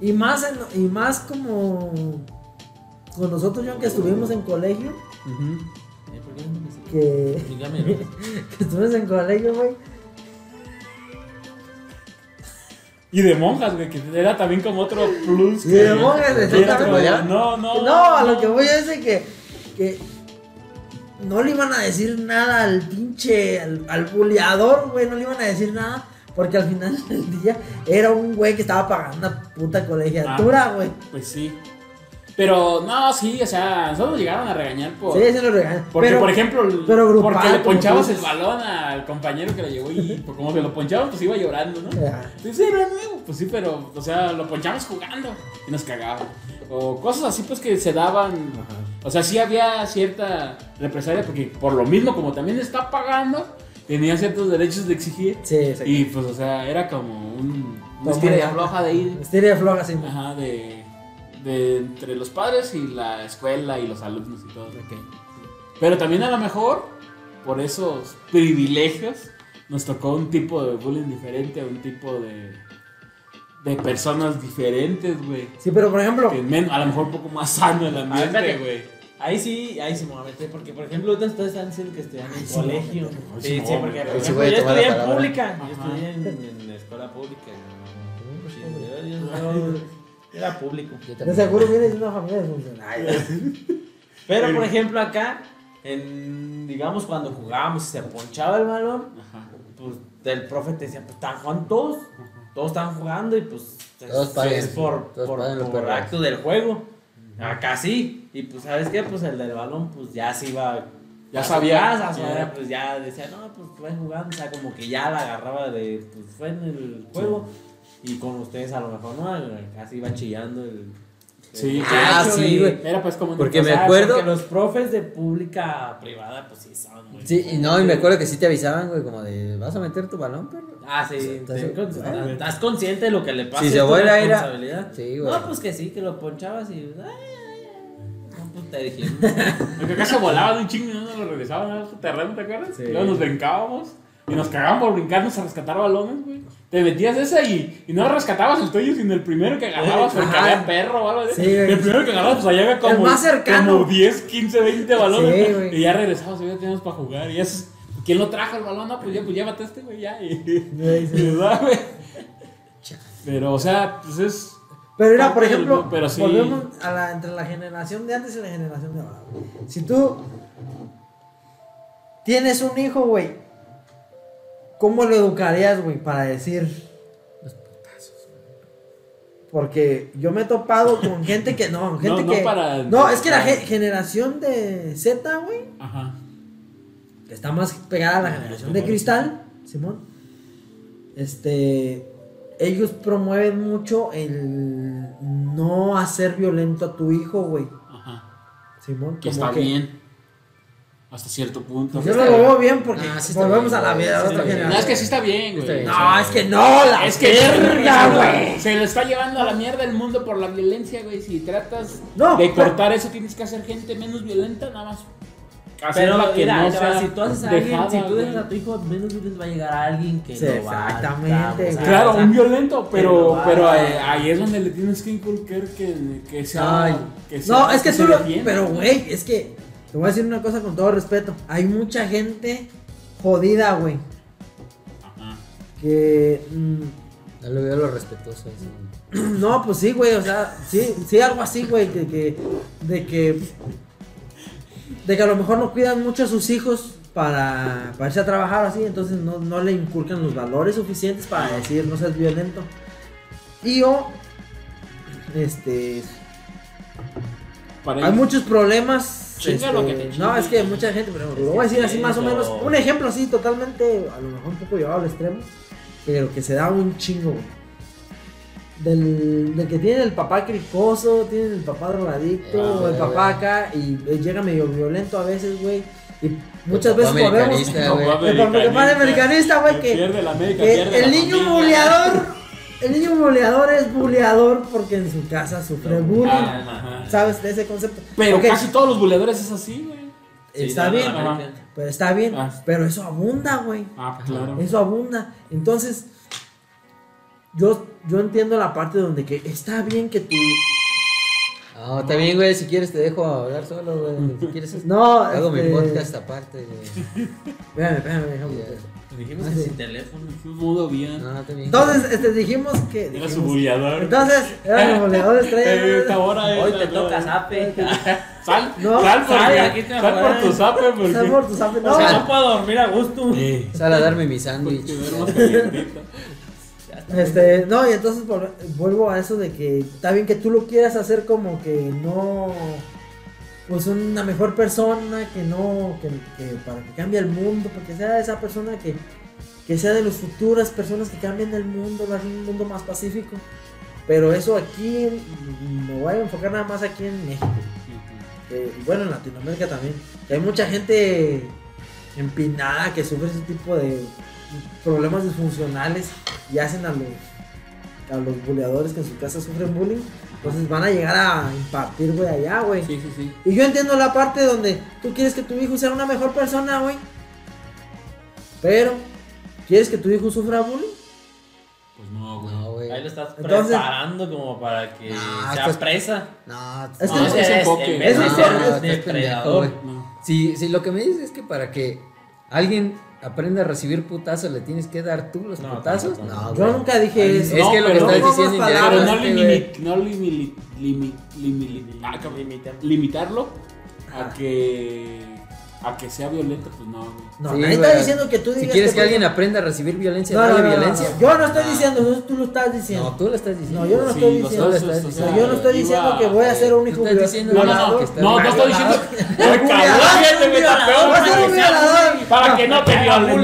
Y más, en- y más como con nosotros, yo que estuvimos en colegio, Eh, ¿por qué no me dices? que, Dígame. que estuvimos en colegio, güey. Y de monjas, güey, que era también como otro plus. Y de monjas, exactamente. como, ¿Ya? No, no. No, a lo que voy es de que, que no le iban a decir nada al pinche, al, al buleador, güey, no le iban a decir nada. Porque al final del día era un güey que estaba pagando una puta colegiatura, güey. Pues sí. Pero no, sí, o sea, nosotros nos llegaron a regañar por. Sí, se lo regalan. Porque, pero, por ejemplo, el- pero grupal, porque le ponchabas el balón al compañero que lo llevó y pues, como se lo ponchaba, pues iba llorando, ¿no? Pues sí, pues sí, pero, o sea, lo ponchamos jugando y nos cagaban. O cosas así, pues que se daban. O sea, sí había cierta represalia, porque por lo mismo, como también está pagando, tenía ciertos derechos de exigir. Sí. Y pues, o sea, era como un. Una afloja de ir. De floja, sí. Ajá, de, de entre los padres y la escuela y los alumnos y todo. Pero también a lo mejor, por esos privilegios, nos tocó un tipo de bullying diferente, un tipo de, de personas diferentes, güey. Sí, pero por ejemplo, Que a lo mejor un poco más sano el ambiente, espérate. güey. Ahí sí, ahí sí me voy a meter, porque por ejemplo, ustedes están diciendo que estudian en sí colegio. Sí, sí, porque por ejemplo, yo estudié en pública. Yo estudié en, en la escuela pública. Sí, yo- yo- yo era público. De seguro vienes de una familia disfuncional. Pero por ejemplo acá, en, digamos cuando jugábamos y se ponchaba el balón, Ajá. pues el profe te decía, pues están jugando todos, todos están jugando y pues Todos es, por, todos por, acto del juego. Acá sí, y pues sabes qué, pues el del balón pues ya se iba... Ya a sabía. su casa, Ya. ya, pues ya decía, no, pues fue jugando, o sea, como que ya la agarraba de, pues fue en el juego. Y con ustedes a lo mejor no, casi iba chillando el... Sí, Ah, sí, y- güey. Era pues como... Porque me acuerdo- Porque los profes de pública privada, pues sí, son muy. Sí, y no, y me acuerdo que sí te avisaban, güey, como de, ¿vas a meter tu balón, perro? Ah, sí. Estás- ten con- ¿Estás consciente de lo que le pasa? Si se vuelve a ir a-. Sí, güey. No, pues que sí, que lo ponchabas y. Ay, ay, ay. No, pues te dijimos. Porque acá se volaban un chingo y no nos lo regresaban a su terreno, ¿te acuerdas? Sí. Luego nos brincábamos y nos cagaban por brincarnos a rescatar balones, güey. Te metías esa y, y no rescatabas el tuyo, sino el primero que agarrabas porque había perro o algo así. El primero que agarrabas, pues allá había como, El más cercano. como 10, 15, 20 balones. Sí, güey. y ya regresabas y ya teníamos para jugar. Y eso, ¿quién lo trajo el balón? No, pues ya, pues llévate este, güey, ya. Y, Sí, ¿verdad, güey? Pero, o sea, pues es. Pero mira, por ejemplo, pero sí. volvemos a la, entre la generación de antes y la generación de ahora. güey. Si tú tienes un hijo, güey, ¿cómo lo educarías, güey, para decir? Porque yo me he topado con gente que no, gente no que para- no, es que la ge- generación de Z, güey, Ajá. que está más pegada a la generación de cristal, Simón. Este, ellos promueven mucho el no hacer violento a tu hijo, güey. Ajá. Simón, Que está bien. Hasta cierto punto. Yo no lo veo bien porque Ah, sí volvemos bien, a la vida de otra. No, es que sí está bien, Está güey. bien. No, es que no, la Es que verga, se- güey. Se lo está llevando a la mierda el mundo por la violencia, güey. Si tratas No, de pero- cortar eso, tienes que hacer gente menos violenta, nada más. Pero Hacerla que mira, no sea si tú haces a alguien, dejada, si tú dejas güey. a tu hijo, menos veces va a llegar a alguien que Sí, lo va exactamente, o sea, Claro, o sea, un violento, que pero, pero ahí, ahí es donde le tienes que inculcar que, que sea. Ay. que sea- No, es que se tú lo. defienda. Pero, güey, es que. Te voy a decir una cosa con todo respeto. Hay mucha gente jodida, güey. Ajá. Que. mm, No lo veo lo respetuoso. así. No, pues sí, güey, o sea, sí, sí, algo así, güey, que, que, de que, de que a lo mejor no cuidan mucho a sus hijos para, para irse a trabajar así, entonces no, no le inculcan los valores suficientes para decir no seas violento. Y o, este, Para hay muchos problemas. Chinga este, lo que te no, es que mucha gente, pero lo voy a decir así más o menos, un ejemplo así, totalmente, a lo mejor un poco llevado al extremo, pero que se da un chingo, güey. Del, del que tiene el papá cricoso, tiene el papá drogadicto, Ah, o el papá acá, y eh, llega medio violento a veces, güey. Y muchas veces güey. El papá americanista, güey, que, el niño buleador, el niño buleador es buleador porque en su casa sufre bullying. Ah. ¿Sabes? De ese concepto. Pero casi todos los buleadores es así, güey. Sí, está no, bien, no, Ajá. no. pero está bien. Ah. Pero eso abunda, güey. Ah, pues claro. Eso abunda. Entonces, yo, yo entiendo la parte donde que está bien que tu. No, está bien, güey. Si quieres te dejo hablar solo, güey. Si quieres, No, hago mi este- podcast aparte, güey. Espérame, espérame, déjame. Dijimos Ah, que sí. sin teléfono. Mudo bien. No, está bien. Entonces, este, dijimos que. Era su dijimos- buleador. Entonces, eran los buleadores Eh, esta traían. hora es Hoy te toca zape. Sal, No, sal, por, sal, aquí te sal por tu zape porque... Sal por tu zape, no. O sea, no puedo dormir a gusto. Eh, Sal a darme mi sándwich. Este, no, y entonces vuelvo a eso de que está bien que tú lo quieras hacer como que no, pues una mejor persona, que no, que, que para que cambie el mundo, porque sea esa persona que, que sea de las futuras personas que cambien el mundo, ser un mundo más pacífico. Pero eso aquí, me voy a enfocar nada más aquí en México. y bueno, en Latinoamérica también. Que hay mucha gente empinada que sufre ese tipo de problemas disfuncionales y hacen a los a los buleadores que en su casa sufren bullying. Entonces van a llegar a impartir, güey, allá, güey. Sí, sí, sí. Y yo entiendo la parte donde tú quieres que tu hijo sea una mejor persona, güey. Pero, ¿quieres que tu hijo sufra bullying? Pues no, güey. No, güey. Ahí lo estás Entonces- preparando como para que sea estás- presa. No, Es que No, es- es, es de Eso ser no, depredador. No. Si, si lo que me dices es que para que alguien aprenda a recibir putazos le tienes que dar tú los No, putazos, tampoco. no, Yo nunca dije Es eso. que lo que estás no diciendo más Pero palabras, no, güey. limit, no limi- limi- limi- ah. Limita. limitarlo a que a que sea violento, pues no, güey. No, Sí, nadie está diciendo que tú digas Si quieres que por alguien aprenda a recibir violencia, No, no, dale no, no, violencia. no. Yo no estoy diciendo, eso tú lo estás diciendo. No, tú lo estás diciendo. No, yo no lo Sí, estoy diciendo. dos, estás diciendo. yo no estoy diciendo que voy a ser un hijo diciendo- No, no, no, que no, no estoy diciendo. Para que no te violen.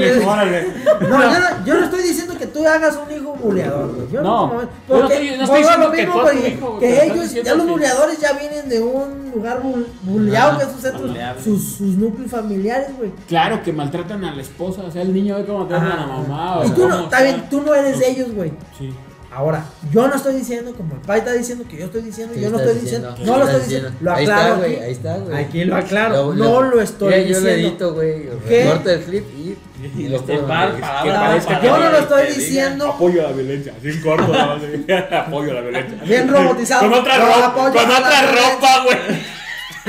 No, yo no, yo no estoy diciendo que tú hagas un hijo buleador, güey. Yo No, no, yo no porque estoy- no estoy diciendo lo que mismo, que ellos, ya los que- buleadores ya vienen de un lugar bul- buleado, que es sus, núcleos familiares, güey. Claro que maltratan a la esposa, o sea, el niño ve cómo tratan a la mamá. o Y tú no, está bien, tú no eres de ellos, güey. Sí. Ahora, yo no estoy diciendo, como el pai está diciendo que yo estoy diciendo, Sí, yo no estoy diciendo, diciendo. no lo estoy diciendo, diciendo. lo Ahí está, aclaro güey, aquí. ahí está, güey. Aquí lo aclaro, Lo- no lo- lo estoy Mira, yo diciendo. lo edito, güey. ¿Qué? Recorto el clip y, y lo Este pongo, que Yo no lo estoy diga. diciendo Apoyo a la violencia, en corto. nada más, así. Apoyo a la violencia. bien robotizado. Con otra ropa, con otra ropa, güey.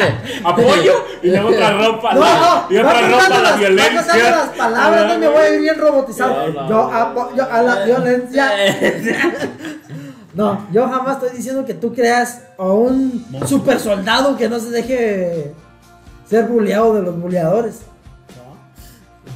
Apoyo y luego otra ropa. No, la- no, y otra ropa la las, va violencia. las palabras, no me voy a ir bien robotizado. No, no, yo apoyo a la violencia. No, yo jamás estoy diciendo que tú creas a un super soldado que no se deje ser buleado de los buleadores.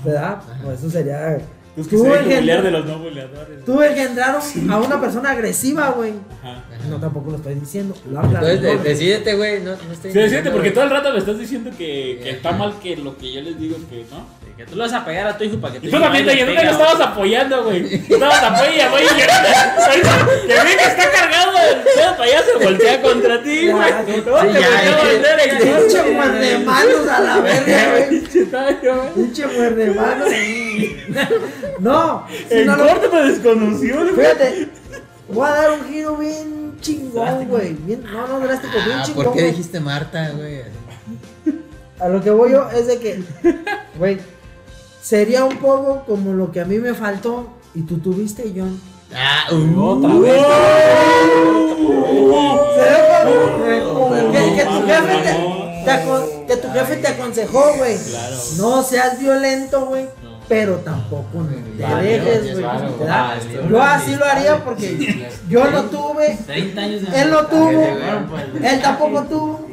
¿Verdad? Pues eso sería. Es que engendra- bulear de los no buleadores. tú engendraron a una persona agresiva, güey. Ajá. No, tampoco lo estoy diciendo. Lo. Entonces, de- decídete, güey. No, no estoy Sí, decíate, diciendo, porque todo el rato me estás diciendo que, que está mal que lo que yo les digo que no. Que tú lo vas a pegar a tu hijo para que tu Y tú también, vaya y te nunca lo estabas apoyando, güey. Tú estabas apoyando, güey. Que vi que está cargado el pedo para allá, se voltea contra ti, güey. Te voltea a voltear y- Pinche muerde manos a la verga, güey. Pinche muerde manos. No, lo- corto me desconoció, güey. Fíjate, voy a dar un giro bien chingón, güey. Bien, no, no, drástico, bien Ah, chingón. ¿por qué dijiste Marta, güey? A lo que voy yo es de que, güey, sería un poco como lo que a mí me faltó y tú tuviste, John. Ah, uh, Otra vez. Sería como que, tu jefe te, te acon- que tu jefe te aconsejó, güey. Claro. No seas violento, güey. Pero tampoco te Vale, dejes, güey. vale. Yo así lo haría porque yo no tuve, 30 años de él no tuvo, pues, él tampoco tuvo.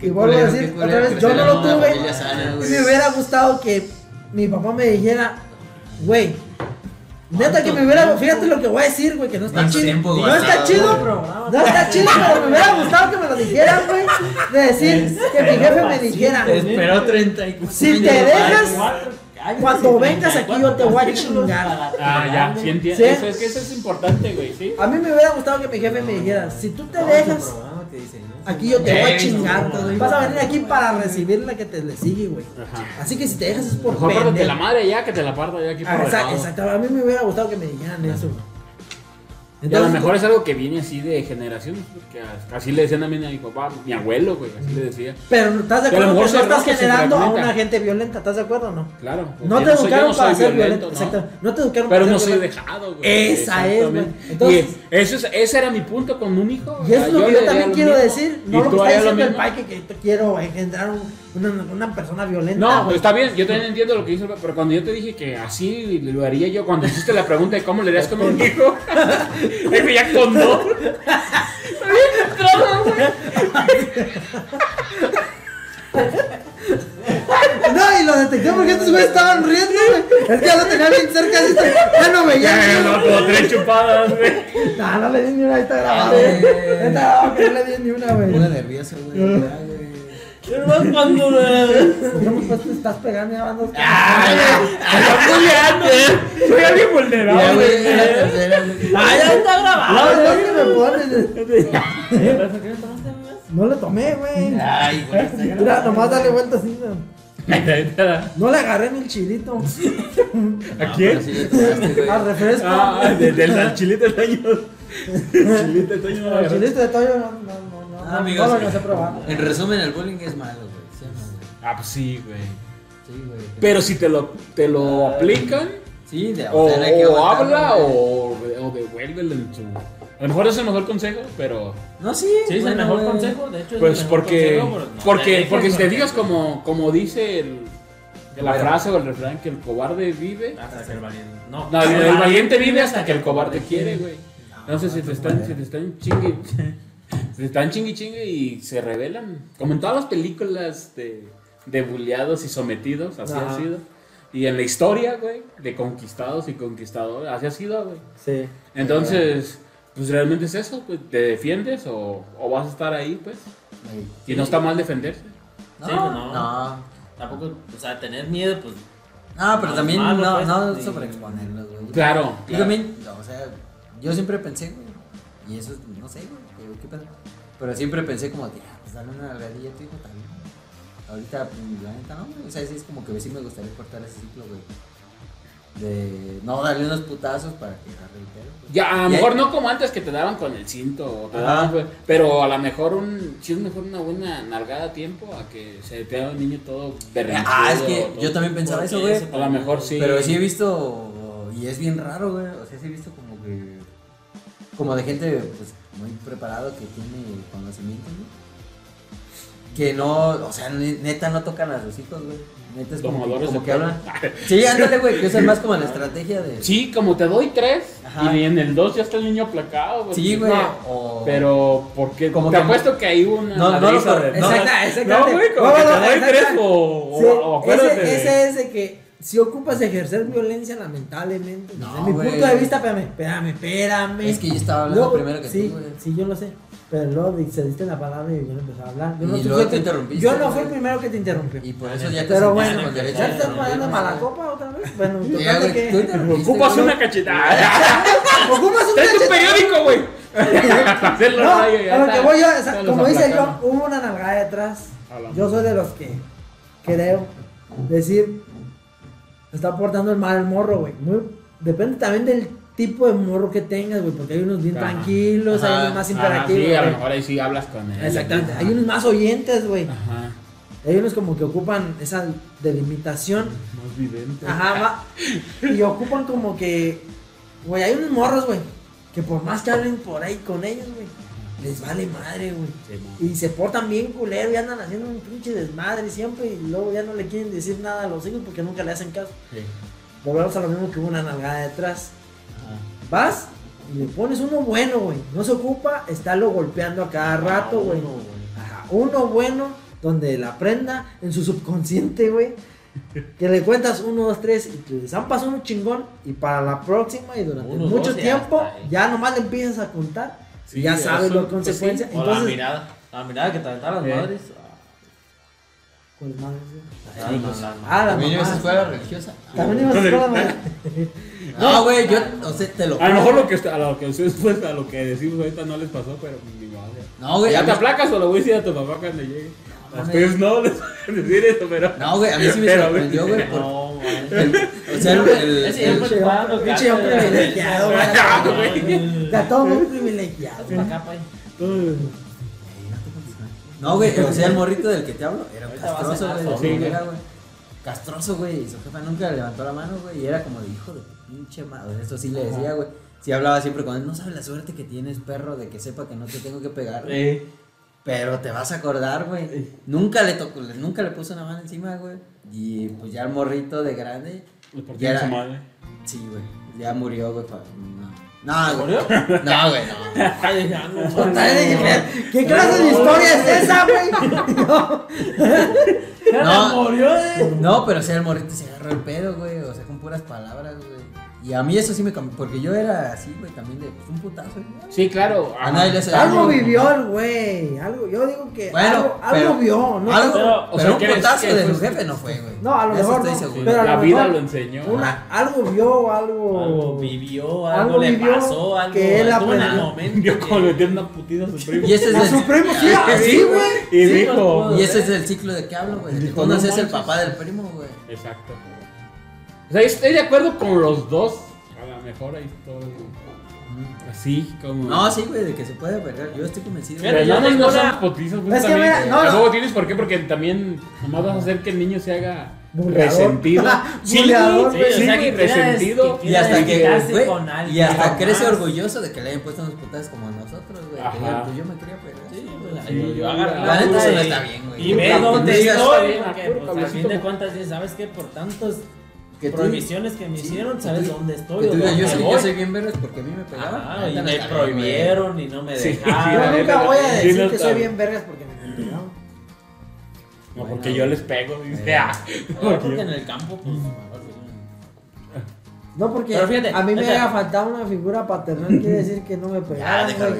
Y vuelvo a decir otra vez, yo no lo tuve. Y me hubiera gustado que mi papá me dijera, güey, neta que me hubiera, fíjate lo que voy a decir, güey, que no está ¿Cuánto chido. No guardado, está chido, güey? no está chido, pero me hubiera gustado que me lo dijeran, güey. De decir que mi jefe me dijera, Esperó 30 y si te dejas, cuando vengas aquí yo te voy a chingar. Ah, ya, sí entiendo. ¿Sí? Eso es que eso es importante, güey, sí. A mí me hubiera gustado que mi jefe me dijera, si tú te dejas, aquí yo te voy a chingar. Vas a venir aquí para recibir la que te le sigue, güey. Ajá. Así que si te dejas es por Mejor pártate la madre ya que te la parta ya aquí por Ah, exacto, exacto. A mí me hubiera gustado que me dijeran eso. güey. Y a lo mejor es algo que viene así de generaciones, porque así le decían a mi, a mi papá, mi abuelo, güey, así le decía. Pero ¿estás de acuerdo que no estás generando a una gente violenta? ¿Estás de acuerdo o no? Claro. No te educaron no para ser violento. ¿no? Exacto. No te educaron Pero para no ser soy violento. dejado, güey. Esa es, güey. Entonces- y eso es, ese era mi punto con un hijo. Y eso es lo que yo también quiero mismo. decir. No lo que está diciendo el pai que, quiero engendrar un- una, una persona violenta. No, está bien, yo también entiendo lo que dice, el- pero cuando yo te dije que así lo haría yo, cuando hiciste la pregunta de cómo le harías con un hijo, es que ya con dos. no, y lo detecté porque estos güeyes estaban riendo, güey. Es que ya lo tenía bien cerca, así que ya no veía. Ya, no, como tres chupadas, güey. No, no le di ni una, ahí está grabado. Está grabado que no le di ni una, güey. pone nervioso, güey. Más cuando. ¿Cómo pues te estás pegando ya van dos Soy alguien Ya, vulnerable. güey. ¡Ah, ya está No, grabado! no, que me pones. ¿Por qué no? No le tomé, güey. Ay, güey. Mira, nomás dale vuelta así, no. ¿A No le agarré ni el chilito. quién? Le tomaste, güey. Al refresco. Ah, de- del del chilito de Toño. Chilito de Toño. no chilito de Toyo no, no, no, no, Ah, no, amigos, no sé. En resumen, el bullying es malo, güey. ¿Sí o no? Ah, pues sí, güey. Sí, güey. Pero si te lo, te lo aplican, Sí, de, o, sea, hay que o habla, o, o devuélvelo en su. A lo mejor es el mejor consejo, pero. No, sí. Sí, es el mejor güey. consejo, de hecho. es Pues el mejor porque. consejo, no Porque, porque si te digas como, como dice el, la Bueno. frase o el refrán que el cobarde vive. Hasta que el valiente. No, No, el, el valiente vive hasta que el cobarde quiere, güey. Entonces, si te están, si te están chingue, están chingue chingue y se rebelan, como en todas las películas de, de bulleados y sometidos, así Ajá. ha sido. Y en la historia, güey, de conquistados y conquistadores, así ha sido, güey. Sí. Entonces, pues realmente es eso, pues, ¿te defiendes o, o vas a estar ahí, pues? Y no está mal defenderse. No, Sí, pues, no. no. Tampoco, o sea, tener miedo, pues. No, pero No, también malo, no, pues, no sobreexponerlos, güey. Claro. Yo claro. también, o sea, yo siempre pensé, güey. Y eso, no sé, güey. ¿Qué- ¿Qué pedo? Pero siempre pensé como, de, ah, pues dale una nalgadilla a tu hijo también. Ahorita, pues, la neta, no, güey. O sea, sí es como que sí me gustaría cortar ese ciclo, güey. De no darle unos putazos para que agarre el pelo. pues. Ya, a lo mejor no como antes que te daban con el cinto, o te Ajá. daban, pues, pero a lo mejor un, sí es mejor una buena nalgada a tiempo a que se te haga un niño todo berrinchudo. Ah, es que yo también pensaba eso, güey. A lo mejor sí. Pero sí he visto, y es bien raro, güey. O sea, sí he visto como que. Como de gente, pues, muy preparado que tiene conocimiento, güey. Que no, o sea, ne- neta no tocan a sus hijos, güey. Neta es como, Tomadores como que hablan. Sí, ándale, güey, que usan más como la estrategia de. Sí, como te doy tres Ajá. y en el dos ya está el niño aplacado. güey. Sí, güey. No, o- pero porque Como te que- apuesto que hay una No, no no, Exacta, No, exactamente. güey, como No, que no, te doy exacta. tres o, Sí, o- o ese es de que si ocupas ejercer violencia, lamentablemente. No, desde mi güey. punto de vista, espérame, espérame, espérame. Es que yo estaba hablando Luego- primero que sí, tú, güey. Sí, yo lo sé. Pero luego se diste la palabra y yo no empecé a hablar. Yo no Y luego te que- interrumpiste, Yo no fui el primero que te interrumpió. Y por eso ya te Pero bueno, con derecho ¿ya te estás poniendo interrumpirme, mala copa otra vez? Bueno, Ya, total de güey, tú que. interrumpiste, Ocupas una cachetada. Ocupas un Ten tu cachetón. periódico, güey. No, a lo que voy yo, como dice yo, hubo una nalgada detrás. Yo soy de los que creo decir, está portando el mal el morro, güey. Muy, depende también del tipo de morro que tengas, güey, porque hay unos bien Ajá. tranquilos, hay Ajá. unos más Ah, imperativos. sí, a lo mejor ahí sí hablas con él. Exactamente, hay unos más oyentes, güey. Ajá. Hay unos como que ocupan esa delimitación. Más vidente. Ajá, va. Y ocupan como que, güey, hay unos morros, güey, que por más que hablen por ahí con ellos, güey, les vale madre, güey. Sí. Y se portan bien culero y andan haciendo un pinche desmadre siempre y luego ya no le quieren decir nada a los hijos porque nunca le hacen caso. Sí. Volvemos a lo mismo que una nalgada detrás. Ajá. Vas y le pones uno bueno, güey. No se ocupa estarlo golpeando a cada rato, güey. uno. Ajá, Uno bueno donde la prenda en su subconsciente, güey. Que le cuentas uno, dos, tres y te zampas uno chingón y para la próxima y durante mucho ya tiempo está ahí. ya nomás le empiezas a contar Sí, ya sabes las pues consecuencias. O la Entonces, mirada. La mirada que te aventaron las Eh. madres. ¿Cuál madre, güey? Ah, no, la- Ah, la ¿También ibas a escuela religiosa? También ibas a escuela, madre. No, güey, yo, o sea, te lo A lo mejor lo que, a lo que ustedes, pues, a lo que decimos ahorita no les pasó, pero mi madre. No, güey, ¿Ya te aplacas o lo voy a decir a tu papá cuando llegue? No, Ustedes no les van a decir eso, pero. No, güey, a mí sí me sorprendió, güey. No, el- O sea, el, el- Pinche hombre privilegiado, güey. Está todo muy privilegiado. Ahí. No, güey, o sea, el morrito del que te hablo era a castroso, güey. de güey. Castroso, güey. Y su jefa nunca le levantó la mano, güey. Y era como de hijo de pinche madre. Eso sí le decía, güey. Sí hablaba siempre con él. No sabes la suerte que tienes, perro, de que sepa que no te tengo que pegar. güey. Eh. Pero te vas a acordar, güey. Nunca le tocó, nunca le puso una mano encima, güey. Y pues ya el morrito de grande. Le era- su madre. Sí, güey. Ya murió, güey. pa- no. No, güey. No, güey, no. Ay, ya, no, ¿Qué clase de historia es esa, güey? No. murió, eh. No, pero o sea, el morrito se agarró el pedo, güey. O sea, con puras palabras, güey. Y a mí eso sí me cambió. Porque yo era así, güey, también de pues, un putazo, güey. Sí, claro. A nadie le hace Algo daño. vivió el güey. Algo, yo digo que Bueno, algo, algo pero- vio. No, Algo, pero, o pero sea, un ¿crees putazo de su jefe no fue, güey. No, a lo Eso mejor estoy no, seguro. pero a la lo vida mejor lo enseñó. una- algo vio, algo. Algo vivió, algo, Algo le vivió pasó, algo que él estuvo en el aprendió. momento. Vio como le metieron una putida a su primo. Y ese es A el, su primo, sí, así, güey. Y Sí, dijo. pues, y ese es el ciclo de que hablo, güey. no seas el papá del primo, güey. Exacto. O sea, estoy de acuerdo con los dos. A lo mejor ahí estoy. Así como. No, sí, güey, de que se puede vergar. Yo estoy convencido. Pero Fíjate, no, yo no, son potizas, pues, Es que también. mira, no, no. Tampoco tienes por qué, porque también nomás vas a hacer que el niño se haga Buleador. resentido. sí, Buleador, sí, güey. sí, o sea, que resentido. que Y hasta que, identificarse güey, con alguien, y hasta jamás. crece orgulloso de que le hayan puesto unos putadas como a nosotros, güey. Pues yo me quería pegar. Sí, güey. yo agarré La neta eso no y- está bien, güey. Y ve dónde te digas, estoy, bien, porque Arturo, pues, fin de cuentas, ¿sabes qué? Por tantos Que tú- prohibiciones que me sí, hicieron, que ¿sabes tú- dónde estoy? Tú yo soy, yo soy bien vergas porque a mí me pegaban. La y me bien, prohibieron y no me Sí. dejaron. Yo nunca voy a sí, decir no que está- soy bien vergas porque me pegaron. No, porque yo les pego. Dice, Eh. ah. No, porque en el campo, pues. No, porque Pero fíjate, a mí me haya faltado una figura paternal, quiere decir que no me Ya, pegaron, déjalo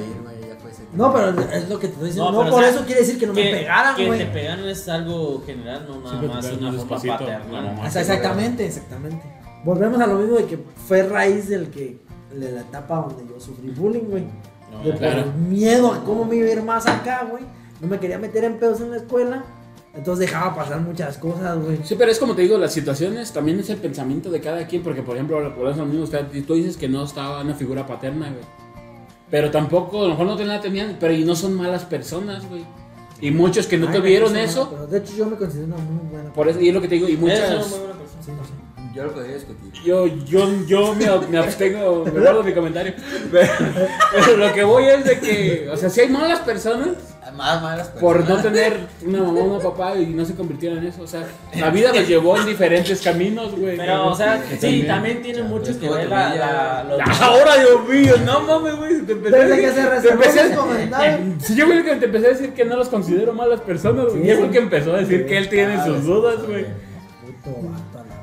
No, pero es lo que te estoy diciendo. No, No, por o sea, eso quiere decir que no me que, pegaran, que güey. te pegan es algo general, no nada que más una un forma. O sea, exactamente, exactamente. Volvemos a lo mismo de que fue raíz del que de la etapa donde yo sufrí bullying, güey. No, De por el miedo a cómo me iba a ir más acá, güey. No me quería meter en pedos en la escuela. Entonces dejaba pasar muchas cosas, güey. Sí, pero es como te digo, las situaciones también es el pensamiento de cada quien, porque por ejemplo, por eso mismo, usted, tú dices que no estaba una figura paterna, güey. Pero tampoco, a lo mejor no te la tenían, pero y no son malas personas, güey. Y muchos que no Ay, tuvieron no, eso, Pero de hecho yo me considero una muy buena por eso, y es lo que te digo, y muchas... muy buena persona. Sí, no sé. Yo lo podría discutir. Yo, yo, yo me, me abstengo, me guardo mi comentario. Pero, pero lo que voy es de que, o sea, si hay malas personas Más malas por no personas. tener una mamá o un papá y no se convirtieron en eso. O sea, la vida los llevó en diferentes caminos, güey. Pero, o sea, Que sí, también tiene mucho Es que ver la, los- Ahora, Dios mío, no mames, güey. Te empecé Desde que se te empecé a- mis comentarios. Sí, yo creo que te empecé a decir que no los considero malas personas, güey. Sí, y es sí. porque empezó a decir que él tiene sus dudas, güey. Puto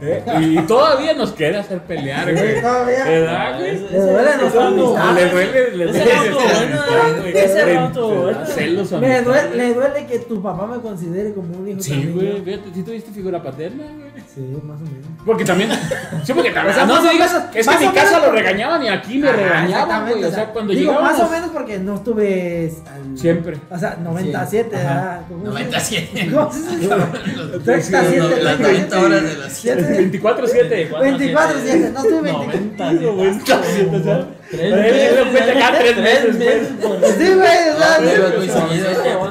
¿Eh? Y todavía nos quiere hacer pelear, Sí, güey. todavía. ¿Verdad, güey? Ese- Le duele nuestra amistad. Le duele, le Ese duele. güey. ese rato, celos le duele que tu papá me considere como un hijo Sí, güey, fíjate, si tuviste figura paterna, güey. Sí, más o menos. Porque también. Sí, porque también. O sea, no más me o digas. menos- es que en mi casa menos lo regañaban y aquí me regañaban, güey. O sea, cuando digo, llegábamos. más o menos porque no estuve al- Siempre. O sea, 97, Ajá. ¿verdad? ¿Cómo se- 97. ¿Cómo se dice? Los- 37, Las 90 horas de las 7. 24-7. 24-7, no estuve 24. 90, o sea, Tres meses, tres meses, Sí, güey, No, sí,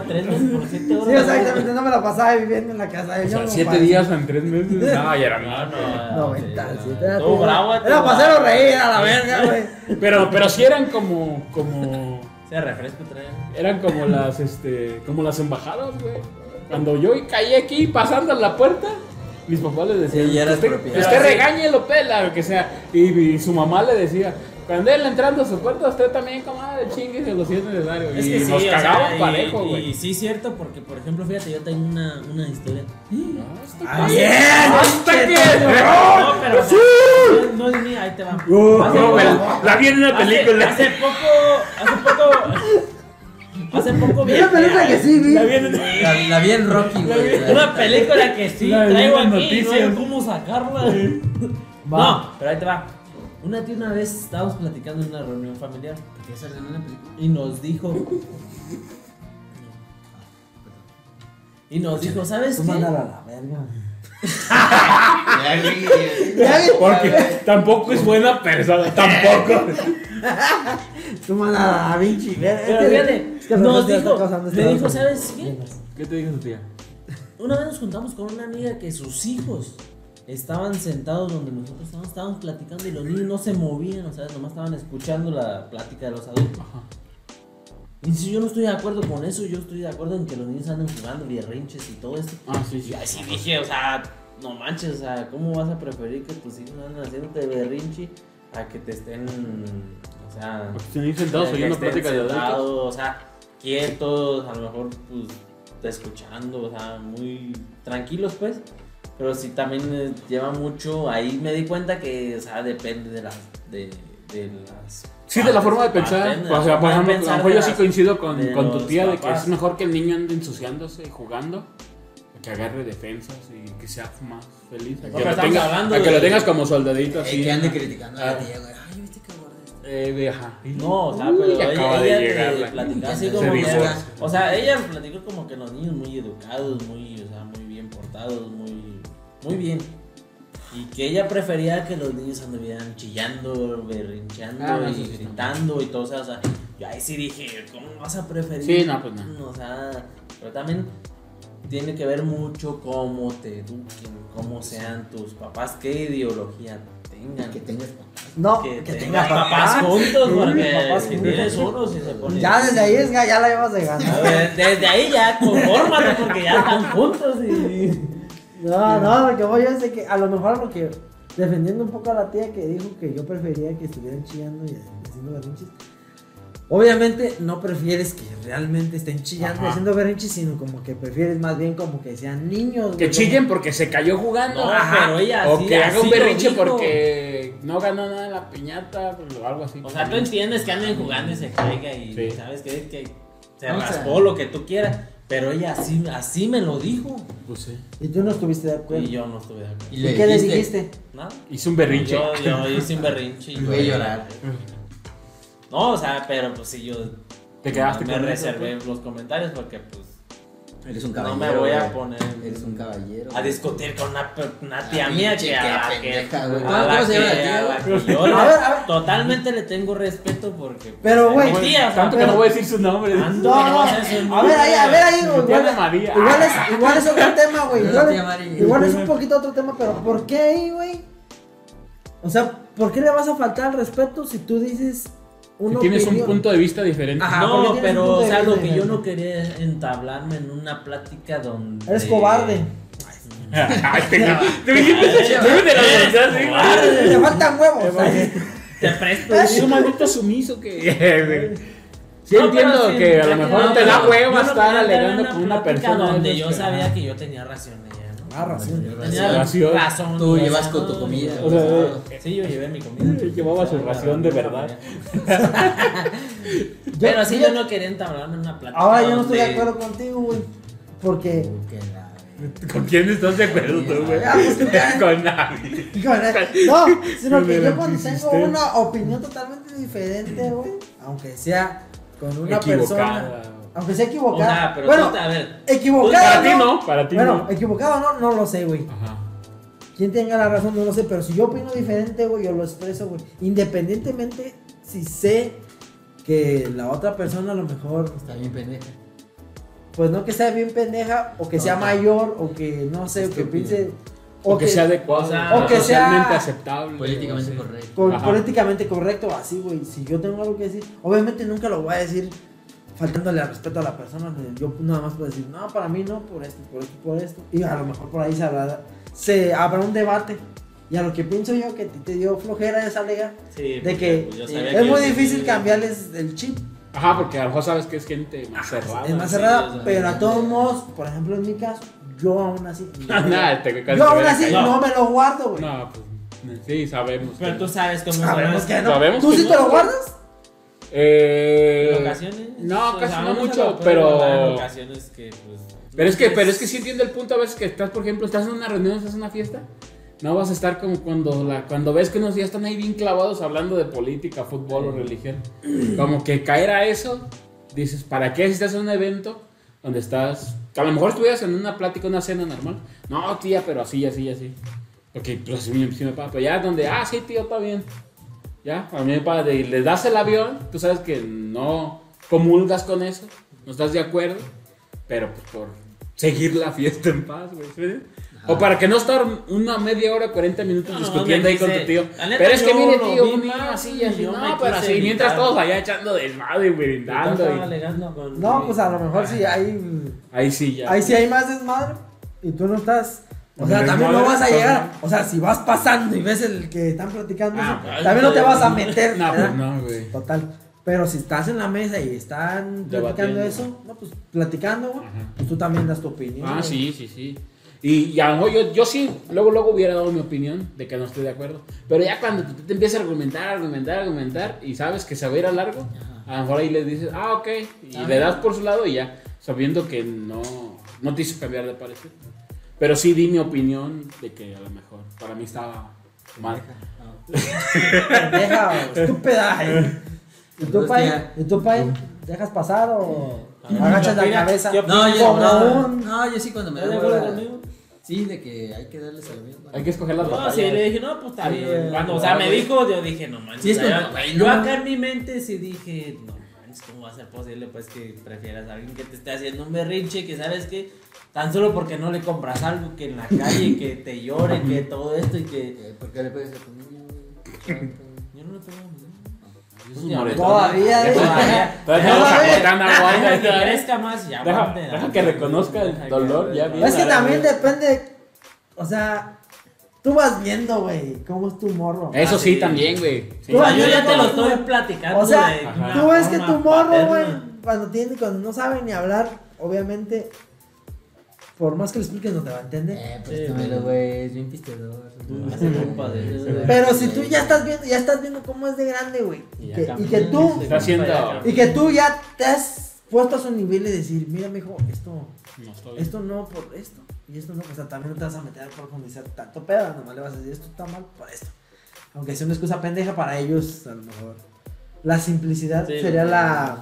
tres meses horas. exactamente, no me la pasaba viviendo en la casa de O sea, siete días en tres meses. No, ya era No, nada. no, 97, era Todo bravo, Era todo para hacerlo bravo. reír a la verga, güey. Pero, pero sí eran como. como Se refresco trae. eran como las este. como las embajadas, güey. Cuando yo caí aquí pasando la puerta. Mis papás le decían, Sí, ya usted, usted Sí. regáñelo, pela, lo que sea. Y, y su mamá le decía, cuando él entrando a su puerta, usted también, comadre, chinguese si es necesario. Es y que sí, nos sea, cagaban y- parejo, Y, güey. sí, cierto, porque por ejemplo, fíjate, yo tengo una, una historia. ¡Ah, bien! ¡Hasta que! No, pero sea, no, no es mía, ahí te va. Hace no, poco- me la, vi en una película. Hace, poco, hace poco, hace poco vi. Una película que sí vi. La vi en La, la vi en Rocky, güey. Una película que sí traigo en aquí y noticias. no hay cómo sacarla. No, pero ahí te va. Una tía una vez estábamos platicando en una reunión familiar y nos dijo. Y nos dijo, ¿sabes Tú qué? mándala a la verga. Porque tampoco es buena persona, tampoco. Tú mándala a la Vinci. Pero fíjate, Es que nos dijo, le dijo. ¿sabes qué? ¿Qué te dijo tu tía? Una vez nos juntamos con una amiga que sus hijos estaban sentados donde nosotros estábamos, estábamos platicando y los niños no se movían, o sea, nomás estaban escuchando la plática de los adultos. Ajá. Y si yo no estoy de acuerdo con eso, yo estoy de acuerdo en que los niños anden jugando berrinches y todo esto. Ah, sí, sí. Y así dije, o sea, no manches, o sea, ¿cómo vas a preferir que tus hijos anden haciéndote berrinche a que te estén O sea, Porque sentados oyendo estén pláticas de adultos. O sea, quietos, a lo mejor, pues, escuchando, o sea, muy tranquilos, pues. Pero sí también eh, lleva mucho. Ahí me di cuenta que, o sea, depende de las. De, de las Sí, de la forma de pensar. De O sea, por ejemplo, a lo pensar mejor de yo sí coincido con, con tu tía de que papás. es mejor que el niño ande ensuciándose, jugando, que agarre defensas y que sea más feliz. A que, lo, tenga- a que de- lo tengas como soldadito Eh, así. que ande ¿no? criticando a Ah. la tía, güey. Ay, viste que. Eh, ajá. No, o sea, Uy, pero ella, llegar platicó así como que, o sea, ella platicó como que los niños muy educados, muy, o sea, muy bien portados, muy, muy bien. Y que ella prefería que los niños anduvieran chillando, berrincheando Ah, y sí gritando y todo, o sea, o sea, yo ahí sí dije, ¿cómo vas a preferir? Sí, no, pues no. O sea, pero también tiene que ver mucho cómo te eduquen, cómo sean tus papás, qué ideología tengan. Que tengas papás. No, que, que tengas tenga papás papás. juntos, porque papás si tienes uno, si se pone. Ya desde ahí es, ya la llevas de ganar. Desde ahí ya confórmate porque ya están juntos y. No, no, lo que voy es de que a lo mejor lo que defendiendo un poco a la tía que dijo que yo prefería que estuvieran chillando y haciendo berrinches. Obviamente no prefieres que realmente estén chillando y Ajá. haciendo berrinches, sino como que prefieres más bien como que sean niños. Que chillen porque se cayó jugando. No, Ajá. pero ella O que haga un berrinche porque no ganó nada en la piñata o algo así. O sea, tú entiendes que anden jugando y se caiga y Sí. sabes que, que se O sea- raspó lo que tú quieras. Pero ella así, así me lo dijo. Pues sí. Y tú no estuviste de acuerdo. Y yo no estuve de acuerdo. Y ¿Y le qué le dijiste? ¿Nada? Hizo un berrinche. Yo, yo hice un berrinche y Voy a llorar. No, o sea, pero pues sí, yo Te quedaste me con eso, reservé los comentarios porque pues Eres un no caballero. me voy a poner Eres un caballero. a discutir con una, una tía Ah, mía pinche que a tía la que, a ¿Cómo- la que- yo totalmente le tengo respeto porque pues, Pero, güey, Tanto que no voy a decir su nombre. Ando, No, no, a ver ahí, a ver ahí, igual, de María. igual es, igual es otro tema, güey. Igual es un poquito otro tema, pero ¿por qué ahí, güey? O sea, ¿por qué le vas a faltar al respeto si tú dices Si una tienes un punto de vista diferente. Ajá. No, pero o sea, lo que yo no quería es entablarme en una plática donde Eres cobarde. Ay, te te te. Te faltan huevos. te presto Es un maldito sumiso que. Sí No, entiendo sí, que a lo no, mejor te pero da hueva no estar alegando con una persona. donde de yo sabía que yo tenía razón Ah. Tenía Ración. razón. Tú llevas con tu comida. O sea, Sí, yo llevé mi comida. Llevaba su ración de verdad. Pero sí, yo- no quería entablarme en una plática. Ahora yo no estoy de acuerdo contigo, güey. Porque. ¿Con quién estás de acuerdo tú, güey? Ah, pues, Con nadie. No, sino que yo cuando tengo una opinión totalmente diferente, güey, aunque sea con una persona. Aunque sea O equivocada. sea, pero bueno, tú, a ver. equivocada. Para ti no, para ti Bueno, no. equivocado no, no lo sé, güey. Ajá. Quien tenga la razón no lo sé, pero si yo opino diferente, güey, yo lo expreso, güey. Independientemente si sé que la otra persona a lo mejor, Está bien pendeja. pues no que sea bien pendeja, o que No, sea no. mayor, o que no sé, o que piense, O que sea adecuado. o sea, o que sea socialmente aceptable. Políticamente o sea. correcto. políticamente correcto, así, güey. Si yo tengo algo que decir, obviamente nunca lo voy a decir faltándole al respeto a la persona. Yo nada más puedo decir, no, para mí no, por esto, por esto, por esto. Y a lo mejor por ahí se habrá, se habrá un debate. Y a lo que pienso yo que te dio flojera esa liga, Sí, de que pues, sí, es que muy difícil cambiarles el chip. Ajá, porque a lo mejor sabes que es gente más cerrada. es más sí, cerrada, sea, pero a sí. todos modos, por ejemplo en mi caso, yo aún así. Nada, te- yo aún así caído. no me lo guardo, güey. No, pues sí, sabemos. Pero que- tú sabes cómo Sabemos que no. Sabemos ¿Tú que sí no, te lo guardas? Eh, En ocasiones. No, o casi sea, no mucho, En pero. ocasiones que, pues. Pero es que, pero es que sí entiendo el punto a veces que estás, por ejemplo, estás en una reunión, estás en una fiesta. No vas a estar como cuando la, cuando ves que unos días están ahí bien clavados hablando de política, fútbol o religión. Como que caer a eso, dices, ¿para qué si estás en un evento donde estás, a lo mejor estuvieras en una plática, una cena normal? No, tía, pero así, así, así. Porque pues sí, me- sí me pasa. Pero ya donde, ah, sí, tío, está bien. Ya, a mí me pasa, y le das el avión, tú sabes que no comulgas con eso, no estás de acuerdo, pero pues por seguir la fiesta en paz, güey. ¿sí? O para que no estar una media hora, 40 minutos No, discutiendo ahí con tu tío. Pero es que mire, tío, vi un mal, así No, pero así, mientras todos allá echando desmadre y brindando. y-. No, pues a lo mejor sí hay. Ahí sí ya. Ahí sí hay más desmadre. Y tú no estás O sea, también no vas a llegar. O sea, si vas pasando y ves el que están platicando, Ah, eso, pues, también no te vas a meter. No, ¿verdad? pues no, güey. Total. Pero si estás en la mesa y están platicando Debatiendo. eso, no, pues platicando, güey, Ajá. pues tú también das tu opinión. Ah, güey. sí, sí, sí. Y, y a lo mejor yo, yo sí, luego, luego hubiera dado mi opinión de que no estoy de acuerdo. Pero ya cuando tú te empiezas a argumentar, argumentar, argumentar y sabes que se va a ir a largo, a lo mejor ahí le dices, ah, ok, y le das por su lado y ya, sabiendo que no, no te hizo cambiar de parecer. Pero sí di mi opinión de que a lo mejor para mí estaba mal. Pendeja o estúpida. ¿eh? ¿Y tú, Pai? ¿Y tú, Pai? ¿Dejas pasar o agachas la cabeza? yo- No, yo, no, no, yo sí cuando me ¿Estás da de acuerdo hueva- conmigo? Sí, de que hay que darles a la misma. Hay que escoger las No, batallas. sí, le dije, no, pues está bien. Cuando, o sea, me dijo, yo dije, no manches. Sí, es yo no. acá en mi mente sí dije, no manches, ¿cómo va a ser posible pues que prefieras a alguien que te esté haciendo un berrinche, que sabes que tan solo porque no le compras algo, que en la calle, que te llore, que todo esto y que... Eh, ¿Por qué le pegas a tu niño? Yo no le pego a mi. Todavía, ¿eh? Todavía. Todavía que crezca más ya Deja- que reconozca el dolor, ya reconozca. bien. Es que también depende. O sea, tú vas viendo, güey, cómo es tu morro. Eso Ah, sí, sí. también, güey. Sí. Tú O sea, yo ya te lo estoy platicando. O sea, Ajá. tú ves que tu morro, güey, cuando tiene, cuando no sabe ni hablar, obviamente, por más que le expliques, no te va a entender. Eh, Sí, préstamelo, güey, es bien güey. Pero si tú ya estás viendo, ya estás viendo cómo es de grande, güey. Y que, tú, Está haciendo- y que tú ya te has puesto a su nivel y decir, mira, mijo, esto, No estoy. esto no por esto. Y esto no, o sea, también no te vas a meter a profundizar tanto pedo, nomás le vas a decir, esto está mal por esto. Aunque sea una excusa pendeja para ellos, a lo mejor. La simplicidad Sí, sería la.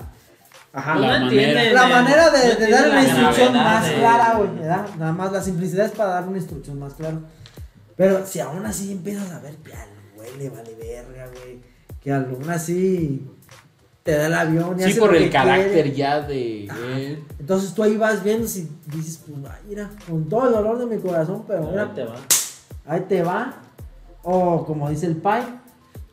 Ajá. La manera. La eh, manera de, de dar una la instrucción más de- clara, güey, ¿verdad? Nada más la simplicidad es para dar una instrucción más clara. Pero si aún así empiezas a ver que al güey le vale verga, güey, que aún así te da el avión y Sí, hace por el carácter quiere. ya de él. Entonces tú ahí vas viendo si dices, pues, mira, con todo el dolor de mi corazón, pero Ahí mira, te va. ahí te va. O como dice el pai,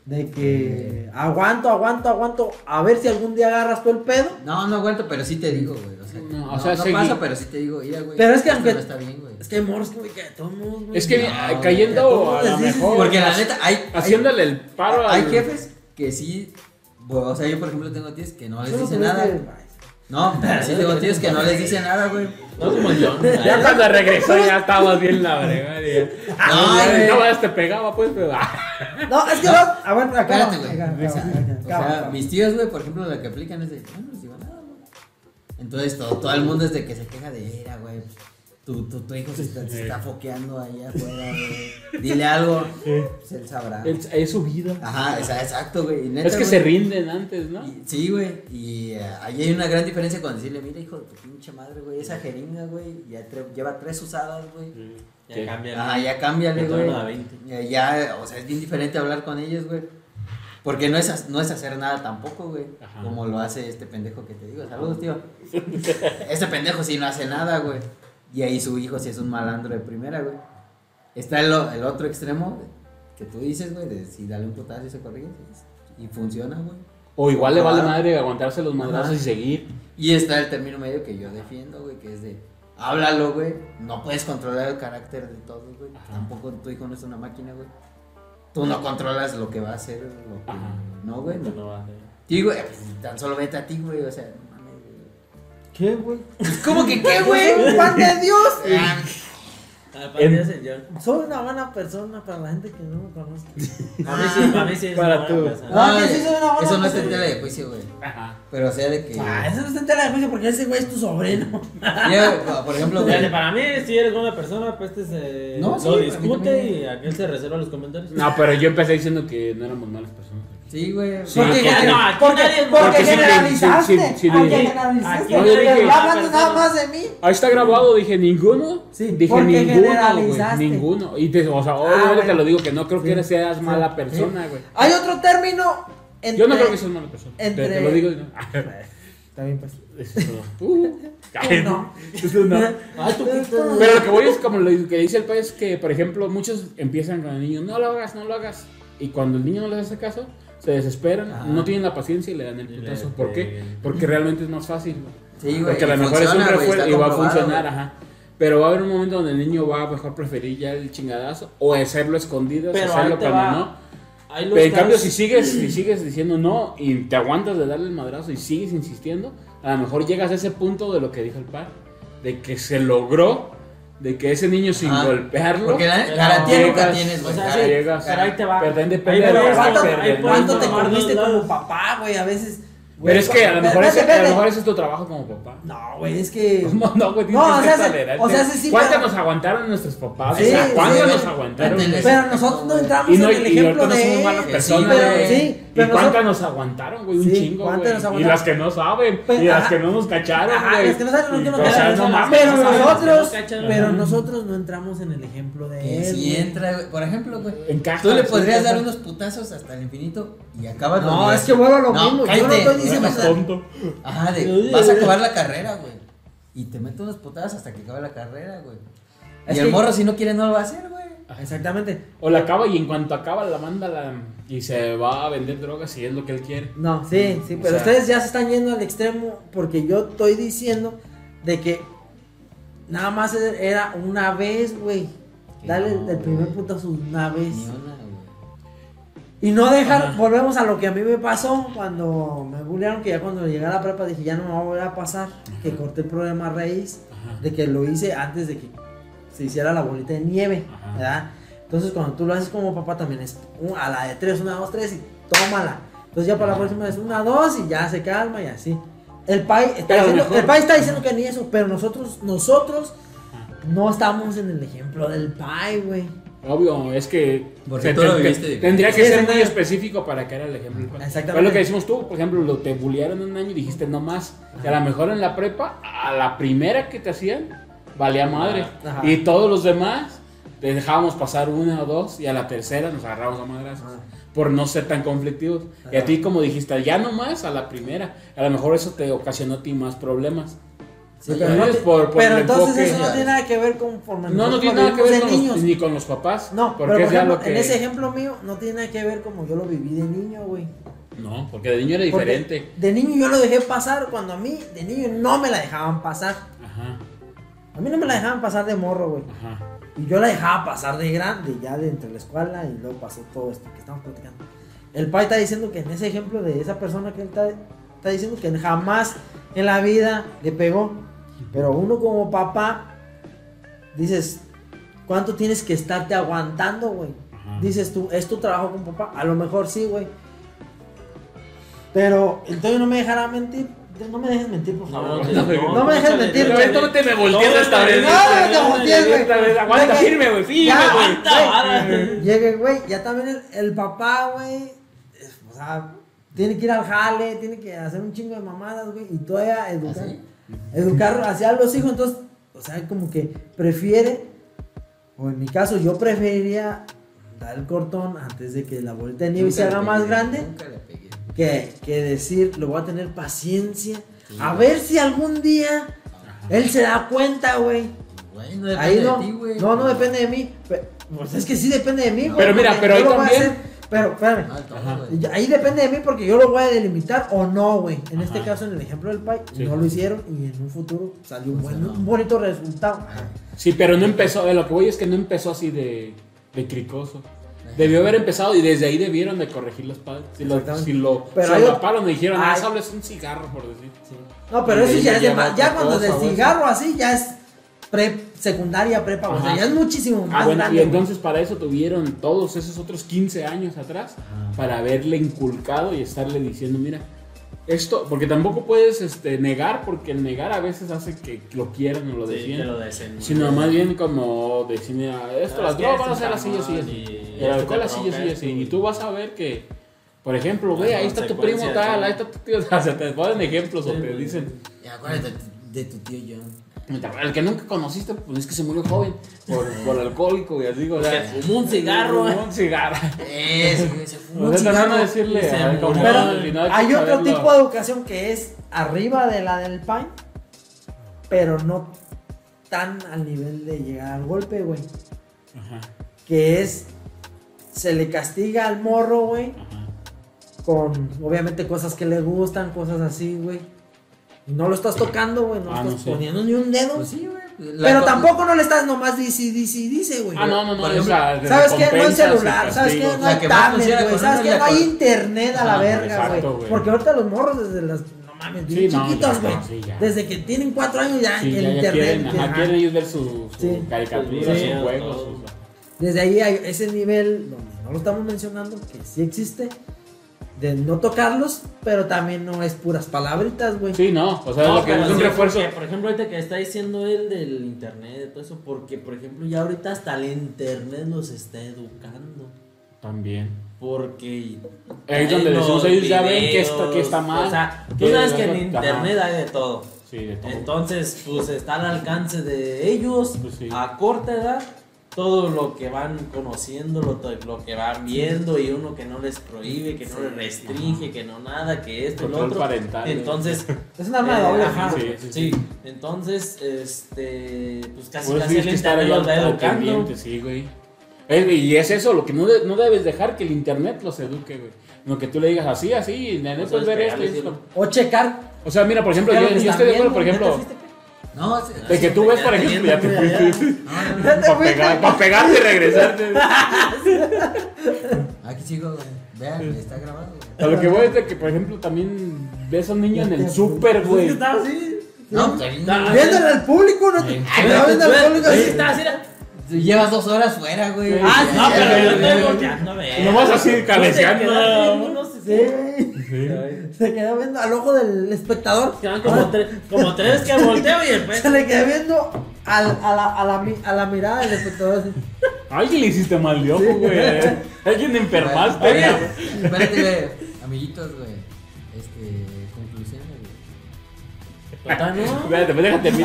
de que aguanto, aguanto, aguanto, a ver si algún día agarras tú el pedo. No, no aguanto, pero sí te digo, güey. O sea, No, no, o sea, no seguí. pasa, pero sí te digo, mira, güey. Pero es que aunque- No está bien, güey. Es que que, güey, que de todos modos, güey, Es que no, güey, que a cayendo a lo mejor. Porque la neta, hay. hay- Haciéndole el paro Hay al- jefes que sí. Bueno, O sea, yo por ejemplo tengo tíos que no les tuviste- nada. No, pero sí tengo tíos que no les dicen nada, güey. No como yo. Ya cuando regresó ya estábamos bien la brega. ya. No. No, más te pegaba, pues, pero. No, es que no, a ver, acá. Espérate, güey. O sea, mis tíos, güey, por ejemplo, lo que aplican es de, no, no les digo nada, güey. Entonces, todo, todo el mundo es de que se queja de, era, güey, tu, tu, tu hijo se está, se está foqueando ahí afuera, güey. Dile algo, pues él sabrá. Es, es su vida. Ajá, exacto, güey. neta, Es que güey, se rinden antes, ¿no? y- Sí, güey, y eh, ahí hay una gran diferencia con decirle, mira, hijo de tu pinche madre, güey, esa jeringa, güey, ya tre- lleva tres usadas, güey. Ya Sí. cambia. Ah, ya cámbiale, güey. a 20. Ya, ya, o sea, es bien diferente hablar con ellos, güey. Porque no es, no es hacer nada tampoco, güey. Ajá. Como lo hace este pendejo que te digo. Saludos, tío. este pendejo sí no hace nada, güey. Y ahí su hijo sí es un malandro de primera, güey. Está el, otro extremo que tú dices, güey, de si dale un putazo y se corrige. Y funciona, güey. O igual le vale madre aguantarse los madrazos y seguir. Y está el término medio que yo defiendo, güey, que es de háblalo, güey. No puedes controlar el carácter de todos, güey. Ajá. Tampoco tu hijo no es una máquina, güey. Tú no controlas lo que va a hacer, lo que Ajá. no, güey. No, No. va a ser. Sí, güey, pues, tan solo vete a ti, güey, o sea. ¿Qué, güey? ¿Cómo que qué, un pan de Dios. Ah, para mí es yo. Soy una buena persona para la gente que no me conoce. Para mí sí, para mí sí es Para una tú. buena persona. Ah, que sí soy una buena eso no está en tela de juicio, güey. Ajá. Pero o sea, de que. Ah, eso no está en tela de juicio porque ese güey es tu sobrino. Ya, por ejemplo, güey. Para mí, si eres buena persona, pues este se No, sí, lo discute y aquel se reserva los comentarios. No, pero yo empecé diciendo que no éramos malas personas. Sí, güey. Sí, porque porque- no, aquí porque, nadie generalizaste. sí, sí, generalizaste. Dije- hablando nada más de mí. Ahí está grabado, dije ninguno. Sí, dije ninguno, güey. generalizaste. Ninguno. Y te, o sea, obviamente bueno. te lo digo que no creo que seas mala persona, güey. Hay otro término. Entre... Yo no creo que seas mala persona. Entre- Te, lo digo. no. Bien, pues. Eso es todo. Uh, no. Eso no. Tú Pero lo que voy es como lo que dice el país que, por ejemplo, muchos empiezan con el niño, no lo hagas, no lo hagas. Y cuando el niño no les hace caso, se desesperan, Ajá. no tienen la paciencia y le dan el putazo. ¿Por qué? Porque realmente es más fácil. güey. Sí, güey. Porque a lo mejor es un refuerzo y va a funcionar, güey. ajá. Pero va a haber un momento donde el niño va a mejor preferir ya el chingadazo o hacerlo escondido, Pero hacerlo cuando va. no. Pero en cambio, si sigues, si sigues diciendo no y te aguantas de darle el madrazo y sigues insistiendo, a lo mejor llegas a ese punto de lo que dijo el padre, de que se logró, de que ese niño sin Ah, golpearlo. Porque la Pero garantía nunca tienes, güey. o sea, ya sí, llegas pero ahí te va. Pero también depende de ¿cuánto- estás ahí perdiendo. puedes ¿Cuánto te comiste como papá, güey? A veces. Pero es que a lo mejor ese, a lo mejor ese es tu trabajo como papá. No, güey, es que. ¿Cómo no, güey? No, Tienes o que sea, se- o sea, sí, sí, ¿Cuánto pero- nos aguantaron nuestros papás? Sí, O sea, ¿Cuánto sí, nos aguantaron? Pero? Pero nosotros no entramos Y, no, en el y ejemplo no de. somos malas Sí, personas, pero- güey. sí, pero ¿Y cuántas nos aguantaron, güey? Un Sí, chingo, ¿cuántas güey. nos Y las que no saben. Y las ajá. que no nos cacharon, Ajá, güey. las que no saben, no, Y, que no o sea, cacharon, no las. Pero nosotros, pero nosotros no entramos en el ejemplo de Que él. si entra, güey. Por ejemplo, güey. Tú le podrías dar unos putazos hasta el infinito y acabas los No, es que vuelvo a lo mismo. Yo no estoy diciendo. Tonto. Ajá, de, vas a acabar la carrera, güey. Y te meto unos putazos hasta que acabe la carrera, güey. Y el morro, si no quiere, no lo va a hacer, güey. Exactamente. O la acaba y en cuanto acaba la manda la, y se va a vender drogas si es lo que él quiere. No, sí, sí, O pero sea- ustedes ya se están yendo al extremo porque yo estoy diciendo de que nada más era una vez, güey. Dale no, el primer putazo una vez. Una. Y no dejar, Ajá. volvemos a lo que a mí me pasó cuando me bullearon, que ya cuando llegué a la prepa dije, ya no me va a volver a pasar, que corté el problema raíz, Ajá. de que lo hice antes de que se hiciera la bolita de nieve, Ajá. ¿verdad? Entonces cuando tú lo haces como papá también es un- a la de tres, una, dos, tres y tómala. Entonces ya para la próxima es una, dos y ya se calma y así. El pai está, diciendo, el está diciendo que ni eso, pero nosotros, nosotros no estamos en el ejemplo del pai, güey. Obvio, es que Porque tú lo viviste tendría que Sí, ser muy específico para que era el ejemplo. Exactamente. Fue lo que decimos tú, por ejemplo, lo te bullearon un año y dijiste no más. Y a lo mejor en la prepa, a la primera que te hacían, valía madre. Ajá. Y todos los demás, te dejábamos pasar una o dos y a la tercera nos agarramos a madrazos. Por no ser tan conflictivos. Y a ti, como dijiste, ya no más a la primera. A lo mejor eso te ocasionó a ti más problemas. Sí, pero no es te- por- por pero entonces enfoque. eso no tiene nada que ver con forma No, no tiene nada que ver con niños. los, ni con los papás. No, porque pero por ejemplo, que. en ese ejemplo mío no tiene nada que ver como yo lo viví de niño, güey. No, porque de niño era Porque diferente. De niño yo lo dejé pasar cuando a mí, de niño no me la dejaban pasar. Ajá, A mí no me la dejaban pasar de morro, güey. ajá. Y yo la dejaba pasar de grande, ya de entre la escuela y luego pasó todo esto que estamos platicando. El pai está diciendo que en ese ejemplo de esa persona que él está, está diciendo que jamás en la vida le pegó. Pero uno como papá, dices, ¿cuánto tienes que estarte aguantando, güey? Dices tú, ¿es tu trabajo como papá? A lo mejor sí, güey. Pero entonces no me dejará mentir. No me dejes mentir, por favor. No, no, No me dejes mentir, no te me voltees No, esta vez. no, no te voltees, güey. Esta vez, Aguanta, firme, güey, firme, güey. Llegue, güey, ya también el, el papá, güey, o sea, tiene que ir al jale, tiene que hacer un chingo de mamadas, güey, y todavía educar, ¿Ah, sí? educar hacia los hijos, entonces, o sea, como que prefiere, o en mi caso, yo preferiría dar el cortón antes de que la bolita de nieve se haga más grande, Nunca le pegué. Que, que decir, lo voy a tener paciencia, a ver si algún día él se da cuenta, güey. Güey, no depende Ahí no, de ti, güey. no, no depende de mí. Pues es que sí depende de mí, güey. Pero mira, pero yo ahí también- Pero, espérame. Ah, Ajá. Ahí depende de mí porque yo lo voy a delimitar o no, güey. En este caso, en el ejemplo del Pai, Sí. no lo hicieron y en un futuro salió un, buen, un bonito resultado. Sí, pero no empezó, de lo que voy es que no empezó así de, de cricoso. Debió haber empezado y desde ahí debieron de corregir los padres. Si lo, si lo Pero solaparon y dijeron, ah, solo es un cigarro, por decir. No, pero Y eso ya es de ma- Ya cuando cosa, de güey. cigarro así, ya es pre secundaria, prepa, o sea, ya es muchísimo más Ah, bueno, grande. y entonces para eso tuvieron todos esos otros 15 años atrás para haberle inculcado y estarle diciendo, mira, esto, porque tampoco puedes este, negar, porque el negar a veces hace que lo quieran o lo Sí, lo deseen. Sino más bien como decir, mira, esto, las drogas van a ser así, así, así. y El alcohol así, así, así. Y tú vas a ver que, por ejemplo, ve, ahí está tu primo tal, ahí está tu tío. O sea, te ponen ejemplos o Sí. te dicen, Y acuérdate de tu tío John. El que nunca conociste, pues es que se murió joven por, por alcohólico y así, o sea. Fumó un cigarro, fumó un cigarro. Eso, güey, se fumó O un cigarro. decirle, se como murió. al final Hay otro saberlo. tipo de educación que es arriba de la del Pai, pero no tan al nivel de llegar al golpe, güey. Ajá, Que es, se le castiga al morro, güey, ajá. con obviamente cosas que le gustan, cosas así, güey. Y no lo estás tocando, güey, no Ah, estás no sé. poniendo ni un dedo. Pues sí, güey. La Pero co- tampoco no le estás nomás dice, dice, dice, güey. Ah, no, no, no. Por ejemplo, ¿Sabes qué? No hay celular, ¿sabes qué? No hay tablet, güey. ¿Sabes qué? No hay internet a la verga, güey. Porque ahorita los morros desde las. No mames, Sí, no, chiquitos, güey. sí, ya. Desde que tienen cuatro años ya Sí, el ya, ya internet. quieren, ajá, quieren ellos ver su, su Sí. Sí, sus- Desde ahí hay ese nivel donde no lo estamos mencionando, que sí existe, de no tocarlos, pero también no es puras palabritas, güey. Sí, no, o sea, No, lo que pero es un refuerzo. porque, por ejemplo, ahorita que está diciendo él del internet, de todo eso, porque, por ejemplo, ya ahorita hasta el internet los está educando. También. Porque. Ahí es donde decimos, los ellos ya ven que esto- que está mal, O sea, tú que- sabes que en ajá. internet hay de todo. Sí, de todo. Entonces, pues está al alcance de ellos Pues sí. a corta edad. Todo lo que van conociendo, lo, lo que van viendo y uno que no les prohíbe, que no les restringe, que no nada, que esto y lo Control otro. parental, Entonces, Es un arma de doble eh, ajá, Sí, sí, sí, sí. Entonces, este, pues casi Por eso casi el internet ahí los va educando. sí, güey. Eh, y es eso, lo que no, de- no debes dejar que el internet los eduque, güey. Lo que tú le digas así, así, la neta sabes es ver esto y pegarle, esto. O checar. O sea, mira, por ejemplo, yo, yo estoy de acuerdo, por ejemplo, ¿Ya te No, de que tú ves, te ejemplo, ya te fuiste. no, no, no. Te Para pegar, para pegarte y regresarte. Aquí sigo, güey. Vean, está grabado, güey. A lo que voy es de que, por ejemplo, también ves a un niño en el súper, Pues güey. que así. No, pues Ah, no. Viéndole al público, no te. Sí. Estaba viendo al público Ahí así. está, así Llevas dos horas fuera, güey. Ah, no, pero ya, yo ya, estoy ya. a ver. Nomás así, No te Sí. Se quedó viendo al ojo del espectador. Quedan como, tres, como tres que volteo y después. Se le quedó viendo al- a, la, a, la, mi- a la mirada del espectador así. Ay, le hiciste mal de ojo, güey. Alguien enfermaste, Oye, espérate, güey. Amiguitos, güey. Este, conclusiones, güey. Total, ¿no? Espérate, pues déjate esto,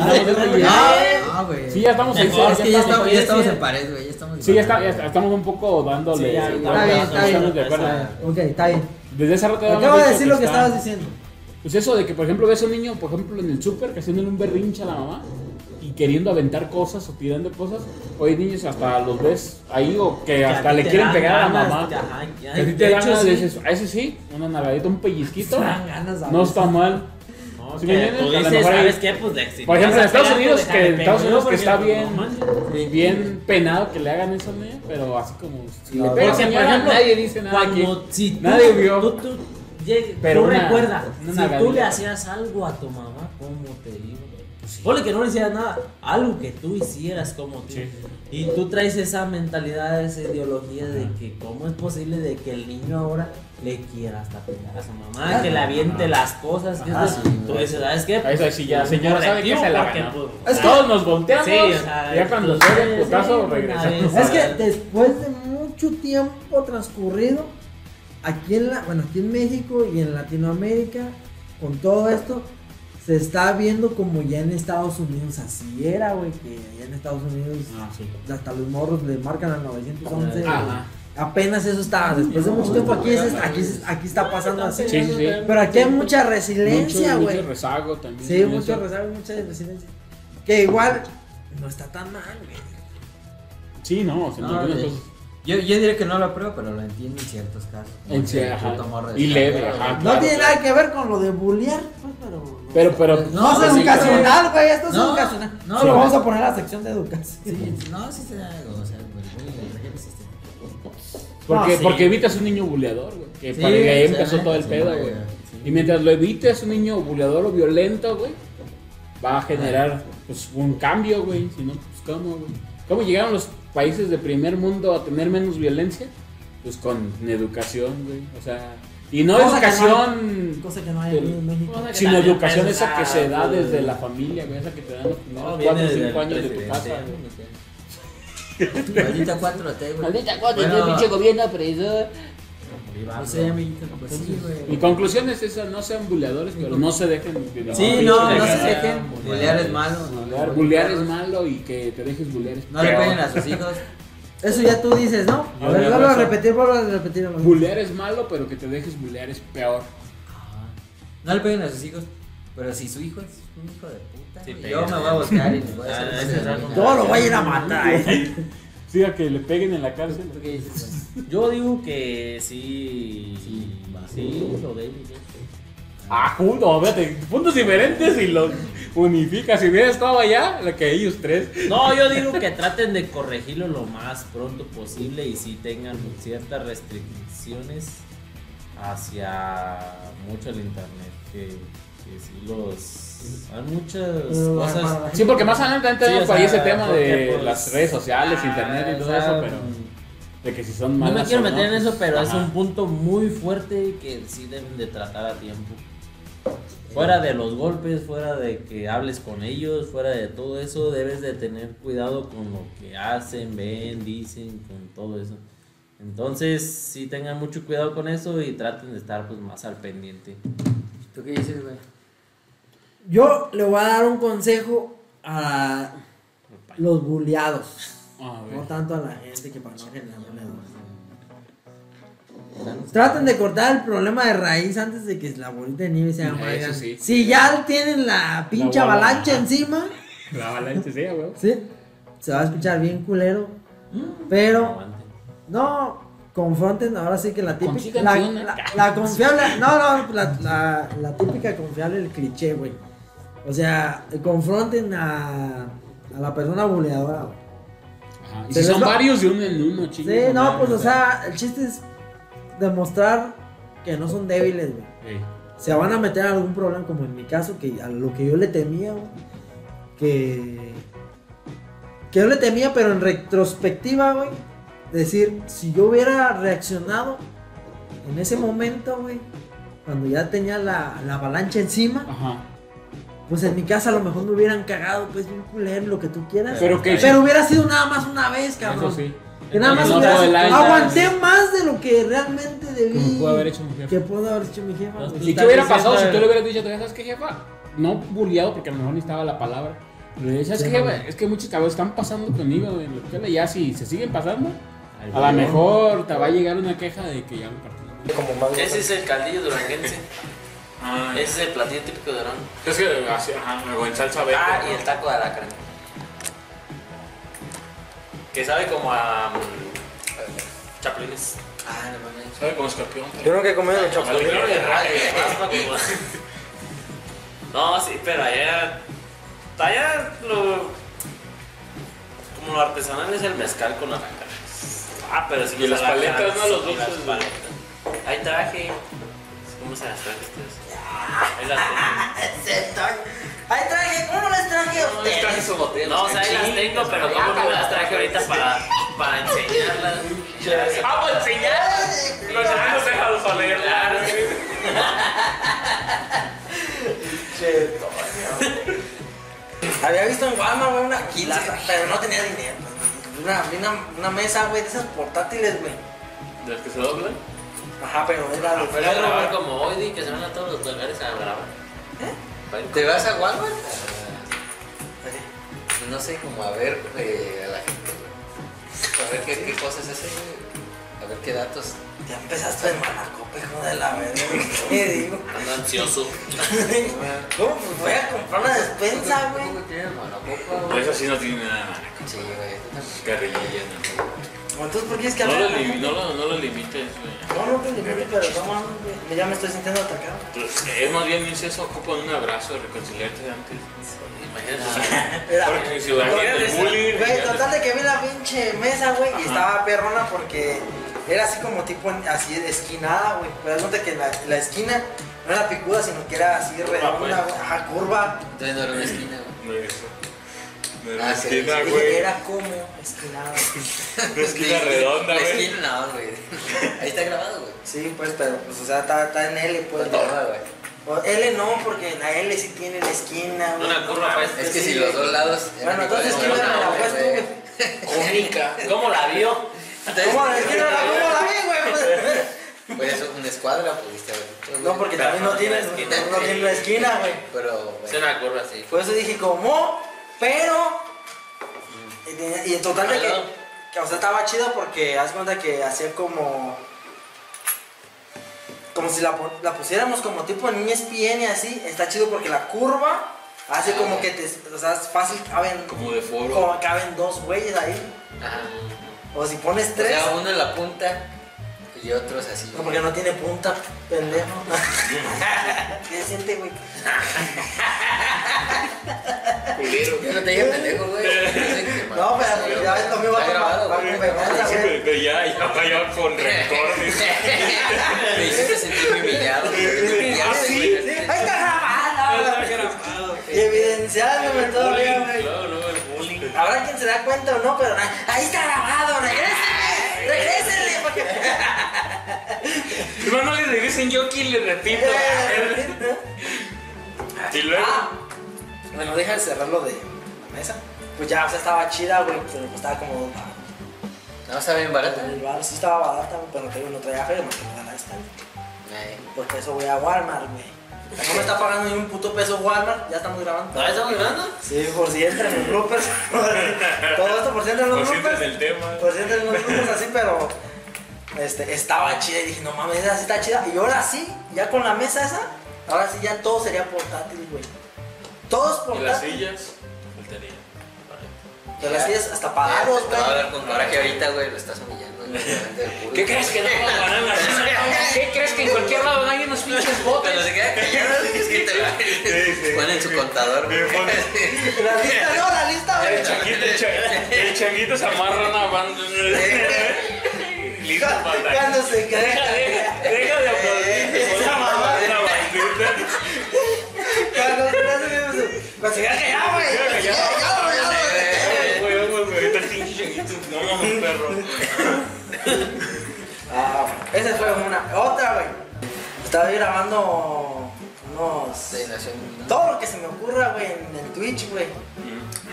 no, güey. Sí, ya estamos. Mejor, Es que ya estamos- ya estamos en pared, güey. Ya estamos en Sí, ya, está, ya está- estamos un poco dándole. Sí, ya, está bien, está bien. Ah, Ok, está bien. Desde hace rato Acabo de decir lo que estabas diciendo. Pues eso de que, por ejemplo, ves a un niño, por ejemplo, en el súper, que haciéndole un berrinche a la mamá y queriendo aventar cosas o tirando cosas. Hoy niños hasta los ves ahí o que hasta a le dan pegar a la ganas, mamá. que ajá, que- a ti te dan ganas, sí. dices, a ese sí, una nalgadita, un pellizquito. Ganas, No está mal. No, ¿Sí. Pues de si Por ejemplo, en Estados pegar, Unidos, pues, que en Estados Unidos que está pues, bien, no bien penado que le hagan eso a niña, pero así como si No, le pega Porque, por señora, ejemplo, nadie dice nada cuando si tú, Nadie vio. Tú, tú, lleg- Pero tú una- recuerdas, una si tú le hacías algo a tu mamá, ¿cómo te iba? Ponle que no le hicieras nada, algo que tú hicieras como tú. Sí. Y tú traes esa mentalidad, esa ideología de que cómo es posible de que el niño ahora le quiera hasta pegar a su mamá, que le aviente las cosas. Que Ah, es- sí, tú dices, ¿sabes qué? Ahí sí, ya, señora, sabe que se la Porque, ganó. pues, Todos nos volteamos. Sí, o sea, ya cuando pues, sale el putazo, sí, regresamos. Es que después de mucho tiempo transcurrido, aquí en, la, bueno, aquí en México y en Latinoamérica, con todo esto, se está viendo como ya en Estados Unidos así era, güey, que allá en Estados Unidos Ah, sí. hasta los morros le marcan al 911. Ajá. Apenas eso está, después de mucho tiempo aquí, es- aquí, aquí está pasando así. Sí, sí, sí. Pero aquí hay mucha resiliencia, Mucho, güey. mucho rezago también. Sí, mucho eso. rezago, mucha resiliencia. Que igual no está tan mal, güey. Sí, no, o sea, No, de- yo, yo diría que no lo apruebo, pero lo entiendo en ciertos casos. En de Y leve, ajá. No Claro, tiene nada que ver con lo de bullear, pues, pero. Pero, pero. No, No, es educacional, güey. Esto es No, educacional. no, lo vamos a poner a la sección de educación. Sí, no, sí se da algo, o sea, Porque, No, sí. porque evitas un niño buleador, güey. Que Sí, para que ahí empezó todo el sí, pedo, güey. Y mientras lo evites un niño buleador o violento, güey, va a generar pues un cambio, güey. Si no, pues cómo, güey. ¿Cómo llegaron los países de primer mundo a tener menos violencia? Pues con educación, güey. O sea, y no Cosa que educación, Cosa que no hay aquí en México. Cosa que sino educación esa que se da desde la familia, güey. Esa que te dan los primeros No, 4 viene o desde 5 el años de tu casa, güey. Maldita 4T, güey. Maldita cuatro, Bueno, pinche gobierno opresor. No sé, amiguito, pues sí, Mi güey. conclusión es esa, no sean buleadores, pero no se dejen de Sí, no, no se dejen. Bulear es malo. Bulear, bulear es malo y que te dejes bulear es No le peguen a sus hijos. Eso ya tú dices, ¿no? A ver, vuelvo a repetir, vuelvo a repetir. Bulear es malo, pero que te dejes bulear es peor. No le peguen a sus hijos. Pero si su hijo es un hijo de puta, Sí, yo me voy a buscar y le voy a Ah, hacer. Yo lo voy a ir a matar, eh. Sí, a que le peguen en la cárcel. ¿Tú qué dices, güey? Yo digo que sí. Sí. Sí, lo de ellos. Ah, fíjate, puntos diferentes y los unifica. Si hubiera estado allá, la que ellos tres. No, yo digo que traten de corregirlo lo más pronto posible y sí tengan ciertas restricciones hacia mucho el internet. Que, que sí los. Hay muchas cosas. Sí, porque más adelante Sí, tenemos o por ahí ese tema de pues, las redes sociales, ah, internet y todo o sea, eso, pero. De que si son No malas. me quiero o meter en pues, eso, pero es ajá. un punto muy fuerte que sí deben de tratar a tiempo. Fuera de los golpes, fuera de que hables con ellos, fuera de todo eso, debes de tener cuidado con lo que hacen, ven, dicen, con todo eso. Entonces, sí tengan mucho cuidado con eso y traten de estar pues más al pendiente. ¿Tú qué dices, güey? Yo le voy a dar un consejo a los bulleados. No tanto a la gente que para no generar. Traten de cortar el problema de raíz antes de que la bolita de nieve se haga Eso más grande. sí. Si ya tienen la pinche La avalancha encima, La avalancha, sí, güey. ¿sí? se va a escuchar bien culero. Pero Aguante. no confronten ahora sí que la típica. La, una. la- la confiable. No, no, la, la, la típica confiable, el cliché, güey. O sea, confronten a, a la persona buleadora, güey. Ajá. Y si son va- varios de uno en uno, chicos. Sí, no, pues o sea, el chiste es demostrar que no son débiles, güey. Se van a meter en algún problema, como en mi caso, que a lo que yo le temía, güey, que. Que yo le temía, pero en retrospectiva, güey. Decir, si yo hubiera reaccionado en ese momento, güey, cuando ya tenía la, la avalancha encima, Ajá. pues en mi casa a lo mejor me hubieran cagado, pues bien culero, lo que tú quieras. Pero que. Pero hubiera sido nada más una vez, cabrón. Eso sí. Que nada más No hubiera- aguanté más de lo que realmente debí. Pudo haber hecho mi jefa. Que pudo haber hecho mi jefa. Pues, ¿Y qué hubiera pasado si tú le hubieras dicho, "Oiga, ¿sabes qué, jefa? No bulleado porque a lo mejor ni estaba la palabra. Pero le decías, Sí, ¿sabes qué, no. jefa? Es que muchos cabrones están pasando conmigo en la escuela y ya si se siguen pasando, a lo mejor te va a llegar una queja de que ya lo partí. Como más Ese es el caldillo duranguense. Ah, Ese es el platillo típico de Durango. es que así, ajá, en salsa verde. Ah, y el taco de alacrán. Que sabe como a. mm, chapulines. Ah, no mames. Sabe como escorpión. Yo nunca he comido el A lo chocolate. mejor de rayo, raspa como- No, sí, pero allá. Allá lo. Como lo artesanal es el mezcal con alacrán. Ah, pero si Y las paletas, ¿no? Los las dulces, paletas. Ahí traje. ¿Cómo se las traje ustedes? Ahí las tengo. Ay, traje, ¿cómo les traje a ustedes? su botella. No, o sea, ahí las tengo, pero ¿cómo no las traje ahorita para, para enseñarlas? ¡Ah, para enseñar! Los amigos déjalos oler. Claro. Había visto en Walmart, una quila, pero no tenía dinero. Una, una, una mesa, güey, de esas portátiles, güey. ¿De las que se doblan? Ajá, pero era de Voy a ferro, grabar güey. como hoy, di que se van a todos los lugares a grabar. ¿Te vas a Walmart? No sé, como a ver eh, a la gente, güey. A ver qué, qué cosas hace, güey. A ver qué datos. Ya empezaste de malacopa, hijo de la verga. ¿Qué digo? Ando ansioso. ¿Cómo? Pues voy a comprar una despensa, güey. ¿Tienes monocopa, güey? Eso sí no tiene nada. Sí, güey. también. Carrilla, Entonces, ¿por qué es que no. No lo, li- no, lo, no lo limites, güey. No, no te limito, pero no mames, güey. Ya me estoy sintiendo atacado. Pues, Es más bien, dice eso, ocupa un abrazo, reconciliarte antes. Imagínate. Era- Porque si el ya total de que vi la pinche mesa, güey, y estaba perrona porque era así como tipo en- así esquinada, güey. Pero das cuenta que la, la esquina no era picuda, sino que era así redonda, pues. güey. Ajá, curva. Entonces no era una esquina, güey. No Ah, la sí, esquina, güey. era como esquinada. Una esquina redonda, güey. esquina no, güey. Ahí está grabado, güey. Sí, pues, pero pues, o sea, está, está en L, pues. Está güey. O L no, porque la L sí tiene la esquina, güey. Una curva, pues. Es que Sí, si los dos lados. Bueno, entonces, ¿quién me no, la pues tú, güey? Cómica. ¿Cómo la vio? ¿Cómo la esquina la cómo la vi, güey? Pues eso, una escuadra pudiste haber dicho, güey. No, porque también no tiene, no, no tiene la esquina, güey. Pero, Es una curva así. Por eso dije, ¿cómo? Pero. Y, y en total de que, que, O sea, estaba chido porque haz cuenta que hacía como. Como si la, la pusiéramos como tipo en un ESPN y así. Está chido porque la curva hace Ah, como que te. O sea, es fácil, caben. Como de foro. Como caben dos güeyes ahí. Ajá. O si pones O tres. sea, uno en la punta y otros así. No, porque no tiene punta, pendejo. ¿Qué siente, güey? quiero. Yo no te dije pendejo, güey. No, pero ya esto me va a Está grabado, tomar güey. pero ya, ya, ya con rencor. dice. Me hiciste sentirme humillado. Ah, sí. Sí, ahí está grabado. Y evidenciándome todavía, güey. Habrá quien se da cuenta o no, pero ahí- está grabado, regrésenle, regrésenle, porque... No, no le regresen yo aquí le repito. Y luego. Ah, bueno, deja de cerrarlo de la mesa. Pues ya, o sea, estaba chida, güey, pero costaba como... No, está bien barata. El bar sí estaba barata, pero no traía que me la esta, Porque eso voy a Walmart, güey. No me está pagando ni un puto peso Walmart, ya estamos grabando. ¿Ah, estamos grabando? Sí, por si entra en los bloopers. Todo esto por si entra en los Conscientes bloopers. del tema. Por si entra en los bloopers así, pero este, estaba chida y dije, no mames, esa sí está chida. Y ahora sí, ya con la mesa esa, ahora sí ya todo sería portátil, güey. Todos Y las sillas. Faltaría. De las sillas hasta pagados, güey. con coraje ahorita, güey. Lo estás humillando. ¿Qué crees que no vamos a ganar la ¿Qué crees que en cualquier lado hay unos pinches botes? Cuando se queda callado, es que te sí. ponen su contador. La lista, no, la lista, El changuito, el changuito, se amarra una banda. Listo. Cuando se Deja, queda. deja, de aplaudir. Esa mamá. Una bandita. Cuando se queda. Cuando se queda callado, güey. Queda callado. Callado, callado, güey. Güey, güey, ahorita el pinche changuito. No mames, perro. Ah, esa fue una. Otra, güey. Estaba grabando unos. Todo lo que se me ocurra, güey, en el Twitch, güey.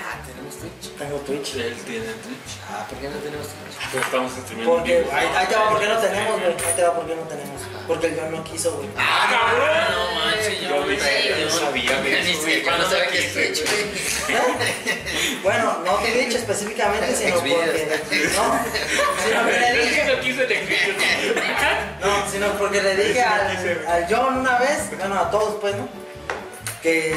Ah, tenemos Twitch. Tengo Twitch. Él tiene Twitch. Ah, ¿por qué no tenemos Twitch? Pues estamos streamando. Porque, ahí, ahí te va porque no tenemos, güey. Ahí te va porque no tenemos. Porque el John no quiso, güey. ¡Ah, cabrón! No manches, yo Yo no sabía de Ni eso, güey. siquiera no sabe qué es Twitch, güey. Bueno, no Twitch específicamente, sino porque. No, sino que le dije. No, sino porque le dije al, al John una vez, bueno, a todos, pues, ¿no? Que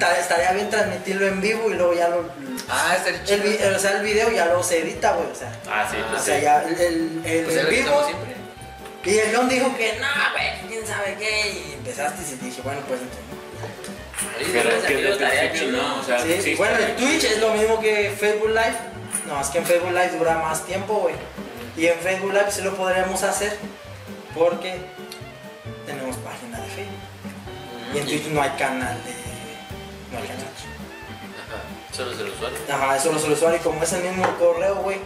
ta- estaría bien transmitirlo en vivo y luego ya lo. Ah, está El, chido. o sea, el video ya lo se edita, güey, o sea. Ah, sí, O pues sea, sí. ya el, el, el Pues es en vivo. Y el John dijo que no, güey, quién sabe qué. Y empezaste y dije, bueno, pues entonces. Pero es que el no, o sea, Sí, bueno, bien. Twitch es lo mismo que Facebook Live. No, es que en Facebook Live dura más tiempo, güey. Y en Facebook Live sí lo podríamos hacer porque tenemos página de Facebook. Y en Twitch no hay canal de. No hay canal. Ajá, Solo es el usuario. Ajá, eso lo solo usuario. Y como es el mismo correo, güey,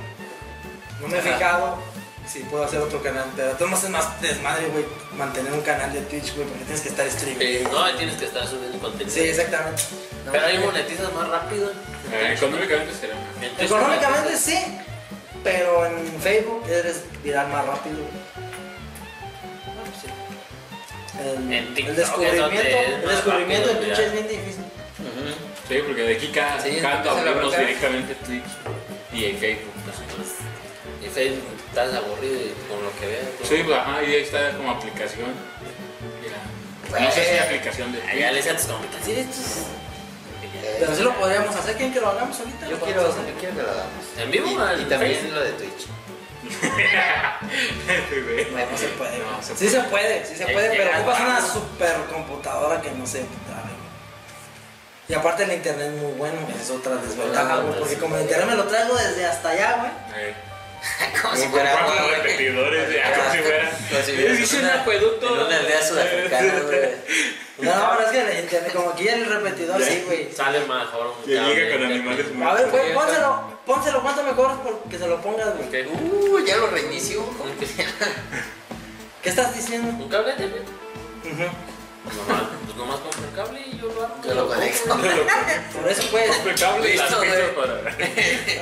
no me he fijado si puedo hacer otro canal. Pero modos es más desmadre, güey, mantener un canal de Twitch, güey, porque tienes que estar streaming. Eh, no, tienes que estar subiendo contenido. Sí, exactamente. Pero ahí monetizas más rápido. Eh, Económicamente será Económicamente sí, pero en Facebook eres viral más rápido. güey. El, En TikTok el descubrimiento, el descubrimiento en rápido, Twitch ya. es bien difícil. Sí, porque de aquí cada Sí, canto abrimos directamente Twitch y en Facebook. Y Facebook estás aburrido y con lo que veas. Sí, pues ajá, y ahí está como aplicación. Mira, no sé si aplicación de Allá le Twitch. decías a tus compitas, "Sí, esto es-". Pero sí lo podríamos hacer. ¿Quieren que lo hagamos ahorita? Yo quiero, yo quiero que lo hagamos. ¿En vivo? Y, y ¿En también Facebook? lo de Twitch. No, no se puede. No, se sí se puede, sí se puede, pero ocupas una abajo. super computadora que no se. Y aparte el internet es muy bueno, es otra desventaja, Ah, güey, pues, porque como el internet me lo traigo desde hasta allá, güey. Eh, Como si fuera agua, güey. repetidores, como si fuera. Un acueducto. En una aldea sudafricana, güey. No, no, pero es que el internet, como aquí el repetidor, sí, güey. Sale mejor llega con animales A muertos. ver, güey, pónselo, pónselo, ¿cuánto me cobras por que se lo pongas, güey? Uh, ya lo reinicio. ¿Qué estás diciendo? ¿Un cable TV? Nomás, pues nomás compro el cable y yo lo hago. Yo lo conecto. Por eso, pues. El cable y las güey. para.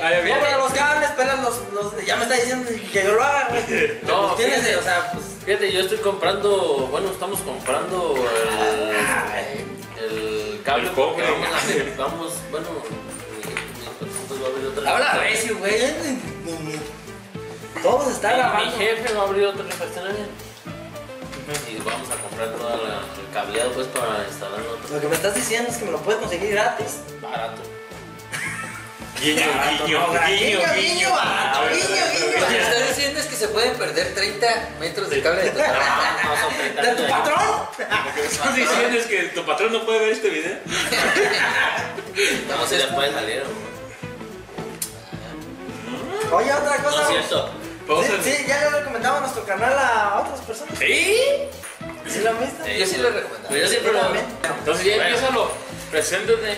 Ay, bien. Compra los cables, pelas los, los. Ya me está diciendo que yo lo haga, güey. No, Pues tienes, fíjate. o sea, pues. Fíjate, yo estoy comprando, bueno, estamos comprando el, el cable El porque cobre. vamos a hacer, vamos, bueno, pues, va a abrir otra Habla recio, güey. Todo se está Mi, mi grabando. jefe va a abrir otra refaccionaria y vamos a comprar todo el cableado pues para instalar otro Lo que me estás diciendo es que me lo puedes conseguir gratis. barato. Guiño, guiño, No, guiño, guiño, guiño. guiño, barato, guiño, guiño. Lo que estás diciendo es que se pueden perder 30 metros de cable de tu No, no, son 30 ¿De tu patrón? Lo que me estás diciendo es que tu patrón no puede ver este video. Vamos a De spoiler. puede salir, güey. Oye, otra No cosa. es cierto. Sí, sí, ya le recomendamos nuestro canal a otras personas. ¿Sí? ¿Sí lo han visto? Sí. Yo sí lo he recomendado. Pero yo siempre lo. Entonces ya Bueno. empieza lo. Preséntate.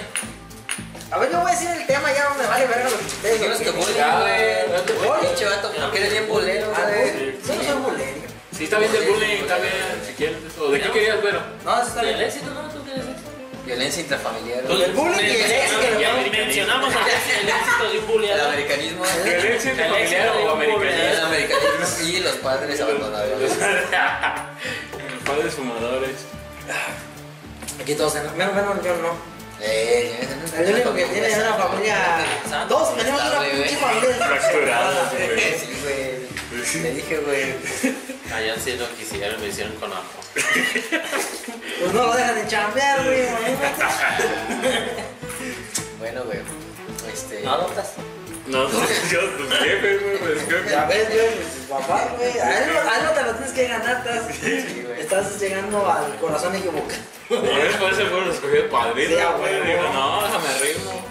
A ver, yo voy a decir el tema, ya me vale verga lo que ustedes Dijimos que bullying, güey. Pinche vato, porque eres bien bolero, Ah, güey. bullying. Yo no soy bullying. Sí, está bien del bullying, está bien. Si quieres eso. ¿De qué querías, bueno? No, eso está ¿El bien. éxito no? ¿Tú quieres éxito? Violencia intrafamiliar. Pues el bullying y el éxito. Ya mencionamos el el éxito de un El bulleado. americanismo. ¿Violencia intrafamiliar o El americanismo? americanismo y los padres abandonados. Los padres fumadores. Aquí todos en. Bueno, bueno, yo no. Eh, El único que tiene es una familia. Dos, tenemos una pinche familia. Fracturados, güey. Te dije, güey. Allá sí lo quisieron, me hicieron con ajo. Pues no lo dejan de chambear, güey. Bueno, güey. Este. ¿No adoptas? No, yo, tus jefes, güey, pues. Ya ves, güey, pues tus papás, güey. A él, no- a él no te lo tienes que ganar, estás, Sí, güey. estás llegando al corazón equivocado. Por eso por eso fueron escogidos padrinos, Sí, güey. Digo, no, déjame ritmo.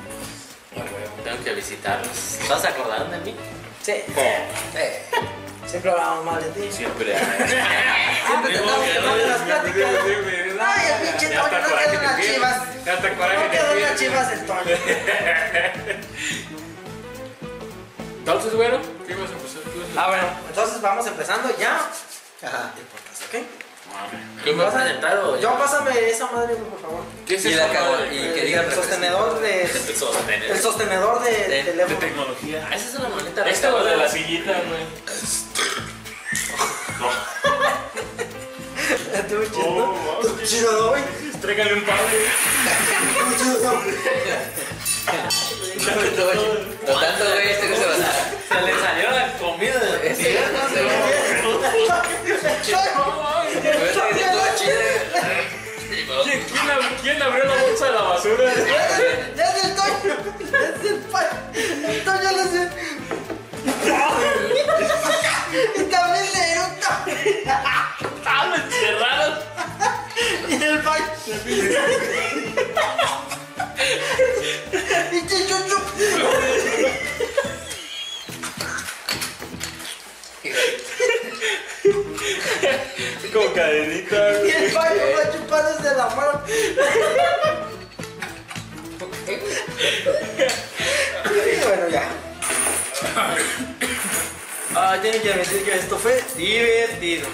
Tengo que visitarlos. ¿No se acordaron de mí? Sí, Eh. siempre hablábamos mal de ti. Siempre. Siempre te quemando las pláticas. Ay, el pinche hasta no quedó tiene. chivas. No quedó unas chivas el Toño. Entonces, güero, ¿qué ibas a empezar tú? Ah, bueno, entonces vamos empezando ya. Ajá. El podcast, ¿ok? ¿Quién va a presentar o Yo pásame esa madre, güey, por favor. ¿Qué es Y eso? la cago- madre? y que diga El sostenedor de. El sostener. El sostenedor de De- de De teléfono. tecnología. Ah, esa es una maleta Esto o de la sillita, güey. Estuvo chido, Oh, ¿no? wow, Estuvo chido, ¿no, güey? Tráigale un padre. Estuvo chido, ¿no? Lo tanto, güey, este no se va a dar. Se le salió la comida de Este no se va a ¿Quién, quién, ab- quién abrió la bolsa de la basura? ¡Ya es el Toño! ¡Ya es el pa- El Toño lo hace. Y también le eructa. ¡Ah, me encerraron! Y el baño. Y Con cadenita, Y el baño va a chupar desde la mano. Y bueno, ya. Ah, tienen que admitir que esto fue divertido.